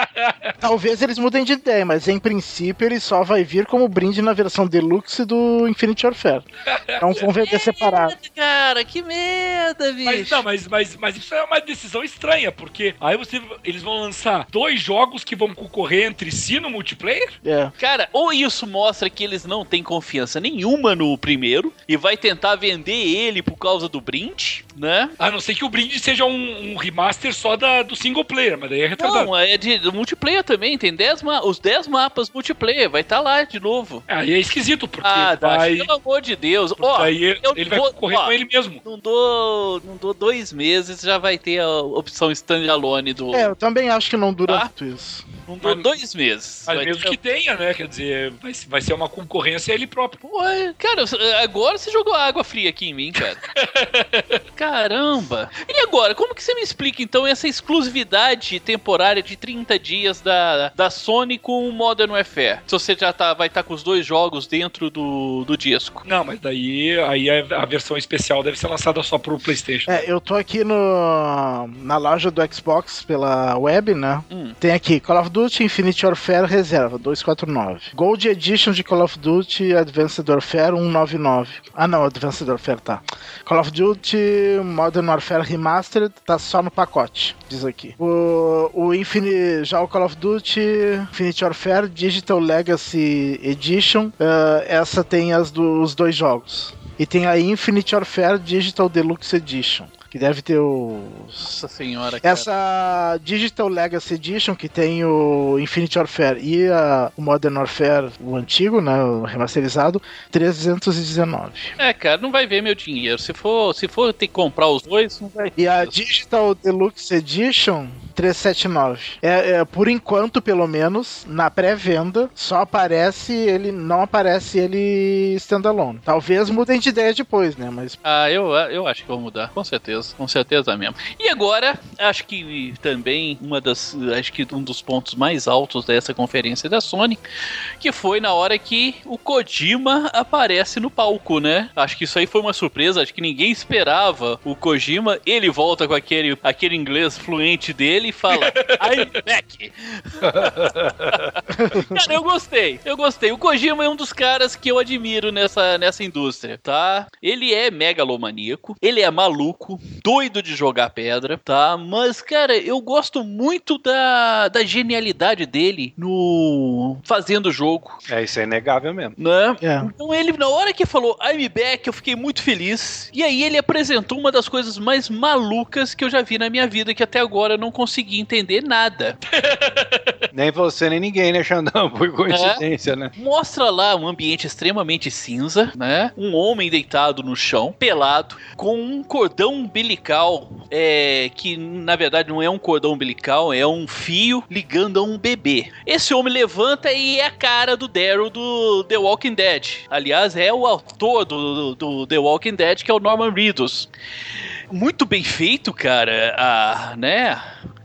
(laughs) Talvez eles mudem de ideia, mas em princípio ele só vai vir como brinde na versão deluxe do Infinite Warfare. Então vão vender separado. Merda, cara, que merda, bicho. Mas, não, mas, mas, mas isso é uma decisão estranha, porque aí você, eles vão lançar dois jogos que vão concorrer entre si no multiplayer? É. Cara, ou isso mostra que eles não têm confiança nenhuma no primeiro e vai tentar vender ele por causa do brinde, né? A não ser que o brinde seja um, um remaster só da, do single player, mas daí é retardado. Não, é de do multiplayer também, tem 10 ma os 10 mapas multiplayer, vai estar lá de novo. Aí é esquisito, porque Ah, vai. pelo amor de Deus. Ó, aí eu ele vai vou- concorrer ó, com ele mesmo. não dou, não dou dois meses, já vai ter a opção standalone do. É, eu também acho que não dura Tá. muito isso. Não dou Mas- dois meses. Mas Vai mesmo ter- que tenha, né? Quer dizer, vai, vai ser uma concorrência a ele próprio. Pô, é, cara, agora você jogou água fria aqui em mim, cara. (laughs) Caramba! E agora, como que você me explica então essa exclusividade temporária de 30 dias da, da Sony com o Modern Warfare? Se você já tá, vai estar com os dois jogos dentro do, do disco. Não, mas daí aí a, a versão especial deve ser lançada só pro PlayStation. É, eu tô aqui no, na loja do Xbox pela web, né? Hum. Tem aqui Call of Duty Infinite Warfare Reserva 249. Gold Edition de Call of Duty Advanced Warfare 199. Ah não, Advanced Warfare tá. Call of Duty Modern Warfare Remastered tá só no pacote, diz aqui. O, o Infinite, já o Call of Duty Infinite Warfare Digital Legacy Edition, eh, essa tem as dos dois jogos. E tem a Infinite Warfare Digital Deluxe Edition. Que deve ter os. Nossa senhora, cara. Essa Digital Legacy Edition, que tem o Infinite Warfare e a- o Modern Warfare, o antigo, né? O remasterizado, 319. É, cara, não vai ver meu dinheiro. Se for, se for ter que comprar os dois, não vai E a Digital Deluxe Edition, 379. É, é, por enquanto, pelo menos, na pré-venda, só aparece ele. Não aparece ele standalone. Talvez mudem de ideia depois, né? Mas Ah, eu, eu acho que vou mudar, com certeza, com certeza mesmo. E agora, acho que também uma das, acho que um dos pontos mais altos dessa conferência da Sony, que foi na hora que o Kojima aparece no palco, né? Acho que isso aí foi uma surpresa, acho que ninguém esperava o Kojima, ele volta com aquele, aquele inglês fluente dele e fala, (laughs) I'm back. (laughs) Cara, eu gostei, eu gostei. O Kojima é um dos caras que eu admiro nessa, nessa indústria, tá? Ele é megalomaníaco, ele é maluco, doido de jogar pedra, tá? Mas, cara, eu gosto muito da, da genialidade dele no fazendo o jogo, É, isso é inegável mesmo. né? É. Então ele, na hora que falou I'm back, eu fiquei muito feliz. E aí ele apresentou uma das coisas mais malucas que eu já vi na minha vida, que até agora eu não consegui entender nada. (laughs) Nem você, nem ninguém, né, Xandão? Por coincidência, né? Mostra lá um ambiente extremamente cinza, né? Um homem deitado no chão, pelado, com um cordão umbilical, é, que na verdade não é um cordão umbilical, é um fio ligando a um bebê. Esse homem levanta e é a cara do Daryl do The Walking Dead. Aliás, é o autor do, do, do The Walking Dead, que é o Norman Reedus. Muito bem feito, cara. A, né?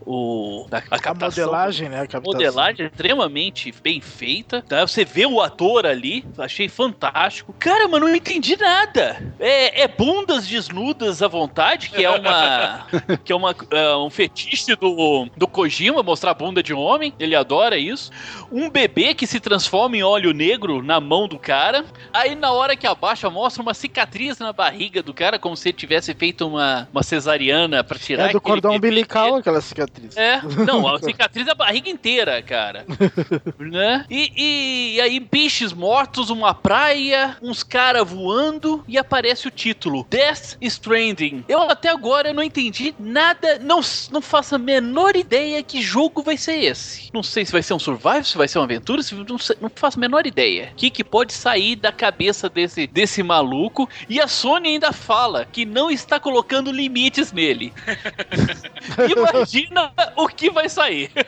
O, a, a modelagem, né? A modelagem extremamente bem feita, tá? Você vê o ator ali, achei fantástico. Cara, mas não entendi nada. É, é bundas desnudas à vontade, que é uma (laughs) que é uma é um fetiche do, do Kojima mostrar a bunda de homem, ele adora isso. Um bebê que se transforma em óleo negro na mão do cara. Aí na hora que abaixa mostra uma cicatriz na barriga do cara como se ele tivesse feito uma, uma cesariana pra tirar É do cordão umbilical aquela cicatriz. É, (laughs) não, a cicatriz da barriga inteira, cara. (laughs) né? E, e- e aí, bichos mortos, uma praia, uns caras voando e aparece o título: Death Stranding. Eu até agora não entendi nada, não, não faço a menor ideia que jogo vai ser esse. Não sei se vai ser um survival, se vai ser uma aventura, se, não, sei- não faço a menor ideia. O que, que pode sair da cabeça desse, desse maluco? E a Sony ainda fala que não está colocando limites nele. (laughs) Imagina o que vai sair. (laughs)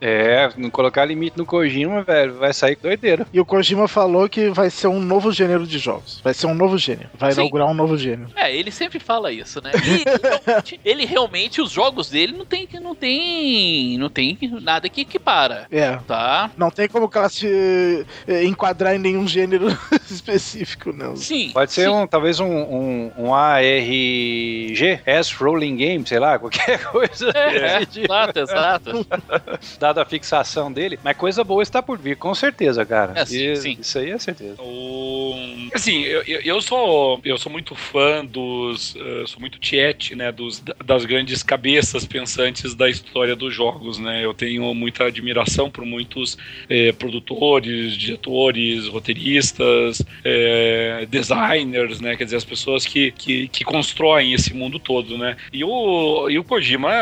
É, não colocar limite no Kojima, velho, vai sair doideira. E o Kojima falou que vai ser um novo gênero de jogos. Vai ser um novo gênero. Vai Sim. inaugurar um novo gênero. É, ele sempre fala isso, né? E (laughs) ele realmente, ele realmente, os jogos dele não tem, não tem, não tem nada que, que para, É. tá? Não tem como classi- eh, enquadrar em nenhum gênero (laughs) específico, não. Sim. Pode ser sim. um, talvez um, um, um ARG, S Rolling Game, sei lá, qualquer coisa. É, (laughs) exato, exato. (laughs) dada a fixação dele. Mas coisa boa está por vir, com certeza, cara. É, sim, E- sim. Isso aí é certeza. O... Assim, eu, eu, sou eu sou muito fã dos, eh, sou muito tiete, né, dos, das grandes cabeças pensantes da história dos jogos, né. Eu tenho muita admiração por muitos eh, produtores, diretores, roteiristas, eh, designers, né, quer dizer as pessoas que, que, que constroem esse mundo todo, né. E o, e o Kojima,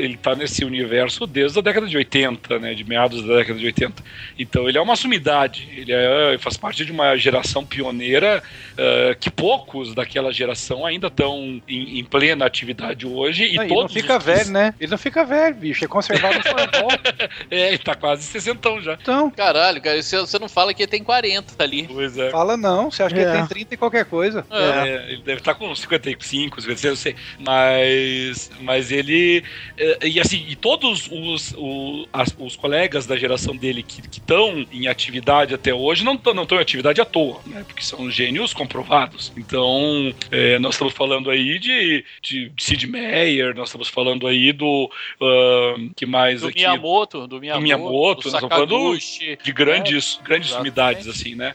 ele tá nesse universo desde a década de 80, né, de meados da década de 80. Então ele é uma sumidade, ele é, faz parte de uma geração pioneira eh, que poucos daquela geração ainda estão em, em plena atividade hoje e Não, e não todos fica os- velho, né? Ele não fica velho, bicho. É conservado no. (laughs) É, ele tá quase 60 já. Então, Caralho, cara, você, você não fala que ele tem 40 ali. Pois é. fala não. Você acha que É. ele tem 30 e qualquer coisa. É. É, ele deve estar com 55, 56, eu sei. Mas, mas ele. É, E assim, e todos os, o- as- os colegas da geração dele que estão em atividade até hoje não estão não tão em atividade à toa, né? Porque são gênios comprovados. Então, é, nós estamos falando aí de, de, de Sid Meier, nós estamos falando aí do. ahn, que mais Do aqui? Miyamoto, do Miyamoto, Miyamoto, do nós estamos falando de grandes, grandes exatamente. sumidades, assim, né?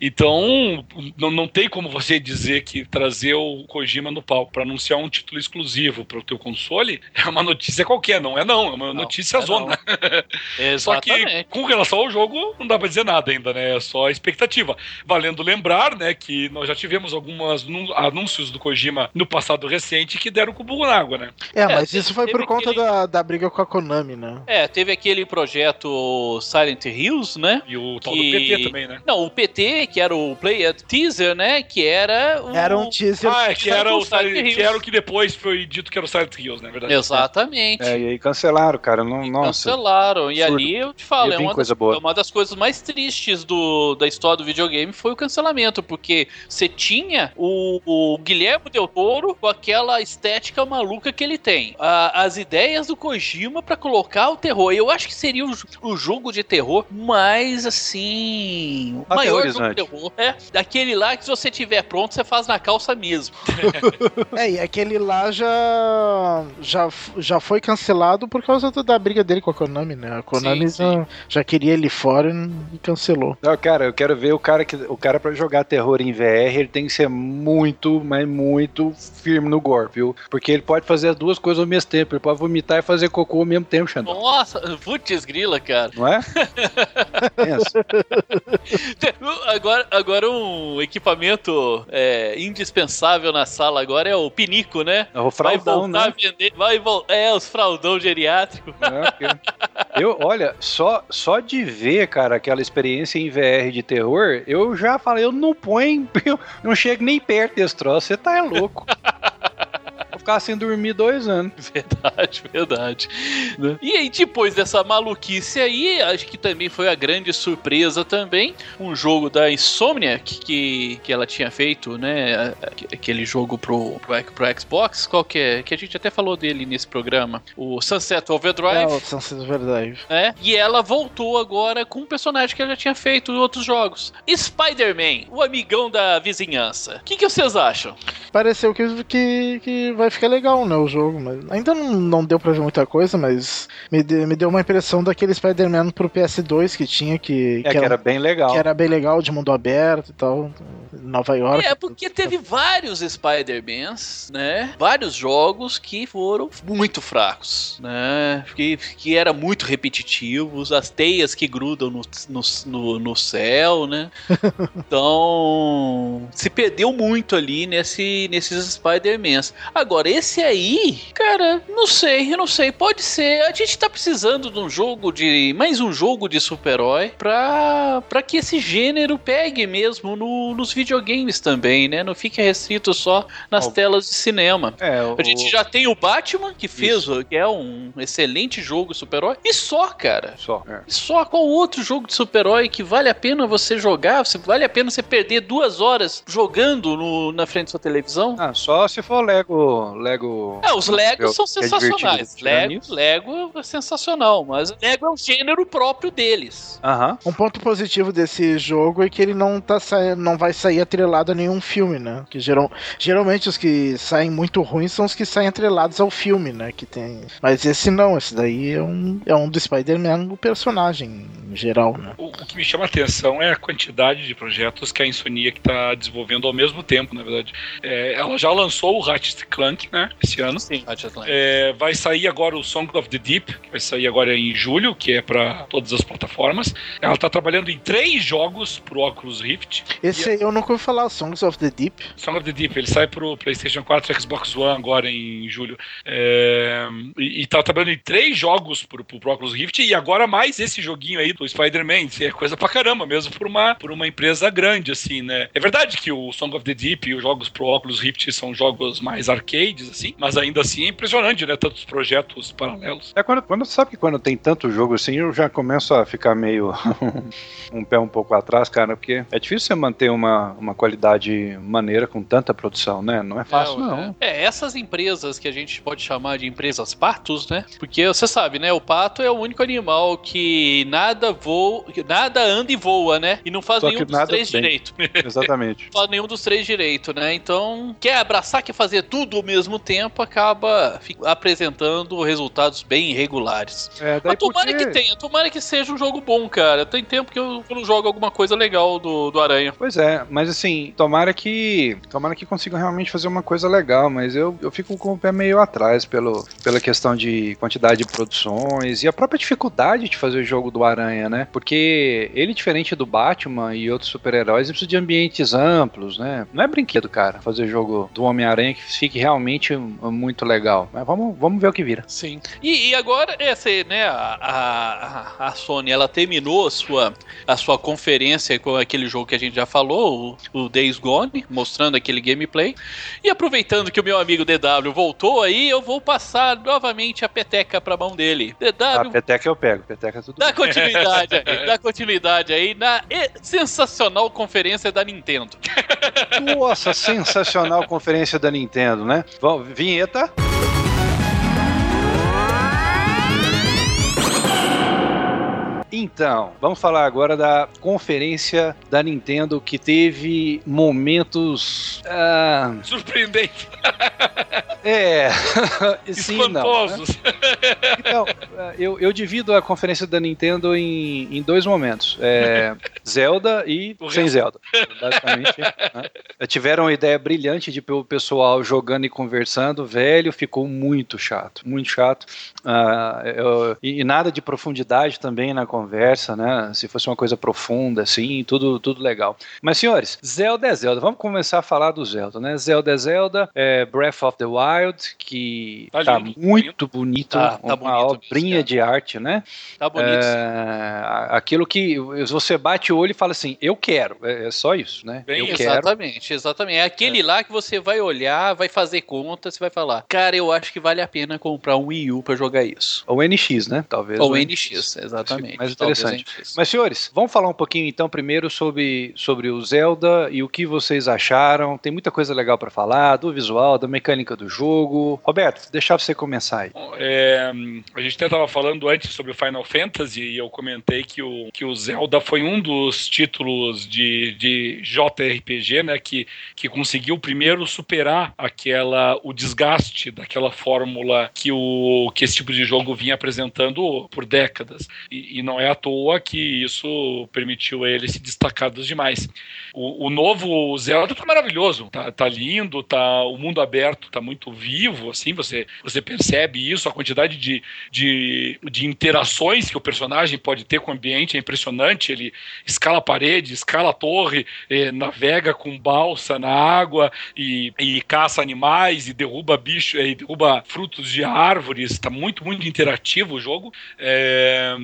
Então, não, não tem como você dizer que trazer o Kojima no palco para anunciar um título exclusivo para o teu console (laughs) é uma notícia qualquer, não é não, é uma Não, notícia é zona. (laughs) Só que com relação ao jogo, não dá pra dizer nada ainda, né? É só expectativa. Valendo lembrar, né, que nós já tivemos alguns anúncios do Kojima no passado recente que deram com o burro na água, né? É, mas teve- isso foi por conta aquele- da, da briga com a Konami, né? É, teve aquele projeto Silent Hills, né? E o tal Que- do PT também, né? Não, o PT, que era o Play Teaser, né? Que era o... Era um teaser. Ah, é que era, o, Silent Silent- que era o que depois foi dito que era o Silent Hills, na verdade. Exatamente. É, e aí cancelaram, cara. Não, E nossa. Cancelaram. E absurdo. ali eu te falo, é uma, coisa das, boa. é uma das coisas mais tristes do, da história do videogame foi o cancelamento, porque você tinha o, o Guilherme Del Toro com aquela estética maluca que ele tem. A- as ideias do Kojima pra colocar o terror. Eu acho que seria o, o jogo de terror mais assim. maior Aterrorizante. Terror. É, daquele lá que se você tiver pronto, você faz na calça mesmo. (laughs) É, e aquele lá já, já, já foi cancelado por causa do- da briga dele com a Konami, né? A Konami Sim, sim. Já, já queria ele fora e cancelou. Não, cara, eu quero ver o cara que o cara para jogar terror em VR, ele tem que ser muito, mas muito firme no gore, viu? Porque ele pode fazer as duas coisas ao mesmo tempo, ele pode vomitar e fazer cocô ao mesmo tempo, Xandão. Nossa, putz grila, cara. Não é? (laughs) Pensa. Agora, agora um equipamento é, indispensável na sala agora é o pinico, né? É o Vai fraldão, voltar né? a vender, vai voltar, é, os fraldão geriátrico. É, Eu, olha, só, só de ver, cara, aquela experiência em VR de terror, eu já falei, eu não ponho, (laughs) eu não chego nem perto desse troço, você tá é louco. (laughs) Ficar sem dormir dois anos. (laughs) Verdade, verdade. né? E aí, depois dessa maluquice aí, acho que também foi a grande surpresa também, um jogo da Insomniac que, que ela tinha feito, né? Aquele jogo pro, pro, pro Xbox, qual que é? Que a gente até falou dele nesse programa. O Sunset É, Overdrive. o Sunset Overdrive. né? E ela voltou agora com um personagem que ela já tinha feito em outros jogos. Spider-Man, o amigão da vizinhança. O que, que vocês acham? Pareceu que, que, que vai ficar legal, né, o jogo. Mas ainda não, não deu pra ver muita coisa, mas me, de- me deu uma impressão daquele Spider-Man pro PS2 que tinha, que, É que era bem legal. que era bem legal, de mundo aberto e tal. Nova York. É, porque teve vários Spider-Mans, né? Vários jogos que foram muito fracos, né? Que, que eram muito repetitivos, as teias que grudam no, no, no, no céu, né? (laughs) Então, se perdeu muito ali nesse, nesses Spider-Mans. Agora, esse aí, cara, não sei, eu não sei. Pode ser. A gente tá precisando de um jogo de. mais um jogo de super-herói pra, pra que esse gênero pegue mesmo no, nos videogames também, né? Não fique restrito só nas oh. telas de cinema. É, o... A gente já tem o Batman, que fez, Isso. que é um excelente jogo super-herói, e só, cara. Só. É. E só qual outro jogo de super-herói que vale a pena você jogar? Vale a pena você perder duas horas jogando no, na frente da sua televisão? Ah, só se for Lego. Lego. É, os Legos são é sensacionais. É Lego, Lego é sensacional, mas Lego é um gênero próprio deles. Aham. Um ponto positivo desse jogo é que ele não tá sa... não vai sair atrelado a nenhum filme, né? Que geral... geralmente os que saem muito ruins são os que saem atrelados ao filme, né? Que tem. Mas esse não, esse daí é um, é um do Spider-Man, o personagem em geral, né? O, o, que me chama a atenção é a quantidade de projetos que a Insomnia que tá desenvolvendo ao mesmo tempo, na verdade. É, ela já lançou o Ratchet Clank, né? Esse ano. Sim. É, vai sair agora o Song of the Deep, que vai sair agora em julho, que é para todas as plataformas. Ela tá trabalhando em três jogos pro Oculus Rift. Esse aí eu nunca ouvi falar, Songs of the Deep. Song of the Deep, ele sai pro PlayStation 4 e Xbox One agora em julho. É, e, e tá trabalhando em três jogos pro, pro Oculus Rift e agora mais esse joguinho aí do Spider-Man. É coisa pra caramba mesmo por uma, por uma empresa grande, assim, né? É verdade que o Song of the Deep e os jogos pro Oculus Rift são jogos mais arcades, assim, mas ainda assim é impressionante, né? Tantos projetos paralelos. É quando, quando sabe que quando tem tanto jogo assim, eu já começo a ficar meio (laughs) um pé um pouco atrás, cara, porque é difícil você manter uma, uma qualidade maneira com tanta produção, né? Não é fácil, não. não. É, essas empresas que a gente pode chamar de empresas patos, né? Porque você sabe, né? O pato é o único animal que nada voa, nada anda e voa, né? E não faz Só nenhum dos três direito. (laughs) Exatamente. não faz nenhum dos três direito, né? Então, quer abraçar, quer fazer tudo ao mesmo tempo, acaba apresentando resultados bem irregulares. É, Mas tomara porque... que tenha, tomara que seja um jogo bom, cara. Tem tempo que eu, eu não jogo alguma coisa legal do, do Aranha. Pois é, mas assim, tomara que. Tomara que consigam realmente fazer uma coisa legal, mas eu, eu fico com o pé meio atrás pelo, pela questão de quantidade de produções e a própria dificuldade de fazer o jogo do Aranha, né? Porque ele, diferente do Batman e outros super-heróis, precisa de ambientes amplos, né? Não é brinquedo, cara, fazer jogo do Homem-Aranha que fique realmente muito legal. Mas vamos, vamos ver o que vira. Sim. E, e agora, essa, né, a, a, a Sony, ela terminou a sua, a sua conferência com aquele jogo que a gente já falou, o, o Days Gone, mostrando aquele gameplay. E aproveitando que o meu amigo DW voltou aí, eu vou passar novamente a peteca pra mão dele. DW. A peteca eu pego, peteca é tudo Dá bem. continuidade aí, (laughs) dá continuidade aí na sensacional conferência da Nintendo. Nossa, sensacional conferência da Nintendo, né? Vinheta. Então, vamos falar agora da conferência da Nintendo que teve momentos. Ah... Surpreendentes. É, (laughs) sim, Espantosos. Não, né? Então, eu, eu divido a conferência da Nintendo em, em dois momentos: é, Zelda e o sem resto. Zelda. Basicamente. Né? Tiveram uma ideia brilhante de o pessoal jogando e conversando, velho, ficou muito chato, muito chato. Uh, eu, e, e, nada de profundidade também na conversa, né? Se fosse uma coisa profunda, assim, tudo, tudo legal. Mas, senhores, Zelda é Zelda. Vamos começar a falar do Zelda, né? Zelda é Zelda, é Breath of the Wild, que tá, tá lindo, muito bonito, tá, tá uma bonito obrinha mesmo, de arte, né? Tá bonito. É, aquilo que você bate o olho e fala assim, eu quero. É, é só isso, né? Bem, eu exatamente, quero. exatamente. É aquele é. lá que você vai olhar, vai fazer conta, você vai falar, cara, eu acho que vale a pena comprar um Wii U pra jogar isso. Ou NX, né? Talvez. Ou NX, NX, exatamente. Mais interessante. Mas, senhores, vamos falar um pouquinho então primeiro sobre, sobre o Zelda e o que vocês acharam. Tem muita coisa legal para falar, do visual, da mecânica do jogo. Roberto, deixar você começar aí. É, a gente até estava falando antes sobre o Final Fantasy e eu comentei que o, que o Zelda foi um dos títulos de, de JRPG, né? Que, que conseguiu primeiro superar aquela o desgaste daquela fórmula que o que esse tipo de jogo vinha apresentando por décadas. E, e não é à toa que isso permitiu ele se destacar dos demais. O, o novo Zelda tá maravilhoso, tá, tá, lindo, tá o mundo aberto tá muito vivo, assim, você, você percebe isso, a quantidade de, de de, interações que o personagem pode ter com o ambiente é impressionante. Ele escala a parede, escala a torre, eh, navega com balsa na água e, e caça animais e derruba bicho, e derruba frutos de árvores. Está muito, muito interativo o jogo. É,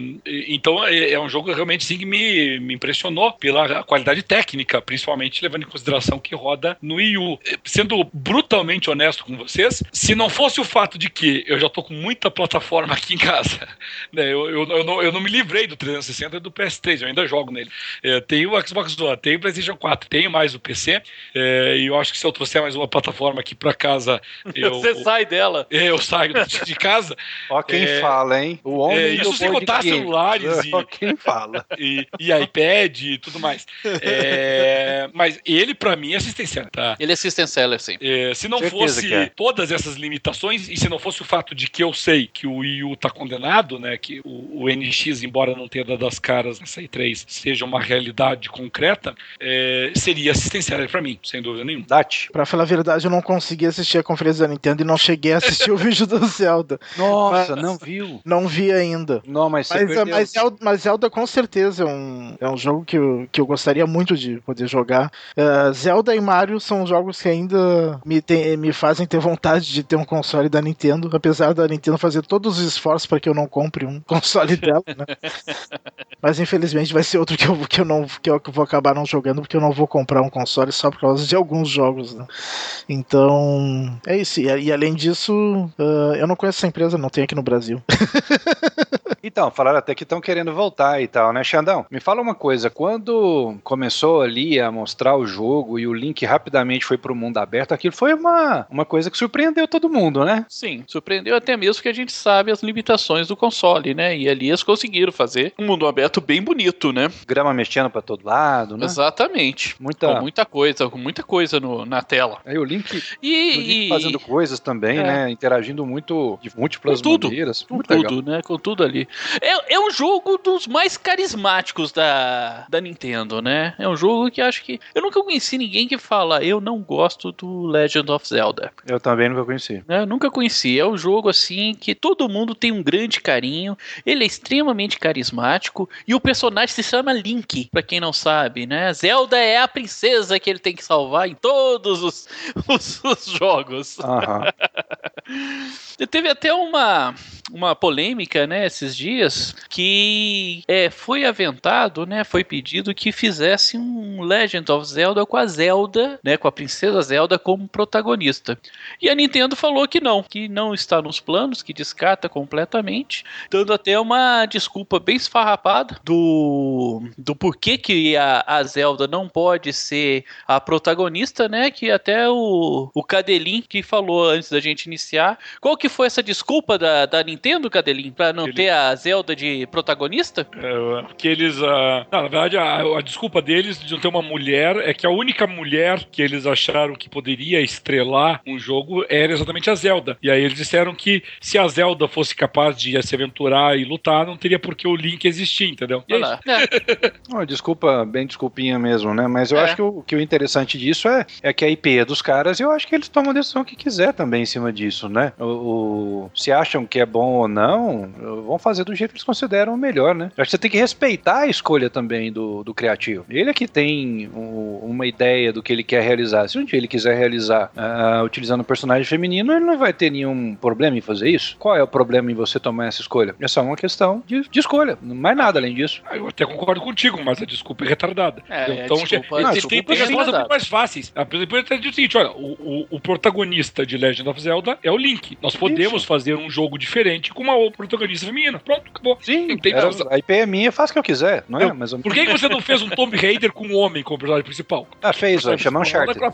então é, é, um jogo realmente sim, que me, me impressionou pela qualidade técnica, principalmente levando em consideração que roda no Wii U. Sendo brutalmente honesto com vocês, se não fosse o fato de que eu já tô com muita plataforma aqui em casa, (laughs) né, eu, eu, eu, não, eu não me livrei do 360 e do PS3, eu ainda jogo nele. É, tenho o Xbox One, tenho o PlayStation 4, tenho mais o PC, é, e eu acho que se eu trouxer mais uma plataforma aqui para casa. (laughs) Eu, Você sai dela. É, eu saio de casa. (laughs) Ó, quem é, fala, hein? O homem. É, isso sem contar celulares e, Ó, quem fala. E, e iPad e tudo mais. É, mas ele, para mim, é assistencial, tá? Ele é assistencial, sim. É, se não Certeza fosse é. todas essas limitações, e se não fosse o fato de que eu sei que o Wii U tá condenado, né? Que o, o NX, embora não tenha dado as caras nessa i3, seja uma realidade concreta, é, seria assistencial para mim, sem dúvida nenhuma. Dati. Pra falar a verdade, eu não consegui assistir a conferência da Nintendo e não cheguei a assistir o (laughs) vídeo do Zelda. Nossa, mas, não viu? Não vi ainda. Não, mas mas, mas, Zelda, mas Zelda com certeza é um, é um jogo que eu, que eu gostaria muito de poder jogar. Uh, Zelda e Mario são jogos que ainda me, tem, me fazem ter vontade de ter um console da Nintendo, apesar da Nintendo fazer todos os esforços para que eu não compre um (laughs) console dela, né? (laughs) Mas infelizmente vai ser outro que eu, que eu não que eu vou acabar não jogando porque eu não vou comprar um console só por causa de alguns jogos, né? Então, é isso. E, e além disso, uh, eu não conheço essa empresa, não tem aqui no Brasil. (laughs) Então, falaram até que estão querendo voltar e tal, né, Xandão? Me fala uma coisa, quando começou ali a mostrar o jogo e o link rapidamente foi pro mundo aberto, aquilo foi uma, uma coisa que surpreendeu todo mundo, né? Sim, surpreendeu até mesmo que a gente sabe as limitações do console, né? E ali eles conseguiram fazer um mundo aberto bem bonito, né? Grama mexendo para todo lado, né? Exatamente. Muita... Com muita coisa, com muita coisa no, na tela. Aí o Link, e, o Link fazendo coisas também, é. né? Interagindo muito de múltiplas com tudo, maneiras. Com muito tudo, legal. né? Com tudo ali. É, é um jogo dos mais carismáticos da, da Nintendo, né? É um jogo que acho que. Eu nunca conheci ninguém que fala, eu não gosto do Legend of Zelda. Eu também nunca conheci. É, eu nunca conheci. É um jogo assim que todo mundo tem um grande carinho. Ele é extremamente carismático. E o personagem se chama Link, pra quem não sabe, né? Zelda é a princesa que ele tem que salvar em todos os, (laughs) os, os jogos. Aham. (laughs) Teve até uma, uma polêmica, né, esses dias, que é, foi aventado, né, foi pedido que fizesse um Legend of Zelda com a Zelda, né, com a princesa Zelda como protagonista. E a Nintendo falou que não, que não está nos planos, que descarta completamente, dando até uma desculpa bem esfarrapada do, do porquê que a, a Zelda não pode ser a protagonista, né, que até o, o Cadelin que falou antes da gente iniciar, qual que foi essa desculpa da, da Nintendo, Cadelin, pra não Ele... ter a Zelda de protagonista? É, que eles. Uh... Não, na verdade, a, a, desculpa deles de não ter uma mulher é que a única mulher que eles acharam que poderia estrelar um jogo era exatamente a Zelda. E aí eles disseram que se a Zelda fosse capaz de se aventurar e lutar, não teria por que o Link existir, entendeu? E é é. (laughs) desculpa, bem desculpinha mesmo, né? Mas eu é. acho que o, que o interessante disso é, é que a IP é dos caras e eu acho que eles tomam a decisão que quiser também em cima disso, né? O, o, se acham que é bom ou não, vão fazer do jeito que eles consideram melhor, né? Eu acho que você tem que respeitar a escolha também do, do criativo. Ele é que tem um, uma ideia do que ele quer realizar. Se um dia ele quiser realizar uh, utilizando um personagem feminino, ele não vai ter nenhum problema em fazer isso. Qual é o problema em você tomar essa escolha? É só uma questão de, de escolha, mais nada além disso. Ah, eu até concordo contigo, mas a desculpa é retardada. É, então, desculpa, não, tem respostas muito mais fáceis. A ter dito o seguinte: olha, o, o, o protagonista de Legend of Zelda é o Link. Nós podemos Isso. fazer um jogo diferente com uma protagonista feminina. Pronto, acabou. Sim, tem era, a IP é minha, faz o que eu quiser, não é? Mas eu... Por que você não fez um Tomb Raider com um homem como personagem principal? Ah, fez, vai chamar um Charter. (laughs)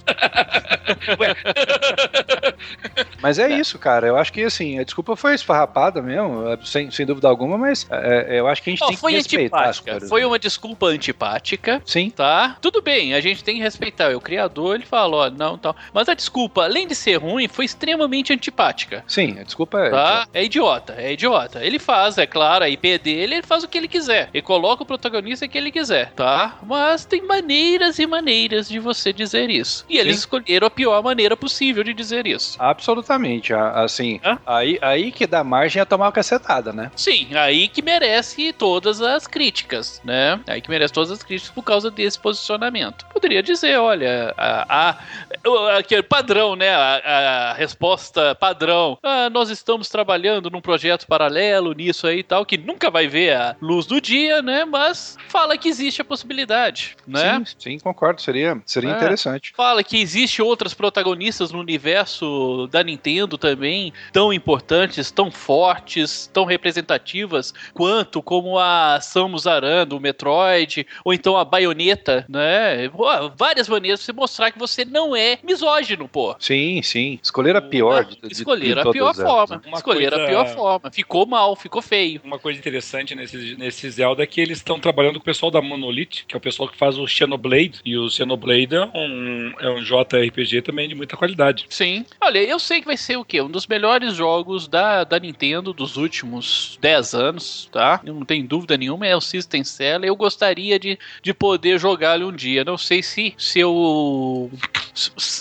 mas é, é, isso, cara. Eu acho que assim, a desculpa foi esfarrapada mesmo, sem, sem dúvida alguma, mas é, é eu acho que a gente oh, tem que respeitar as coisas. Foi uma desculpa antipática. Sim. Tá? Tudo bem, a gente tem que respeitar. O criador, ele fala, ó, não, tal. Mas a desculpa, além de ser ruim, foi extremamente antipática. Sim, a desculpa é. Tá? É idiota, é idiota. Ele faz, é claro, a IP dele, ele faz o que ele quiser. Ele coloca o protagonista que ele quiser, tá? Mas tem maneiras e maneiras de você dizer isso. E eles Sim. escolheram a pior maneira possível de dizer isso. Absolutamente a- assim, Hã? aí, aí que dá margem a tomar uma cacetada, né? Sim, aí que merece todas as críticas, né? Aí que merece todas as críticas por causa desse posicionamento. Poderia dizer, olha, a, a- o- aquele padrão, né? A, a resposta padrão. Ah, nós estamos trabalhando num projeto paralelo nisso aí e tal, que nunca vai ver a luz do dia, né? Mas fala que existe a possibilidade, né? Sim, sim, concordo. Seria, seria É. interessante. Fala que existe outras protagonistas no universo da Nintendo também, tão importantes, tão fortes, tão representativas quanto como a Samus Aran do Metroid, ou então a Bayonetta, né? Várias maneiras de você mostrar que você não é misógino, pô. Sim, sim. Escolher a pior. de- de- Escolher de a todas pior forma. Uma Escolher a coisa- pior forma. Ficou mal, ficou feio. Uma coisa interessante nesse, nesse Zelda é que eles estão trabalhando com o pessoal da Monolith, que é o pessoal que faz o Xenoblade. E o Xenoblade é um, é um JRPG também de muita qualidade. Sim. Olha, eu sei que vai ser o quê? Um dos melhores jogos da, da Nintendo dos últimos 10 anos, tá? Eu não tenho dúvida nenhuma, é o System Seller. Eu gostaria de, de poder jogá-lo um dia. Não sei se, se eu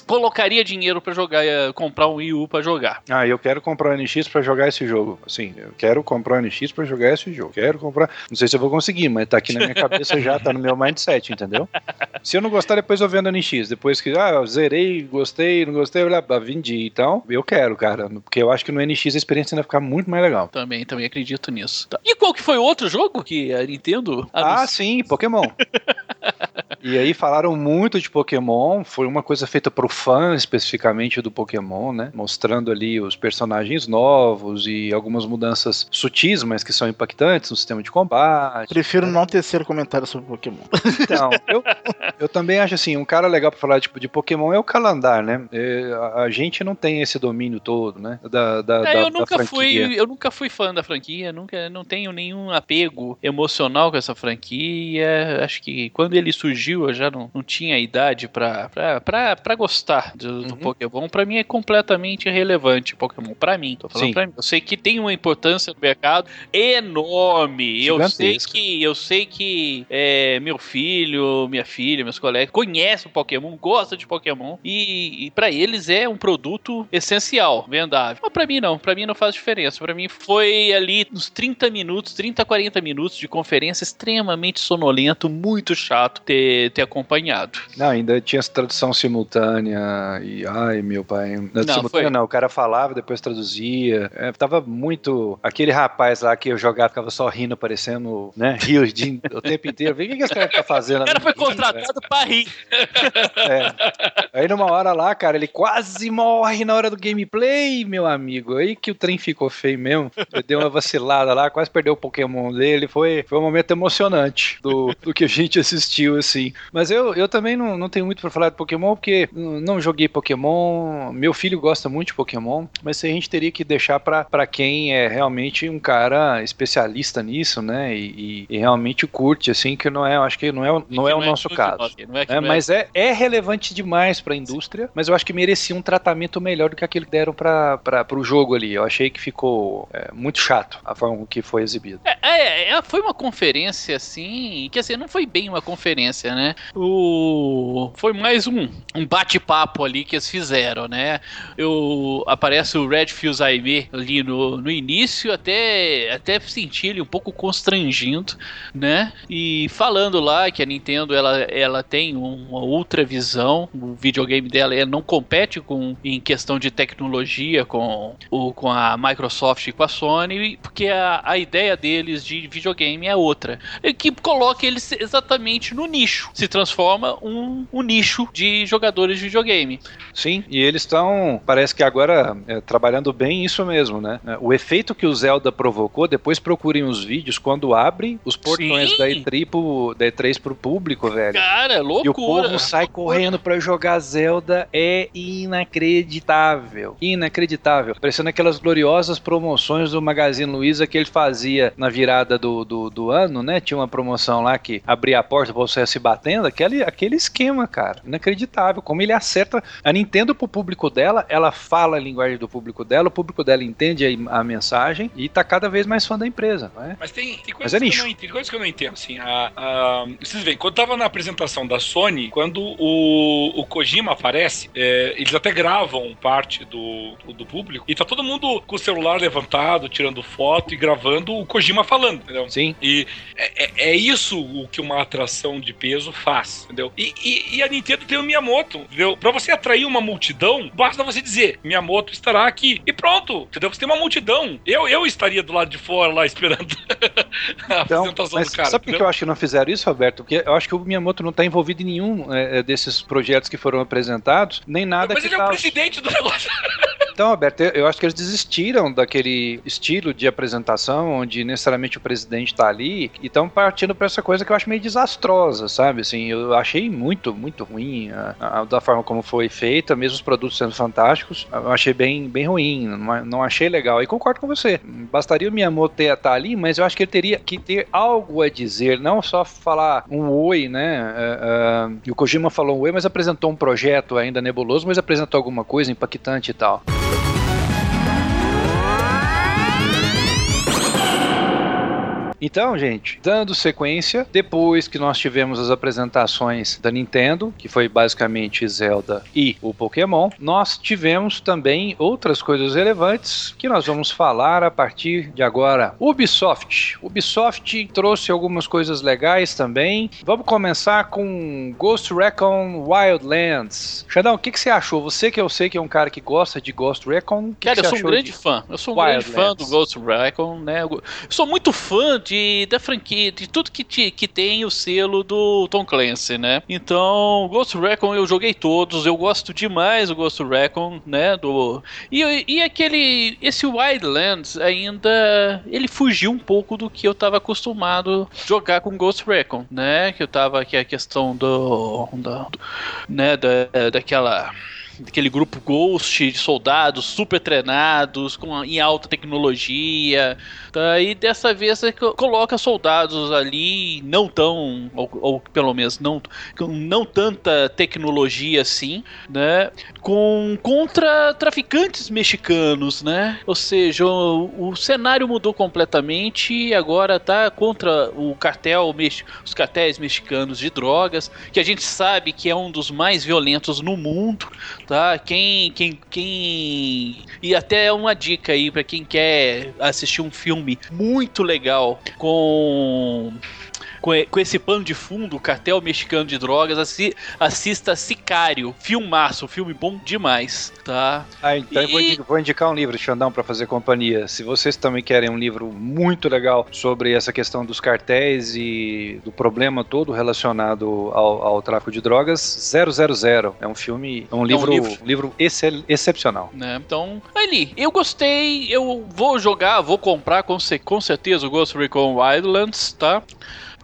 colocaria dinheiro pra jogar, eh, comprar um Wii U pra jogar. Ah, eu quero comprar o NX pra jogar esse jogo. Assim, eu quero comprar o NX pra jogar esse jogo. Quero comprar. Não sei se eu vou conseguir, mas tá aqui na minha cabeça já, tá no meu mindset, entendeu? Se eu não gostar, depois eu vendo o NX. Depois que, ah, zerei, gostei, não gostei, eu ah, vendi. Então, eu quero, cara. Porque eu acho que no NX a experiência ainda vai ficar muito mais legal. Também, também acredito nisso. Tá. E qual que foi o outro jogo que a Nintendo Ah, sim, Pokémon. (laughs) e aí falaram muito de Pokémon, foi uma coisa feita pro fã especificamente do Pokémon, né? Mostrando ali os personagens novos e algumas mudanças sutis, mas que são impactantes no sistema de combate. Prefiro não tecer comentários sobre Pokémon. Então, eu, eu também acho assim, um cara legal pra falar tipo, de Pokémon é o Calandar, né? É, a, a gente não tem esse domínio todo, né? Da, da, É, da, eu da nunca franquia. fui, eu nunca fui fã da franquia, nunca não tenho nenhum apego emocional com essa franquia. Acho que quando ele surgiu eu já não, não tinha idade pra, pra, pra, pra gostar do, do Uhum. Pokémon. Pra mim é completamente irrelevante Pokémon. Pra mim, tô falando Sim. pra mim. Eu sei que tem uma importância no mercado enorme. Eu sei que eu sei que é, meu filho, minha filha, meus colegas conhecem o Pokémon, gostam de Pokémon e, e para eles é um produto essencial, vendável. Mas pra mim não, pra mim não faz diferença. Pra mim foi ali uns 30 minutos, 30 40 minutos de conferência extremamente sonolento, muito chato ter, ter acompanhado. Não, ainda tinha essa tradução simultânea e ai meu pai. Não, Não, simultânea foi- não, o cara falava, depois traduzia. É, tava muito. Aquele rapaz lá que eu jogava ficava só rindo, parecendo, né? (laughs) Rio de, o tempo inteiro. O que, que esse cara tá fazendo. O cara foi contratado pra rir. É. Aí numa hora lá, cara, ele quase morre na hora do gameplay, meu amigo. Aí que o trem ficou feio mesmo. Ele deu uma vacilada lá, quase perdeu o Pokémon dele. Foi, foi um momento emocionante do, do que a gente assistiu, assim. Mas eu, eu também não, não tenho muito pra falar de Pokémon, porque não joguei Pokémon. Meu filho gosta muito de Pokémon, mas a gente teria que deixar pra, pra quem é realmente um cara especialista nisso, né? E, e- e realmente curte, assim, que não é, acho que não é, o- não é o nosso caso. Não é que É, não é- mas é, é relevante demais pra indústria, mas eu acho que merecia um tratamento melhor do que aquele que deram para o jogo ali. Eu achei que ficou é, muito chato a forma que foi exibido. É, é, é, foi uma conferência assim, que assim, não foi bem uma conferência, né? O foi mais um, um bate-papo ali que eles fizeram, né? Eu aparece o Red Fuse Aime ali no, no início, até até senti ele um pouco constrangindo, né? E falando lá que a Nintendo ela, ela tem uma outra visão, o videogame dela ela não compete com em questão de tecnologia com o com a Microsoft e com a Sony, porque a, a ideia deles de videogame é outra. E que coloca eles exatamente no nicho. Se transforma um, um nicho de jogadores de videogame. Sim, e eles estão, parece que agora, é, trabalhando bem isso mesmo, né? É, O efeito que o Zelda provocou, depois procurem os vídeos, quando abre os portões Sim. da E3, pro, da E3 pro público, velho. Cara, E o loucura. povo sai correndo pra jogar Zelda é inacreditável. Inacreditável. Parecendo aquelas gloriosas promoções do Magazine Luiza que ele fazia na virada do, do, do ano, né? Tinha uma promoção lá que abria a porta pra você se batendo. Aquele, aquele esquema, cara. Inacreditável. Como ele acerta. A Nintendo pro público dela, ela fala a linguagem do público dela, o público dela entende a, a mensagem e tá cada vez mais fã da empresa, não é? Mas tem, tem, Mas coisas é que eu não, tem coisas que eu não entendo, assim. A, a- vocês veem, quando tava na apresentação da Sony, quando o, o Kojima aparece, é, eles até gravam parte do, do público e tá todo mundo com o celular levantado, tirando foto e gravando o Kojima falando, entendeu? Sim. E é, é, é isso o que uma atração de peso faz, entendeu? E, e, e, a Nintendo tem o Miyamoto, entendeu? Pra você atrair uma multidão, basta você dizer, Miyamoto estará aqui. E pronto, entendeu? Você tem uma multidão. Eu, eu estaria do lado de fora lá esperando (laughs) a então, apresentação mas do cara. Sabe por que eu acho que não fizeram isso, Roberto? Porque eu acho que o Miyamoto não está envolvido em nenhum é, desses projetos que foram apresentados, nem nada mas que ele tá... é o presidente do negócio. (laughs) Então, Roberto, eu acho que eles desistiram daquele estilo de apresentação onde necessariamente o presidente está ali e estão partindo para essa coisa que eu acho meio desastrosa, sabe? Assim, eu achei muito, muito ruim a, a, da forma como foi feita, mesmo os produtos sendo fantásticos, eu achei bem, bem ruim, não, não achei legal. E concordo com você, bastaria o Miyamoto estar tá ali, mas eu acho que ele teria que ter algo a dizer, não só falar um oi, né? Uh, uh, e o Kojima falou um oi, mas apresentou um projeto ainda nebuloso, mas apresentou alguma coisa impactante e tal. Então, gente, dando sequência, depois que nós tivemos as apresentações da Nintendo, que foi basicamente Zelda e o Pokémon, nós tivemos também outras coisas relevantes que nós vamos falar a partir de agora. Ubisoft. Ubisoft trouxe algumas coisas legais também. Vamos começar com Ghost Recon Wildlands. Xandão, o que, que você achou? Você que eu sei que é um cara que gosta de Ghost Recon. Que cara, que eu sou um grande de... fã. Eu sou um Wildlands? grande fã do Ghost Recon, né? Eu sou muito fã de de, da franquia, de tudo que, te, que tem o selo do Tom Clancy, né? Então, Ghost Recon eu joguei todos, eu gosto demais do Ghost Recon, né? Do, e, e aquele, esse Wildlands ainda, ele fugiu um pouco do que eu tava acostumado jogar com Ghost Recon, né? Que eu tava, que é a questão do, do né, da, daquela daquele grupo Ghost de soldados super treinados, com, em alta tecnologia. Tá? E dessa vez você coloca soldados ali, não tão, ou, ou pelo menos não, com não tanta tecnologia assim, né? Com, contra traficantes mexicanos, né? Ou seja, o, o cenário mudou completamente e agora tá contra o cartel, os cartéis mexicanos de drogas, que a gente sabe que é um dos mais violentos no mundo, tá? Quem, quem, quem e até uma dica aí para quem quer assistir um filme muito legal com com, com esse pano de fundo, cartel mexicano de drogas, assi, assista Sicário, filmaço, filme bom demais, tá? Ah, então e... eu vou indicar um livro, Xandão, para fazer companhia. Se vocês também querem um livro muito legal sobre essa questão dos cartéis e do problema todo relacionado ao, ao tráfico de drogas, 000 é um filme, é um livro, é um livro, um livro excel, excepcional. Né? Então, ali, eu gostei, eu vou jogar, vou comprar com, com certeza o Ghost Recon Wildlands, tá?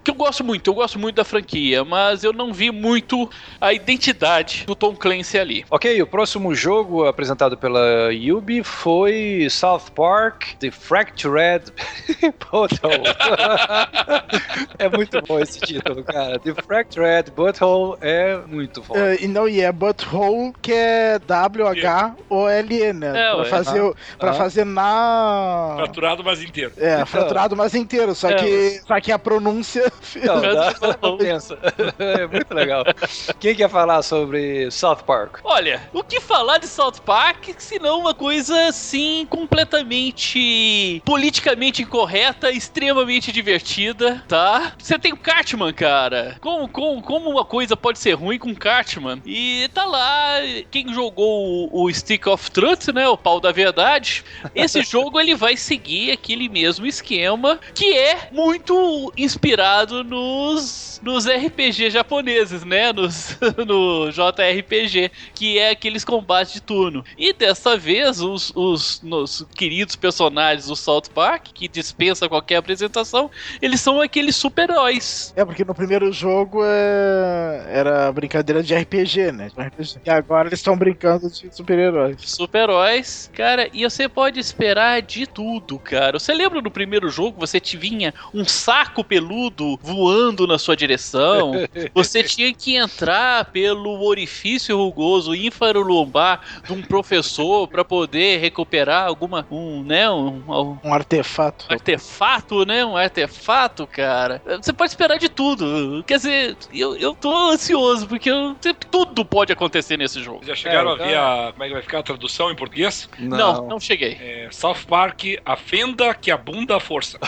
Que eu gosto muito, eu gosto muito da franquia, mas eu não vi muito a identidade do Tom Clancy ali. Ok, o próximo jogo apresentado pela Yubi foi South Park The Fractured (laughs) Butthole. (laughs) é muito bom esse título, cara. The Fractured Butthole é muito bom. Uh, e não, e é Butthole que é W-H-O-L-E, né? É, pra, fazer, ah, pra ah. fazer na. Fraturado mais inteiro. É, então. fraturado mais inteiro, só, é, que, mas... só que a pronúncia não, dá, não pensa. (laughs) É muito legal. Quem quer falar sobre South Park? Olha, o que falar de South Park se não uma coisa assim completamente politicamente incorreta, extremamente divertida, tá? Você tem o Cartman, cara. Como, como, como uma coisa pode ser ruim com Cartman? E tá lá, quem jogou o, o Stick of Truth, né? O pau da verdade. Esse (laughs) jogo ele vai seguir aquele mesmo esquema que é muito inspirado baseado nos, nos RPG japoneses, né? Nos, (laughs) no JRPG, que é aqueles combates de turno. E dessa vez, os, os, os queridos personagens do South Park, que dispensa qualquer apresentação, eles são aqueles super-heróis. É, porque no primeiro jogo é... era brincadeira de RPG, né? E agora eles estão brincando de super-heróis. Super-heróis, cara, e você pode esperar de tudo, cara. Você lembra no primeiro jogo você te vinha um saco peludo voando na sua direção? (laughs) Você tinha que entrar pelo orifício rugoso ínfaro-lombar de um professor para poder recuperar alguma um, né, um, um, Um artefato. artefato, né? Um artefato, cara. Você pode esperar de tudo. Quer dizer, eu, eu tô ansioso, porque eu, tudo pode acontecer nesse jogo. Já chegaram É, a ver a, como é que vai ficar a tradução em português? Não, não, cheguei. É, South Park, a fenda que abunda a força. (laughs)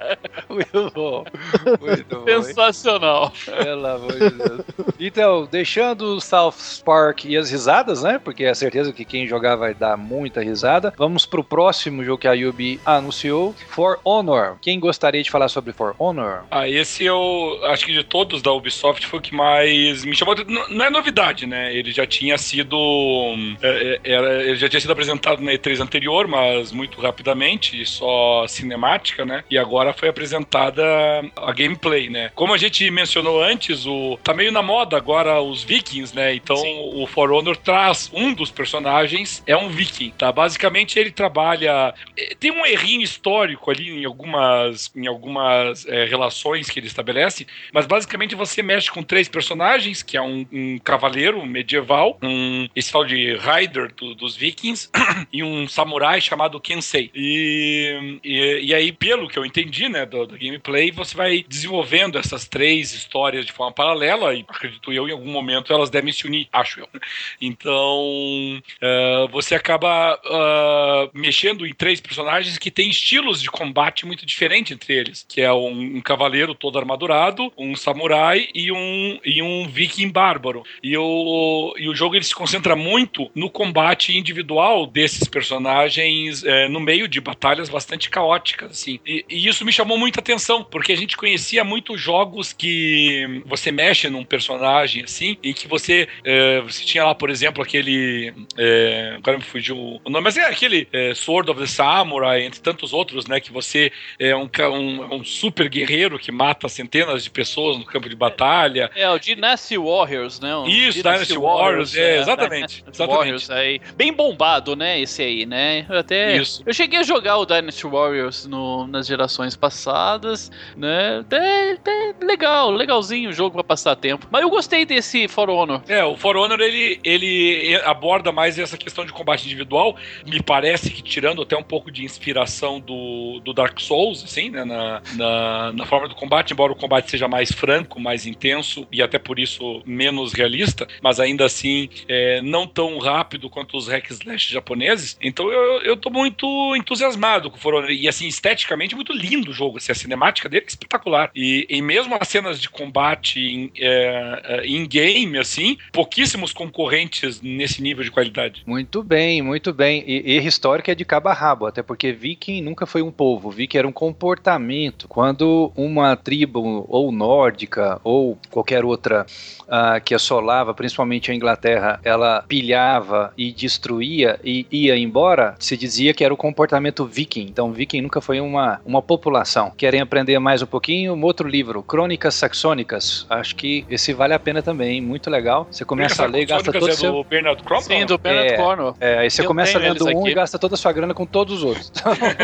(laughs) Muito bom. Muito bom. Sensacional. Pelo amor de Deus. Então, deixando o South Park e as risadas, né? Porque é certeza que quem jogar vai dar muita risada. Vamos pro próximo jogo que a Yubi anunciou: For Honor. Quem gostaria de falar sobre For Honor? Ah, esse eu acho que de todos da Ubisoft foi o que mais me chamou. Não, é novidade, né? Ele já tinha sido. hum, é, é, era- ele já tinha sido apresentado na E3 anterior, mas muito rapidamente, e só cinemática, né? E agora foi apresentada a gameplay, né? Como a gente mencionou antes, o tá meio na moda agora os vikings, né? Então o For Honor traz um dos personagens, é um viking, tá? Basicamente ele trabalha. eh, Tem um errinho histórico ali em algumas, em algumas eh, relações que ele estabelece, mas basicamente você mexe com três personagens, que é um, um cavaleiro medieval, um esse tal de Rider do- dos vikings, (clears throat) e um samurai chamado Kensei. E, e, e aí, pelo que eu entendi, né, do, do gameplay, você vai desenvolvendo essas três histórias de forma paralela, e acredito eu, em algum momento elas devem se unir, acho eu. Então, ah, você acaba ah, mexendo em três personagens que têm estilos de combate muito diferentes entre eles, que é um, um cavaleiro todo armadurado, um samurai e um, e um viking bárbaro. E o, e o jogo ele se concentra muito no combate individual desses personagens eh, no meio de batalhas bastante caóticas, assim. E, e isso me chamou muita atenção, porque a gente conhecia muitos jogos que você mexe num personagem, assim, e que você, eh, você tinha lá, por exemplo, aquele... eh, agora me fugiu o nome, mas é aquele eh, Sword of the Samurai, entre tantos outros, né, que você é um, um, um super guerreiro que mata centenas de pessoas no campo de batalha, É, o Dynasty Warriors, né? O Isso, Dynasty Warriors, é, exatamente, Dynasty (laughs) exatamente. Warriors aí. Bem bombado, né? Esse aí, né? Eu até. Isso. Eu cheguei a jogar o Dynasty Warriors no- nas gerações passadas, né? Até, legal, legalzinho o jogo pra passar tempo. Mas eu gostei desse For Honor. É, o For Honor ele, ele aborda mais essa questão de combate individual. Me parece que tirando até um pouco de inspiração do, do Dark Souls, assim, né, na, na, na forma do combate, embora o combate seja mais franco, mais intenso e até por isso menos realista, mas ainda assim é, não tão rápido quanto os hack slash japoneses. Então eu, eu tô muito entusiasmado com o For Honor. E assim, esteticamente, muito lindo o jogo. Assim, a cinemática dele é espetacular. E, e mesmo as cenas de combate em, é, é, em game, assim, pouquíssimos concorrentes nesse nível de qualidade. Muito bem, muito bem. E erro histórico é de cabo a rabo, até porque viking nunca foi um povo, viking era um comportamento. Quando uma tribo, ou nórdica, ou qualquer outra ah, que assolava, principalmente a Inglaterra, ela pilhava e destruía e ia embora, se dizia que era o comportamento viking. Então, viking nunca foi uma, uma população. Querem aprender mais um pouquinho? Um outro livro, Crônicas Saxônicas. Acho que esse vale a pena também, muito legal. Você começa a ler e gasta todo o é seu... do Bernard Cromwell? Sim, do Bernard É. Cornwell. É, aí você Eu começa lendo um aqui. e gasta toda a sua grana com todos os outros. (laughs)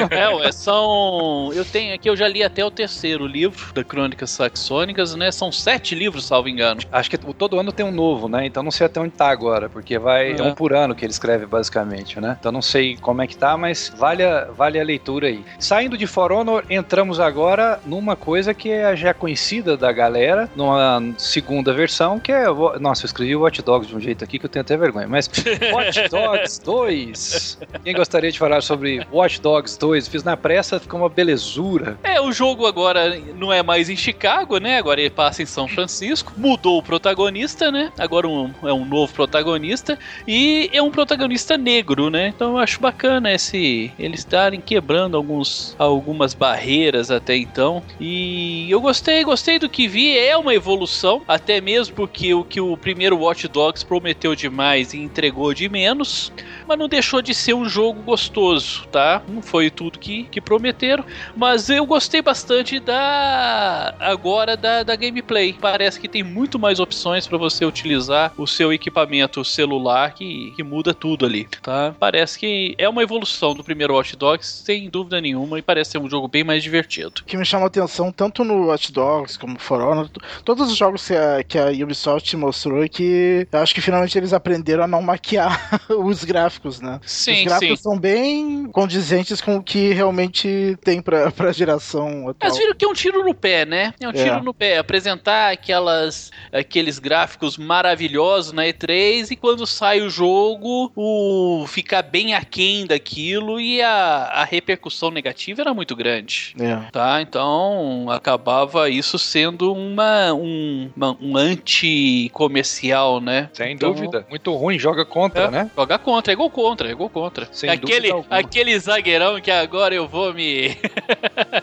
É, ué, são. Eu tenho aqui, eu já li até o terceiro livro da Crônicas Saxônicas, né? São sete livros, salvo engano. Acho que todo ano tem um novo, né? Então não sei até onde tá agora, porque vai é. É. um por ano que ele escreve basicamente, né? Então não sei como é que tá, mas vale a, vale a leitura aí. Saindo de For Honor, entramos agora numa coisa que é já conhecida da galera, numa segunda versão, que é. Nossa, eu escrevi Watch Dogs de um jeito aqui que eu tenho até vergonha, mas (laughs) Watch Dogs 2. Quem gostaria de falar sobre Watch Dogs 2? Fiz na pressa, ficou uma belezura. É, o jogo agora não é mais em Chicago, né? Agora ele passa em São Francisco. Mudou o protagonista, né? Agora um- é um novo protagonista. E é um protagonista negro, né? Então eu acho bacana esse eles estarem quebrando alguns, algumas barreiras até então. E eu gostei, gostei do que vi. É uma evolução, até mesmo porque o que o primeiro Watch Dogs prometeu demais e entregou de menos, mas não deixou de ser um jogo gostoso, tá? Não foi tudo que, que prometeram, mas eu gostei bastante da agora da, da gameplay. Parece que tem muito mais opções para você utilizar o seu equipamento celular que, que muda tudo ali, tá? Parece que é uma evolução do primeiro Watch Dogs, sem dúvida nenhuma, e parece ser um jogo bem mais divertido. O que me chama a atenção, tanto no Watch Dogs como For Honor, todos os jogos que a, que a Ubisoft mostrou que eu acho que finalmente eles aprenderam a não maquiar (laughs) os gráficos, né? Sim, os gráficos sim. são bem condizentes com o que realmente tem pra, pra geração atual. Mas viram que é um tiro no pé, né? É um tiro É. no pé. Apresentar aquelas, aqueles gráficos maravilhosos na E3 e quando sai o jogo, o ficar bem aquém daquilo e a, a repercussão negativa era muito grande. É. Tá, então acabava isso sendo uma, um, uma- um anti-comercial, né? Sem Então, dúvida. Muito ruim, joga contra, É, né? Jogar contra, é gol contra, é gol contra. Sem aquele, aquele zagueirão que agora eu vou me.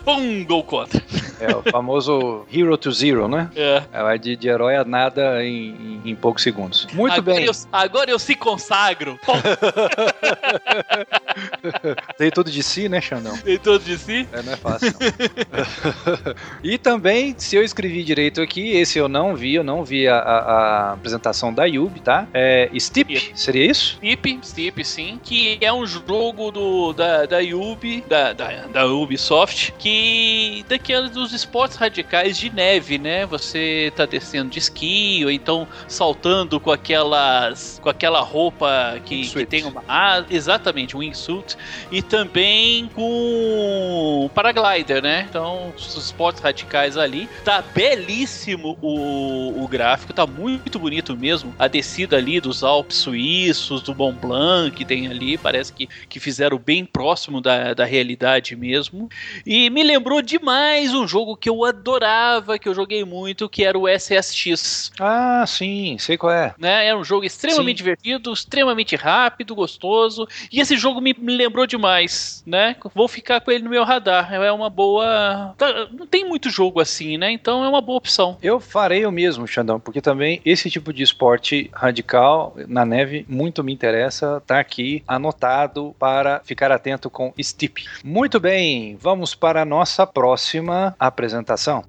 Pum, (laughs) gol contra. É o famoso Hero to Zero, né? É. É, Vai de, de herói a nada em, em, em poucos segundos. Muito agora bem. Eu, agora eu se consagro. Pum, (laughs) Tem tudo de si, né, Xandão? Tem tudo de si. É, não é fácil. não. (laughs) e também, se eu escrevi direito aqui, esse eu não vi, eu não vi a, a- a apresentação da Yubi, tá? É Steep, seria isso? Steep, Steep, sim. Que é um jogo do, da, da Ubi, da, da, da Ubisoft, que daqueles dos esportes radicais de neve, né? Você tá descendo de esqui, ou então saltando com aquelas. com aquela roupa que, que tem uma. Ah, exatamente, um wingsuit. E também com paraglider, né? Então, os esportes radicais ali. Tá belíssimo o, o gráfico, tá muito bonito mesmo. A descida ali dos Alpes suíços, do Mont Blanc que tem ali, parece que, que fizeram bem próximo da, da realidade mesmo. E me lembrou demais um jogo que eu adorava, que eu joguei muito, que era o SSX. Ah, sim, sei qual é. Né? Era um jogo extremamente Sim. divertido, extremamente rápido, gostoso. E esse jogo me, me lembrou demais, né? Vou ficar com ele no meu radar. É uma boa. tá, Não tem muito jogo assim, né? Então é uma boa opção. Eu farei o mesmo, Xandão, porque também esse tipo de esporte radical na neve muito me interessa. Tá aqui anotado para ficar atento com Steep. Muito bem, vamos para a nossa próxima apresentação.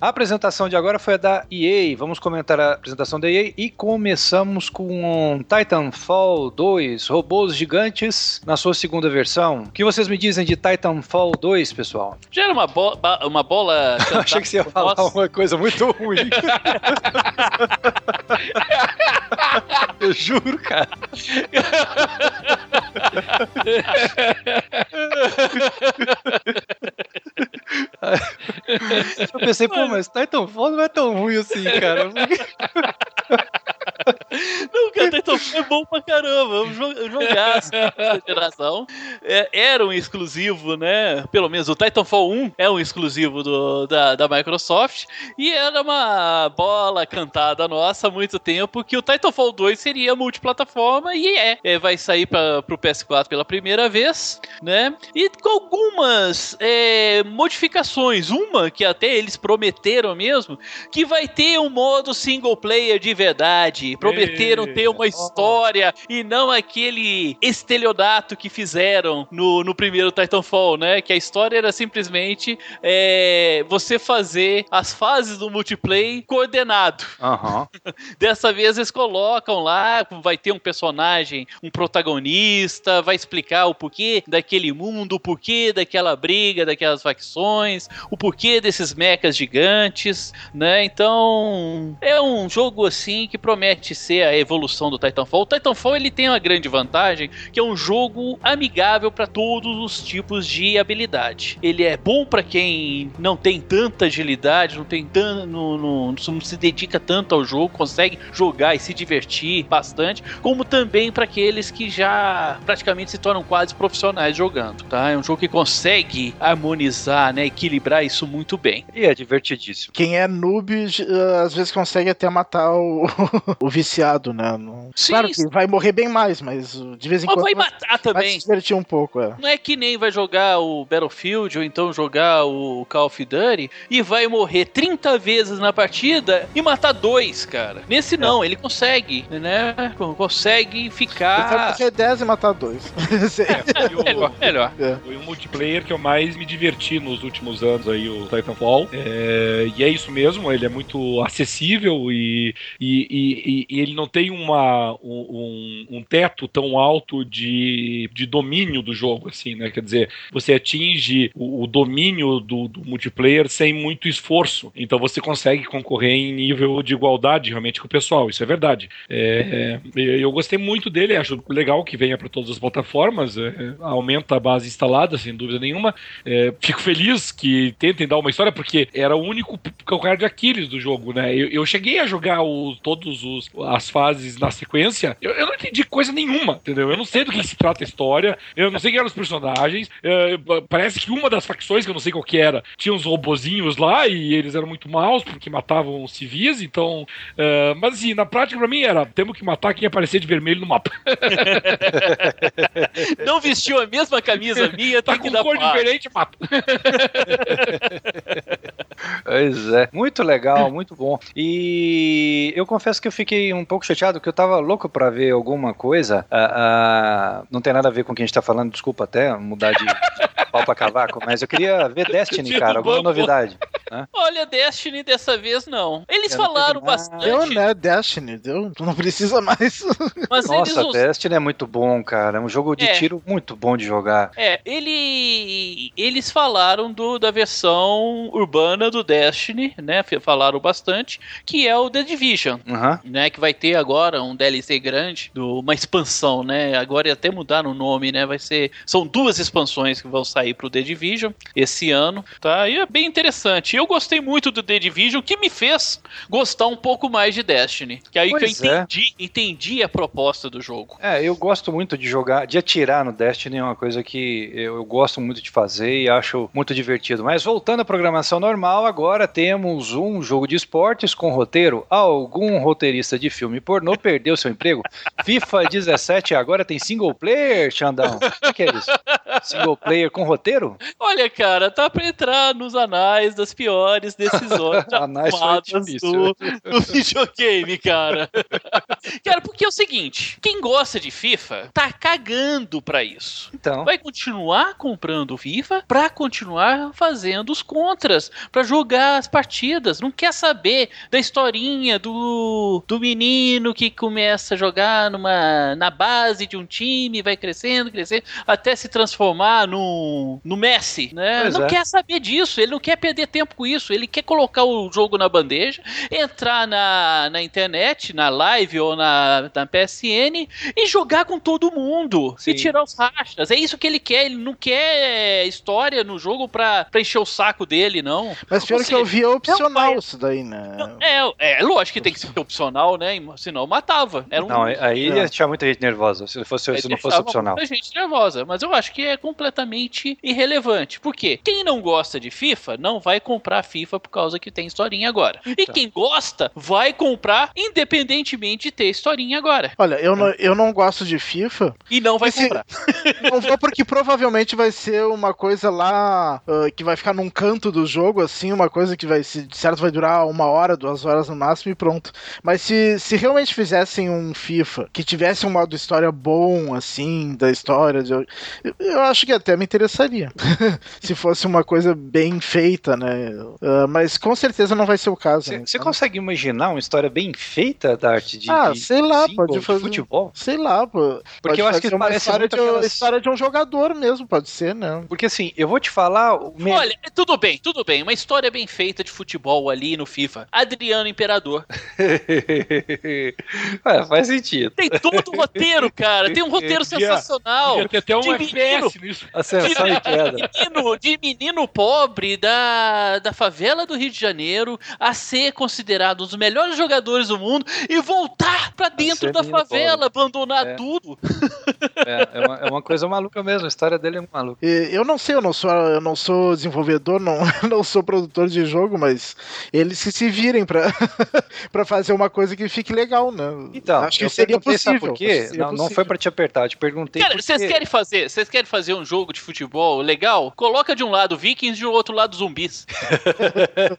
A apresentação de agora foi a da EA. Vamos comentar a apresentação da EA e começamos com um Titanfall 2, robôs gigantes na sua segunda versão. O que vocês me dizem de Titanfall 2, pessoal? Já era uma, bo uma bola. Eu (laughs) achei que você ia falar uma coisa muito ruim. (laughs) Eu juro, cara. (laughs) Eu pensei, pô, mas Titanfall não é tão ruim assim, cara. (laughs) (laughs) Não, cara, Titanfall é bom pra caramba. Um jo- jogaço da geração. É, era um exclusivo, né? Pelo menos o Titanfall 1 é um exclusivo do, da, da Microsoft. E era uma bola cantada nossa há muito tempo que o Titanfall 2 seria multiplataforma e é. É, vai sair para pro PS4 pela primeira vez, né? E com algumas é, modificações. Uma que até eles prometeram mesmo, que vai ter um modo single player de verdade. Prometeram ter uma história e não aquele estelionato que fizeram no, no primeiro Titanfall, né? Que a história era simplesmente é, você fazer as fases do multiplayer coordenado. Aham. (laughs) Dessa vez eles colocam lá, vai ter um personagem, um protagonista, vai explicar o porquê daquele mundo, o porquê daquela briga, daquelas facções, o porquê desses mechas gigantes, né? Então, é um jogo assim que promete ser a evolução do Titanfall. O Titanfall ele tem uma grande vantagem, que é um jogo amigável para todos os tipos de habilidade. Ele é bom para quem não tem tanta agilidade, não tem tanto, não, não- não se dedica tanto ao jogo, consegue jogar e se divertir bastante, como também para aqueles que já praticamente se tornam quase profissionais jogando, tá? É um jogo que consegue harmonizar, né, equilibrar isso muito bem. E é divertidíssimo. Quem é noob, às vezes consegue até matar o, (laughs) o viciado, né? No- Sim, Claro que vai morrer bem mais, mas de vez em mas quando vai vai, matar vai também. se divertir um pouco. É. Não é que nem vai jogar o Battlefield ou então jogar o Call of Duty e vai morrer 30 vezes na partida e matar dois, cara. Nesse não, ele consegue, né? Consegue Você ficar. é 10 e matar dois. (laughs) E o- Melhor, melhor. Foi o multiplayer que eu mais me diverti nos últimos anos aí, o Titanfall. É, e é isso mesmo, ele é muito acessível e, e, e- e ele não tem uma, um, um teto tão alto de, de domínio do jogo, assim, né? Quer dizer, você atinge o, o domínio do, do multiplayer sem muito esforço. Então você consegue concorrer em nível de igualdade realmente com o pessoal, isso é verdade. É, é, eu gostei muito dele, acho legal que venha para todas as plataformas, é, aumenta a base instalada, sem dúvida nenhuma. É, fico feliz que tentem dar uma história, porque era o único calcanhar de Aquiles do jogo, né? Eu, eu cheguei a jogar o, todos os as fases na sequência, eu, eu não entendi coisa nenhuma, entendeu? Eu não sei do que se trata a história, eu não sei quem eram os personagens. é, parece que uma das facções, que eu não sei qual que era, tinha uns robozinhos lá e eles eram muito maus porque matavam civis, então. é, mas assim, na prática, pra mim era: temos que matar quem aparecer de vermelho no mapa. (laughs) Não vestiu a mesma camisa minha, Tá tem que com dar cor paz. diferente, mata. (laughs) Pois é, muito legal, muito bom. E eu confesso que eu fiquei um pouco chateado, porque eu tava louco pra ver alguma coisa. ah, ah, não tem nada a ver com o que a gente tá falando, desculpa até mudar de (laughs) pau pra cavaco, mas eu queria ver Destiny, cara, alguma novidade. Olha, Destiny dessa vez não. Eles Eu falaram bastante, Deu, né? Destiny, deu. Tu não precisa mais. (laughs) mas Nossa, eles Destiny é muito bom, cara. É um jogo de É. tiro muito bom de jogar. É, ele, eles falaram do, da versão urbana do Destiny, né? Falaram bastante, que é o The Division. Aham. Né, que vai ter agora um DLC grande, do, uma expansão, né? Agora ia até mudar no nome, né? Vai ser. São duas expansões que vão sair pro The Division esse ano, tá? E é bem interessante. Eu gostei muito do The Division, que me fez gostar um pouco mais de Destiny. Que aí Pois que eu é. entendi, entendi a proposta do jogo. É, eu gosto muito de jogar, de atirar no Destiny, é uma coisa que eu, eu gosto muito de fazer e acho muito divertido. Mas voltando à programação normal, agora temos um jogo de esportes com roteiro. Algum roteirista de filme pornô perdeu seu emprego? FIFA 17 agora tem single player, Xandão? O que é isso? Single player com roteiro? Olha, cara, tá pra entrar nos anais das piores decisões (laughs) Anais do, do (laughs) videogame, cara. cara, porque é o seguinte, quem gosta de FIFA tá cagando pra isso. Então, Vai continuar comprando FIFA pra continuar fazendo os contras, pra jogar as partidas. Não quer saber da historinha do, do menino que começa a jogar numa, na base de um time, vai crescendo, crescendo, até se transformar no, no Messi, né? Pois não é. quer saber disso, ele não quer perder tempo com isso, ele quer colocar o jogo na bandeja, entrar na, na internet, na live ou na, na PSN e jogar com todo mundo Sim. e tirar os rachas. É isso que ele quer, ele não quer história no jogo pra, pra encher o saco dele, não. Mas pior Ou que eu vi é opcional isso daí, né? É, é lógico que tem que ser opcional, né? Senão matava. Era um, não, aí É. ia deixar muita gente nervosa, se, fosse, se não fosse opcional. muita gente nervosa, mas eu acho que é completamente irrelevante. Por quê? Quem não gosta de FIFA não vai comprar FIFA por causa que tem historinha agora. E Então. quem gosta vai comprar independentemente de ter historinha agora. Olha, eu não, eu não gosto de FIFA. E não vai Esse- comprar. (laughs) Não vou porque provavelmente vai ser uma coisa lá ah, que vai ficar num canto do jogo, assim, uma coisa que vai, se de certo, vai durar uma hora, duas horas no máximo e pronto. Mas se, se realmente fizessem um FIFA que tivesse um modo história bom, assim, da história, de- eu, eu acho que até me interessaria. (laughs) se fosse uma coisa bem feita, né? Ah, mas com certeza não vai ser o caso. né? Você consegue imaginar uma história bem feita da arte de, Ah, de sei lá, single, pode de fazer- futebol? Sei lá, pô. Porque Pode eu acho que parece história muito de, aquelas- história de um jogador mesmo, pode ser, né? Porque assim, eu vou te falar. Olha, tudo bem, tudo bem. Uma história bem feita de futebol ali no FIFA. Adriano Imperador. (laughs) é, faz sentido. Tem todo o roteiro, cara. Tem um roteiro sensacional. Ter até um de menino. Nisso. Ascensão e queda. menino, de menino pobre da, da favela do Rio de Janeiro a ser considerado um dos melhores jogadores do mundo e voltar pra dentro da favela, abandonar É. tudo. É, é uma, é uma coisa maluca mesmo, a história dele é maluca. E Eu não sei, eu não sou, eu não sou desenvolvedor, não, (laughs) não sou produtor de jogo, mas eles que se virem pra, (laughs) pra fazer uma coisa que fique legal, né? Então, acho que eu seria possível. por quê? Seria Não, não possível. foi pra te apertar, eu te perguntei Cara, vocês querem fazer, vocês querem fazer um jogo de futebol legal? Coloca de um lado Vikings e do outro lado zumbis. (laughs)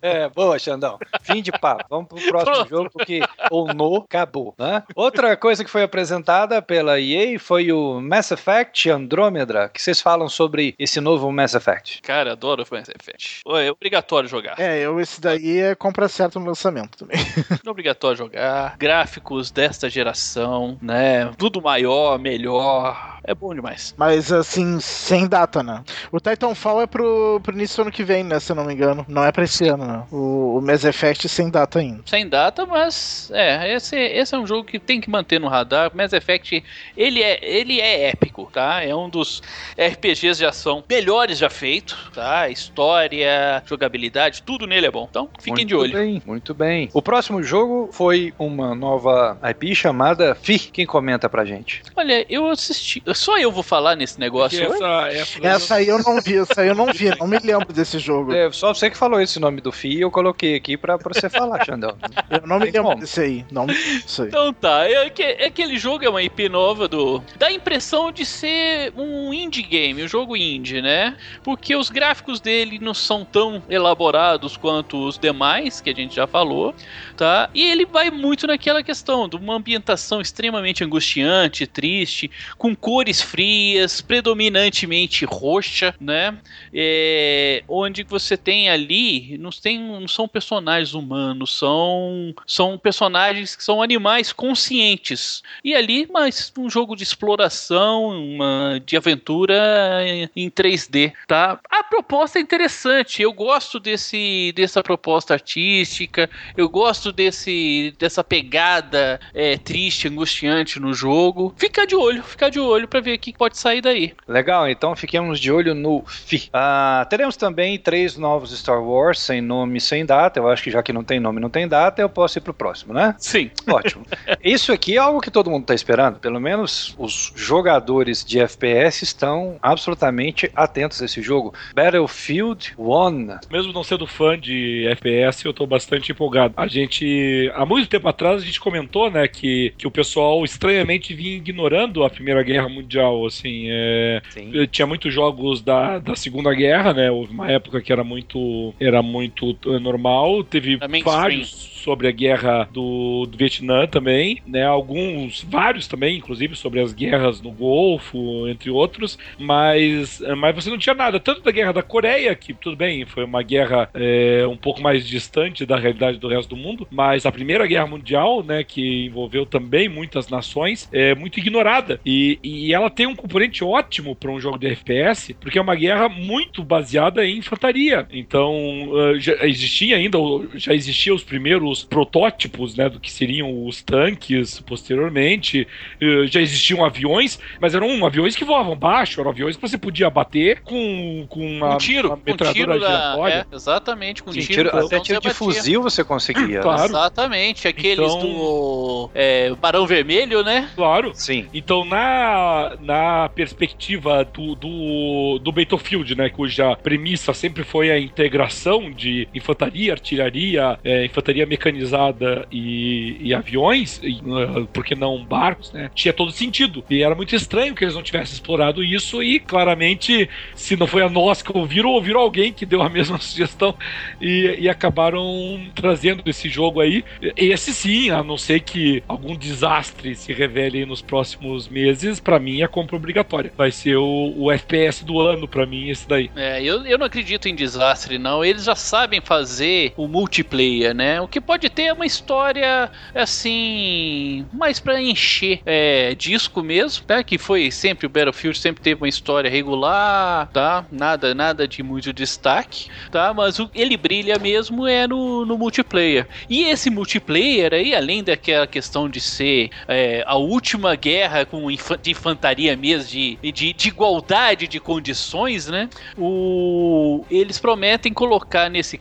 É, boa, Xandão. Fim de papo. Vamos pro próximo Pronto. jogo, porque ou no acabou, né? Outra coisa que foi apresentada pela EA foi o Mass Effect Andromeda. que vocês falam sobre esse novo Mass Effect? Cara, adoro Mass Effect. Ô, É obrigatório jogar. É, eu esse daí é compra certa no lançamento também. (laughs) É obrigatório jogar. Gráficos desta geração, né? Tudo maior, melhor. É bom demais. Mas assim, sem data, né? O Titanfall é pro, pro início do ano que vem, né? Se eu não me engano. Não é pra esse ano, né? O, o Mass Effect sem data ainda. Sem data, mas é, esse, esse é um jogo que tem que manter no radar. Mass Effect, ele é, ele é épico, tá? É um dos RPGs de ação melhores já feito, tá? História, jogabilidade, tudo nele é bom. Então, fiquem muito de olho. Bem, muito bem. O próximo jogo foi uma nova IP chamada Fi. Quem comenta pra gente? Olha, eu assisti. Só eu vou falar nesse negócio. Essa, essa, Essa aí eu não vi, essa aí eu não vi, não me lembro desse jogo. É, só você que falou esse nome do Fi e eu coloquei aqui pra, pra você falar, Xandão. Eu não me Tem lembro como. desse aí. Não me aí. Então tá, é, que- é aquele jogo é uma IP nova do. Dá a impressão de ser um indie game, um jogo indie, né? Porque os gráficos dele não são tão elaborados quanto os demais, que a gente já falou, tá? E ele vai muito naquela questão de uma ambientação extremamente angustiante, triste, com cores frias, predominantemente roxa, né? É, onde você tem ali, não, tem, não são personagens humanos, são, são personagens que são animais conscientes. E ali, mas um jogo de exploração, uma, de aventura em 3D, tá? A proposta é interessante, eu gosto desse, dessa proposta artística, eu gosto desse, dessa pegada é, triste, angustiante no jogo. Fica de olho, fica de olho pra ver o que pode sair daí. Legal, então fiquemos de olho no Fi. Ah, teremos também três novos Star Wars, sem nome, sem data. Eu acho que já que não tem nome, não tem data, eu posso ir pro próximo, né? Sim. (laughs) Ótimo. Isso aqui é algo que todo mundo está esperando. Pelo menos os jogadores de FPS estão absolutamente atentos a esse jogo. Battlefield 1. Mesmo não sendo fã de FPS, eu tô bastante empolgado. A gente, há muito tempo atrás, a gente comentou, né, que, que o pessoal estranhamente vinha ignorando a Primeira Guerra Mundial, assim, é, tinha muitos jogos da, da Segunda Guerra, né, houve uma época que era muito, era muito eh, normal, teve mainstream. vários sobre a guerra do, do Vietnã também, né, alguns, vários também, inclusive sobre as guerras no Golfo, entre outros, mas, mas você não tinha nada, tanto da guerra da Coreia, que tudo bem, foi uma guerra é, um pouco mais distante da realidade do resto do mundo, mas a Primeira Guerra Mundial, né, que envolveu também muitas nações, é muito ignorada. E, e ela tem um componente ótimo para um jogo de FPS, porque é uma guerra muito baseada em infantaria. Então, eh, já existia ainda, já existiam os primeiros protótipos, né, do que seriam os tanques posteriormente, eh, já existiam aviões, mas eram aviões que voavam baixo, eram aviões que você podia bater com, com uma, um tiro, uma com metralhadora tiro da. É, exatamente, com Sim, tiro. tiro- então até tiro de batia. fuzil você conseguia. né? Claro. Exatamente, aqueles Então- do é, Barão Vermelho, né? Claro. Sim. Então, na, na perspectiva do, do, do Battlefield, né, cuja premissa sempre foi a integração de infantaria, artilharia, é, infantaria mecanizada e, e aviões, e, uh, por que não barcos, né, tinha todo sentido. E era muito estranho que eles não tivessem explorado isso e, claramente, se não foi a nós que ouviram, ouviram alguém que deu a mesma (laughs) sugestão e, e acabaram trazendo esse jogo aí. Esse sim, a não ser que algum desastre se revele nos próximos meses, pra mim é compra obrigatória. Vai ser o, o FPS do ano pra mim esse daí. É, eu, eu não acredito em desastre, não. Eles já sabem fazer o multiplayer, né? O que pode ter uma história, assim, mais pra encher é, disco mesmo, tá? Que foi sempre, o Battlefield sempre teve uma história regular, tá? Nada, nada de muito destaque, tá? Mas o, ele brilha mesmo é no, no multiplayer. E esse multiplayer aí, além daquela questão de ser é, a última guerra com de infantaria mesmo, de, de, de igualdade de condições, né? O, eles prometem colocar nesse,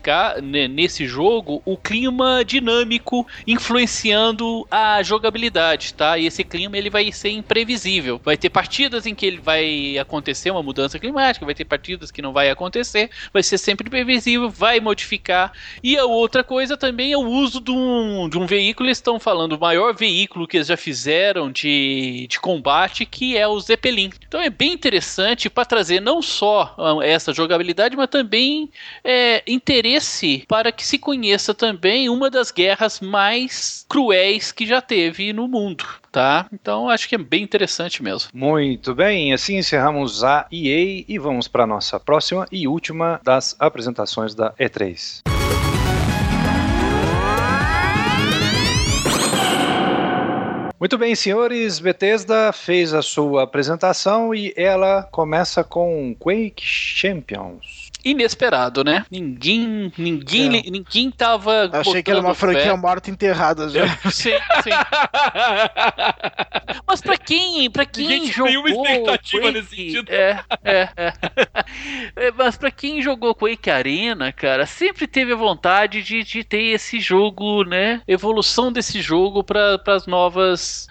nesse jogo o clima dinâmico influenciando a jogabilidade, tá? E esse clima ele vai ser imprevisível. Vai ter partidas em que ele vai acontecer uma mudança climática, vai ter partidas que não vai acontecer, vai ser sempre imprevisível, vai modificar. E a outra coisa também é o uso de um, de um veículo, eles estão falando, o maior veículo que eles já fizeram de, de combate, que é o Zeppelin. Então é bem interessante para trazer não só ah, essa jogabilidade, mas também é, interesse para que se conheça também uma das guerras mais cruéis que já teve no mundo tá? Então acho que é bem interessante mesmo. Muito bem, assim encerramos a EA e vamos para nossa próxima e última das apresentações da E3. Muito bem, senhores, Bethesda fez a sua apresentação e ela começa com Quake Champions inesperado, né? Ninguém, ninguém, é. ninguém tava. Achei que era uma franquia morta enterrada (laughs) já. Sim, sim. (laughs) Mas pra quem, pra quem ninguém jogou nenhuma expectativa Quake, nesse sentido. É, é, é, (laughs) é. Mas pra quem jogou Quake Arena, cara, sempre teve a vontade de, de ter esse jogo, né? Evolução desse jogo para as novas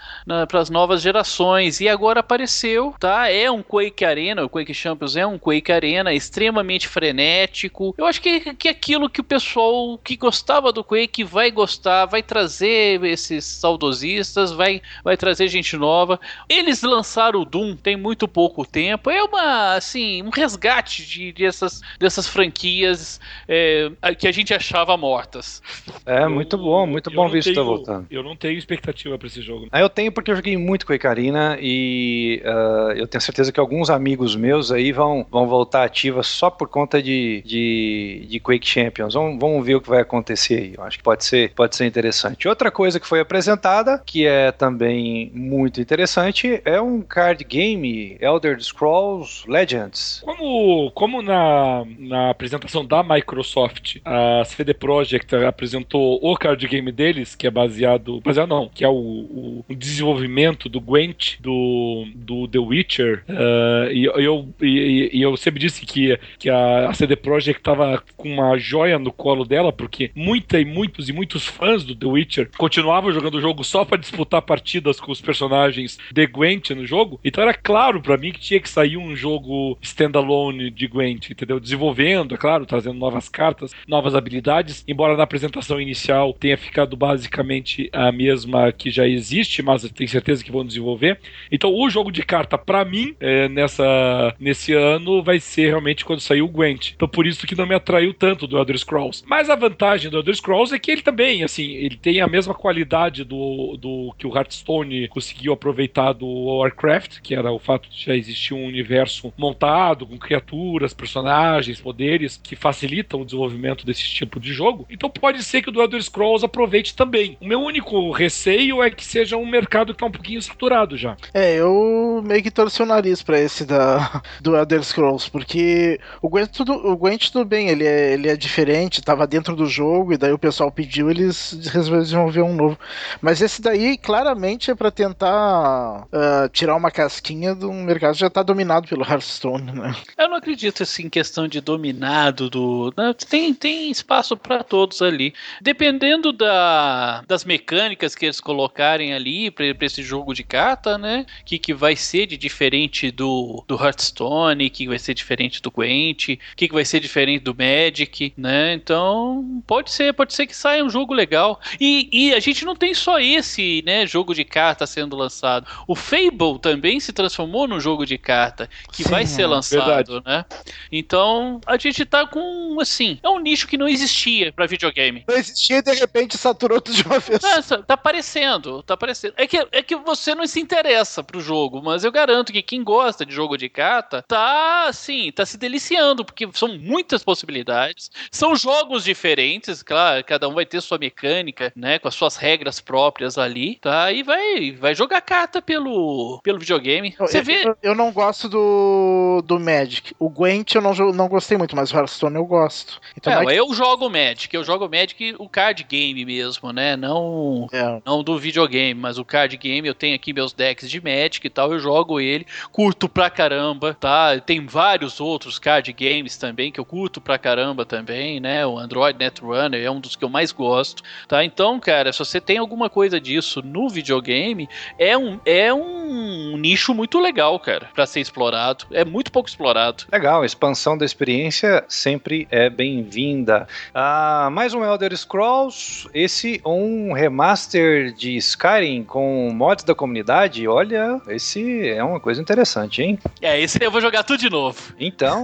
para as novas gerações. E agora apareceu, tá? É um Quake Arena, o Quake Champions é um Quake Arena extremamente frenético. Eu acho que, que aquilo que o pessoal que gostava do Quake vai gostar, vai trazer esses saudosistas, vai, vai trazer gente nova. Eles lançaram o Doom tem muito pouco tempo. É uma, assim, um resgate de, dessas, dessas franquias é, que a gente achava mortas. É, muito bom, muito bom ver isso tá voltando. Eu não tenho expectativa para esse jogo. Ah, eu tenho porque eu joguei muito com a Icarina e uh, eu tenho certeza que alguns amigos meus aí vão, vão voltar ativas só por conta de, de, de Quake Champions. Vamos, vamos ver o que vai acontecer aí. Eu acho que pode ser, pode ser interessante. Outra coisa que foi apresentada, que é também muito interessante, é um card game Elder Scrolls Legends. Como, como na, na apresentação da Microsoft, a CD Projekt apresentou o card game deles, que é baseado. Baseado não, que é o, o, o desenvolvimento do Gwent do, do The Witcher, uh, e, eu, e, e, eu sempre disse que, que a, a CD Projekt estava com uma joia no colo dela, porque muita e muitos e muitos fãs do The Witcher continuavam jogando o jogo só para disputar partidas com os personagens de Gwent no jogo. Então era claro para mim que tinha que sair um jogo standalone de Gwent, entendeu? Desenvolvendo, é claro, trazendo novas cartas, novas habilidades, embora na apresentação inicial tenha ficado basicamente a mesma que já existe, mas tenho certeza que vão desenvolver. Então, o jogo de carta, para mim, é, nessa, nesse ano, vai ser realmente quando sair o Gwent. Então, por isso que não me atraiu tanto do Elder Scrolls. Mas a vantagem do Elder Scrolls é que ele também, assim, ele tem a mesma qualidade do, do que o Hearthstone conseguiu aproveitar do Warcraft, que era o fato de já existir um universo montado com criaturas, personagens, poderes que facilitam o desenvolvimento desse tipo de jogo. Então, pode ser que o do Elder Scrolls aproveite também. O meu único receio é que seja um mercado que tá um pouquinho saturado já. É, eu meio que torci o nariz pra esse da, do Elder Scrolls, porque o Gwent tudo, o Gwent tudo bem, ele é, ele é diferente, tava dentro do jogo, e daí o pessoal pediu, eles resolveram um novo. Mas esse daí claramente é para tentar uh, tirar uma casquinha um mercado que já tá dominado pelo Hearthstone, né? Eu não acredito assim em questão de dominado do. Né? Tem, tem espaço para todos ali. Dependendo da, das mecânicas que eles colocarem ali, para esse jogo de carta, né? Que, que vai ser de diferente do, do Hearthstone, que vai ser diferente do Gwent, que, que vai ser diferente do Magic, né? Então, pode ser, pode ser que saia um jogo legal. E, e a gente não tem só esse, né, jogo de carta sendo lançado. O Fable também se transformou num jogo de carta que Sim, vai ser é, lançado, verdade. né? Então, a gente tá com, assim, é um nicho que não existia para videogame. Não existia e de repente saturou tudo de uma vez. Nossa, tá aparecendo, tá aparecendo. É que, é que você não se interessa pro jogo, mas eu garanto que quem gosta de jogo de carta tá, assim, tá se deliciando, porque porque são muitas possibilidades, são jogos diferentes, claro, cada um vai ter sua mecânica, né, com as suas regras próprias ali, tá? E vai, vai jogar carta pelo, pelo videogame. Você eu, vê. Eu, eu, não gosto do, do Magic. O Gwent eu não, não gostei muito, mas o Hearthstone eu gosto. Então, é, é eu jogo Magic, eu jogo Magic o card game mesmo, né? Não, é. não do videogame, mas o card game eu tenho aqui meus decks de Magic e tal, eu jogo ele, curto pra caramba, tá? Tem vários outros card games também que eu curto pra caramba também, né? O Android Netrunner é um dos que eu mais gosto, tá? Então, cara, se você tem alguma coisa disso no videogame, é um, é um nicho muito legal, cara, para ser explorado. É muito pouco explorado. Legal, a expansão da experiência sempre é bem-vinda. Ah, mais um Elder Scrolls, esse um remaster de Skyrim com mods da comunidade. Olha, esse é uma coisa interessante, hein? É, esse eu vou jogar tudo de novo. Então,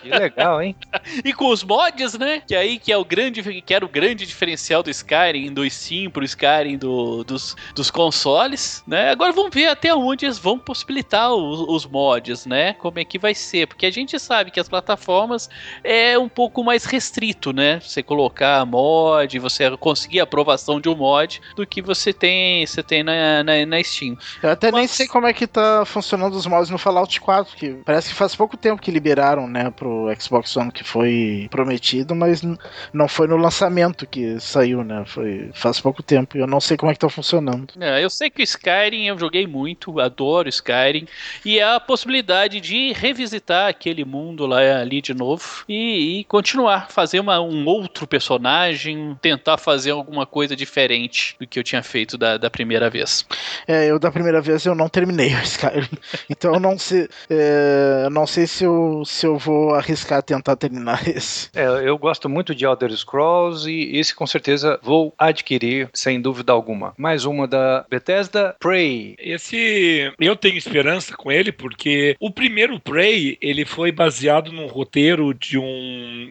que (laughs) legal, hein? e com os mods, né? Que aí que é o grande, que era o grande diferencial do Skyrim, do Steam pro Skyrim do, dos, dos consoles, né? Agora vamos ver até onde eles vão possibilitar os, os mods, né? Como é que vai ser, porque a gente sabe que as plataformas é um pouco mais restrito, né? Você colocar mod, você conseguir a aprovação de um mod do que você tem, você tem na, na, na Steam. Eu até Mas... nem sei como é que tá funcionando os mods no Fallout 4, que parece que faz pouco tempo que liberaram, né, pro Xbox One que foi prometido, mas não foi no lançamento que saiu, né? Foi faz pouco tempo. Eu não sei como é que tá funcionando. É, eu sei que o Skyrim eu joguei muito, adoro Skyrim, e a possibilidade de revisitar aquele mundo lá ali de novo e, e continuar, fazer uma, um outro personagem, tentar fazer alguma coisa diferente do que eu tinha feito da, da primeira vez. É, eu da primeira vez eu não terminei o Skyrim, (laughs) então eu não sei, é, não sei se eu, se eu vou arriscar tentar terminar (laughs) esse. É, eu gosto muito de Elder Scrolls e esse com certeza vou adquirir sem dúvida alguma. Mais uma da Bethesda, Prey. Esse eu tenho esperança com ele porque o primeiro Prey ele foi baseado num roteiro de um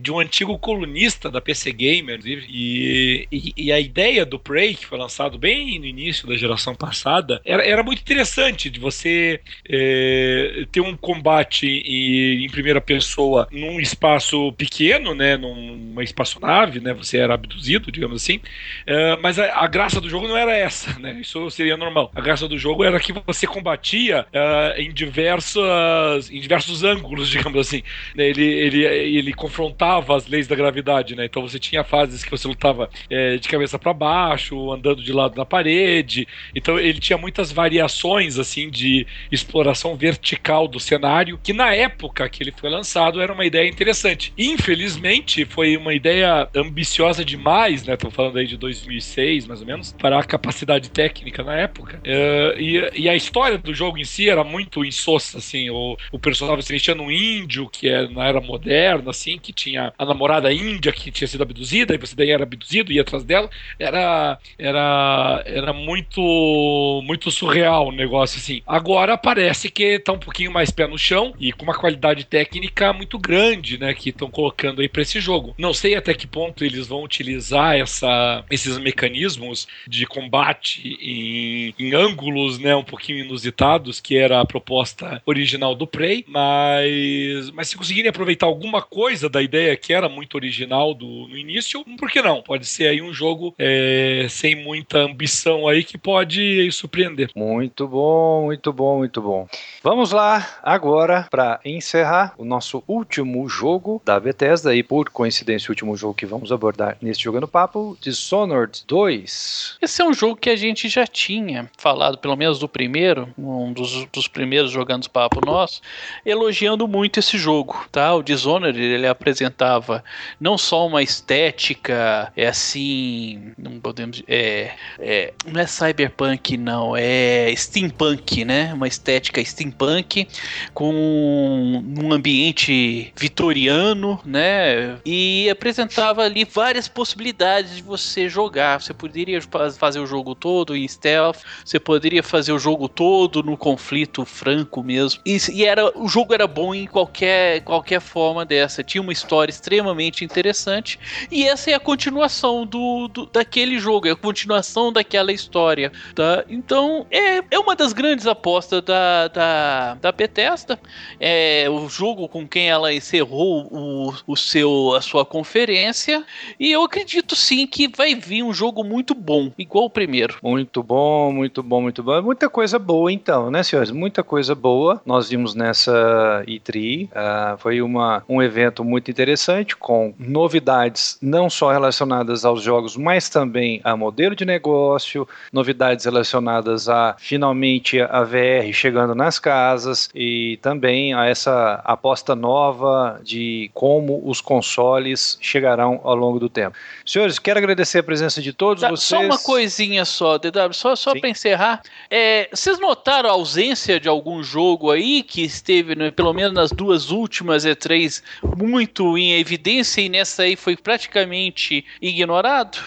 de um antigo colunista da PC Gamer e, e, e a ideia do Prey que foi lançado bem no início da geração passada era, era muito interessante de você é, ter um combate em, em primeira pessoa num espaço pequeno, né, numa espaçonave, né, você era abduzido, digamos assim, é, mas a, a, graça do jogo não era essa, né, isso seria normal. A graça do jogo era que você combatia é, em diversas, em diversos ângulos, (laughs) digamos assim. Né, ele, ele, ele confrontava as leis da gravidade, né, então você tinha fases que você lutava é, de cabeça para baixo, andando de lado na parede, então ele tinha muitas variações assim de exploração vertical do cenário, que na época que ele foi lançado era uma ideia interessante. Infelizmente, foi uma ideia ambiciosa demais, né? Estamos falando aí de 2006, mais ou menos, para a capacidade técnica na época. Uh, e, e, a história do jogo em si era muito insossa, assim. O, o personagem se mexia num índio, que é na era moderna, assim, que tinha a namorada índia que tinha sido abduzida, e você daí era abduzido, ia atrás dela. Era, era, era muito, muito surreal o negócio, assim. Agora parece que tá um pouquinho mais pé no chão e com uma qualidade técnica muito grande, né? Que estão colocando aí para esse jogo. Não sei até que ponto eles vão utilizar essa, esses mecanismos de combate em, em ângulos, né? Um pouquinho inusitados, que era a proposta original do Prey, mas, mas se conseguirem aproveitar alguma coisa da ideia que era muito original do, no início, por que não? Pode ser aí um jogo é, sem muita ambição aí que pode surpreender. Muito bom, muito bom, muito bom. Vamos lá agora para encerrar o nosso último jogo da Bethesda e por coincidência o último jogo que vamos abordar neste Jogando Papo, Dishonored 2. Esse é um jogo que a gente já tinha falado, pelo menos do primeiro, um dos, dos primeiros Jogando Papo nosso, elogiando muito esse jogo, tá? O Dishonored, ele apresentava não só uma estética, é assim, não podemos, é, é não é cyberpunk não, é steampunk, né? Uma estética steampunk com um ambiente vitoriano, né? E apresentava ali várias possibilidades de você jogar. Você poderia fazer o jogo todo em stealth, você poderia fazer o jogo todo no conflito franco mesmo. E, e era o jogo era bom em qualquer qualquer forma dessa. Tinha uma história extremamente interessante e essa é a continuação do, do daquele jogo, é a continuação daquela história, tá? Então é, é uma das grandes apostas da, da, da Bethesda. É o jogo com com quem ela encerrou o, o seu, a sua conferência. E eu acredito sim que vai vir um jogo muito bom, igual o primeiro. Muito bom, muito bom, muito bom. Muita coisa boa então, né, senhores? Muita coisa boa. Nós vimos nessa E3. Uh, foi uma, um evento muito interessante, com novidades não só relacionadas aos jogos, mas também a modelo de negócio, novidades relacionadas a finalmente a VR chegando nas casas e também a essa aposta nova de como os consoles chegarão ao longo do tempo. Senhores, quero agradecer a presença de todos tá, vocês. Só uma coisinha só, DW, só, só para encerrar. É, vocês notaram a ausência de algum jogo aí que esteve, né, pelo menos nas duas últimas E3, muito em evidência e nessa aí foi praticamente ignorado?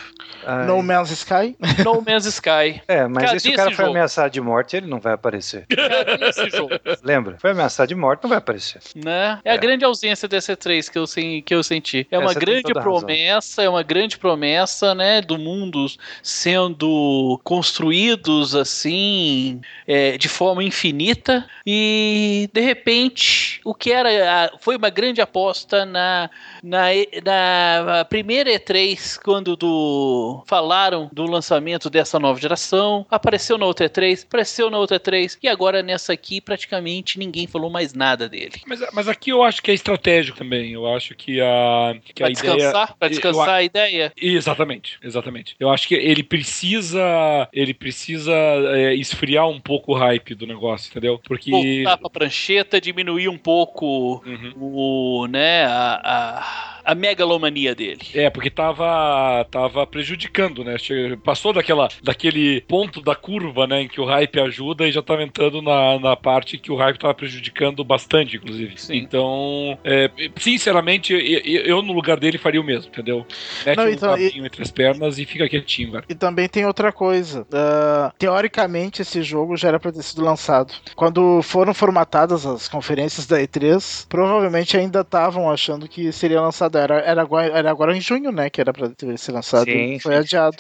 Ai. No Man's Sky? No Man's Sky. É, mas Cadê se o cara foi jogo? ameaçado de morte, ele não vai aparecer. Cadê esse jogo? Lembra? Foi ameaçado de morte, não vai aparecer. Né? É, é. a grande ausência dessa E3 que eu, que eu senti. É uma Essa grande promessa, é uma grande promessa, né, do mundo sendo construídos assim, é, de forma infinita e de repente o que era foi uma grande aposta na, na, na primeira E3 quando do falaram do lançamento dessa nova geração, apareceu na outra E3, apareceu na outra E3 e agora nessa aqui praticamente ninguém falou mais nada dele. Mas, mas aqui eu acho que é estratégico também. Eu acho que a que pra a descansar, ideia para descansar eu, a ideia. Exatamente, exatamente. Eu acho que ele precisa ele precisa é, esfriar um pouco o hype do negócio, entendeu? Porque voltar pra prancheta, diminuir um pouco uhum. o, né, a, a a megalomania dele. É, porque tava, tava prejudicando, né? Passou daquela, daquele ponto da curva, né, em que o hype ajuda e já tava entrando na, na parte que o hype tava prejudicando bastante, inclusive. Sim. Então, é, sinceramente, eu, eu, no lugar dele faria o mesmo, entendeu? Mete Não, então, um e... entre as pernas e fica quietinho, cara. E também tem outra coisa. Uh, teoricamente, esse jogo já era pra ter sido lançado. Quando foram formatadas as conferências da E3, provavelmente ainda estavam achando que seria lançado era, era, agora, era agora em junho, né? Que era pra ter ser lançado. Sim, foi sim. adiado.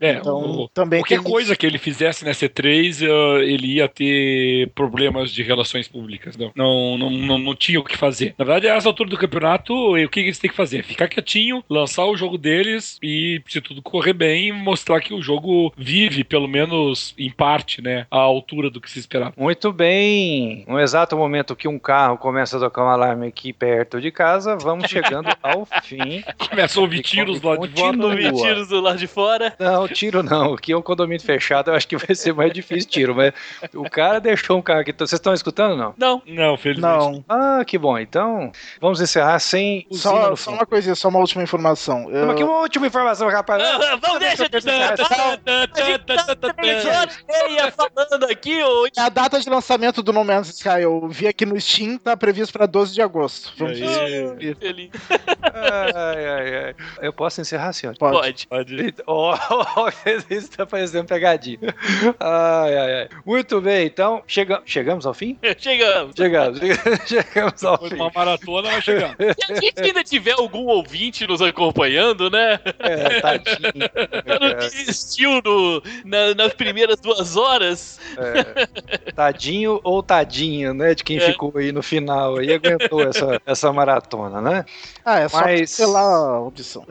É, então, o, também qualquer tem... coisa que ele fizesse nessa E3, uh, ele ia ter problemas de relações públicas. Não, não, não, não, não tinha o que fazer. Na verdade, a essa altura do campeonato, o que eles têm que fazer? Ficar quietinho, lançar o jogo deles e, se tudo correr bem, mostrar que o jogo vive, pelo menos em parte, né, à altura do que se esperava. Muito bem. No exato momento que um carro começa a tocar um alarme aqui perto de casa, vamos chegando (laughs) ao fim. Começa a ouvir tiros lá de fora. Ouvir tiros do lado de fora. Não, tiro não. Aqui é um condomínio (laughs) fechado, eu acho que vai ser mais difícil tiro. Mas o cara deixou um carro aqui. Vocês estão escutando não? Não. Não, felizmente. Não. Ah, que bom. Então, vamos encerrar sem só, só uma coisinha, só uma última informação. Eu... Aqui uma última informação, rapaz. Ah, vamos deixa de falando aqui hoje. A data de lançamento do No Man's Sky, eu vi aqui no Steam, tá previsto para 12 de agosto. Vamos ver. ai, ai, ai. Eu posso encerrar, senhor? Pode. Pode. Pode. Oh, (laughs) Isso tá parecendo pegadinha. Ai, ai, ai. Muito bem, então, chega... chegamos ao fim? (laughs) chegamos. Chegamos. (laughs) Chegamos ao Foi fim. uma maratona, mas chegamos. Se a gente ainda tiver algum ouvinte nos acompanhando, né? É, tadinho. não desistiu no, na, nas primeiras duas horas. É, tadinho ou tadinho, né? De quem é. ficou aí no final e aguentou essa, essa maratona, né? Ah, é só Mas... pela audição.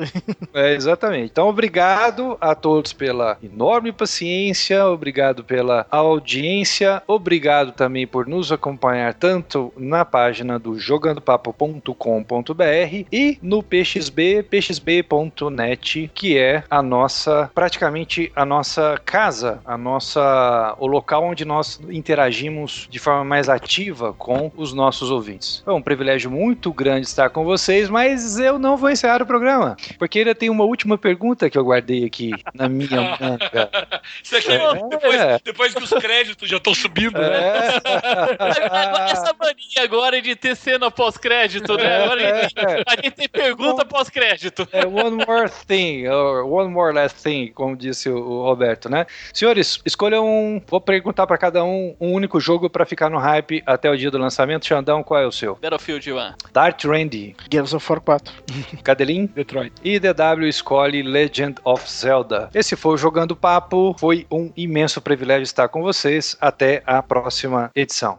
É, exatamente. Então, obrigado a todos pela enorme paciência, obrigado pela audiência, obrigado também por nos acompanhar tanto na página do jogandopapo.com.br e no PXB, pxb.net, que é a nossa, praticamente a nossa casa, a nossa, o local onde nós interagimos de forma mais ativa com os nossos ouvintes. É um privilégio muito grande estar com vocês, mas eu não vou encerrar o programa, porque ainda tem uma última pergunta que eu guardei aqui na minha manga. (laughs) Isso aqui é, depois, é. depois que os créditos já estão subindo, né? é. Essa mania agora de ter cena pós-crédito, né? Agora a gente, a gente tem pergunta pós-crédito. É one more thing, or one more last thing, como disse o Roberto, né? Senhores, escolham um. Vou perguntar para cada um um único jogo para ficar no hype até o dia do lançamento. Xandão, qual é o seu? Battlefield 1. Dart Randy. Gears of War 4. Cadelin? Detroit. E DW escolhe Legend of Zelda. Esse foi o Jogando Papo. Foi um imenso privilégio estar com vocês. Até a próxima edição.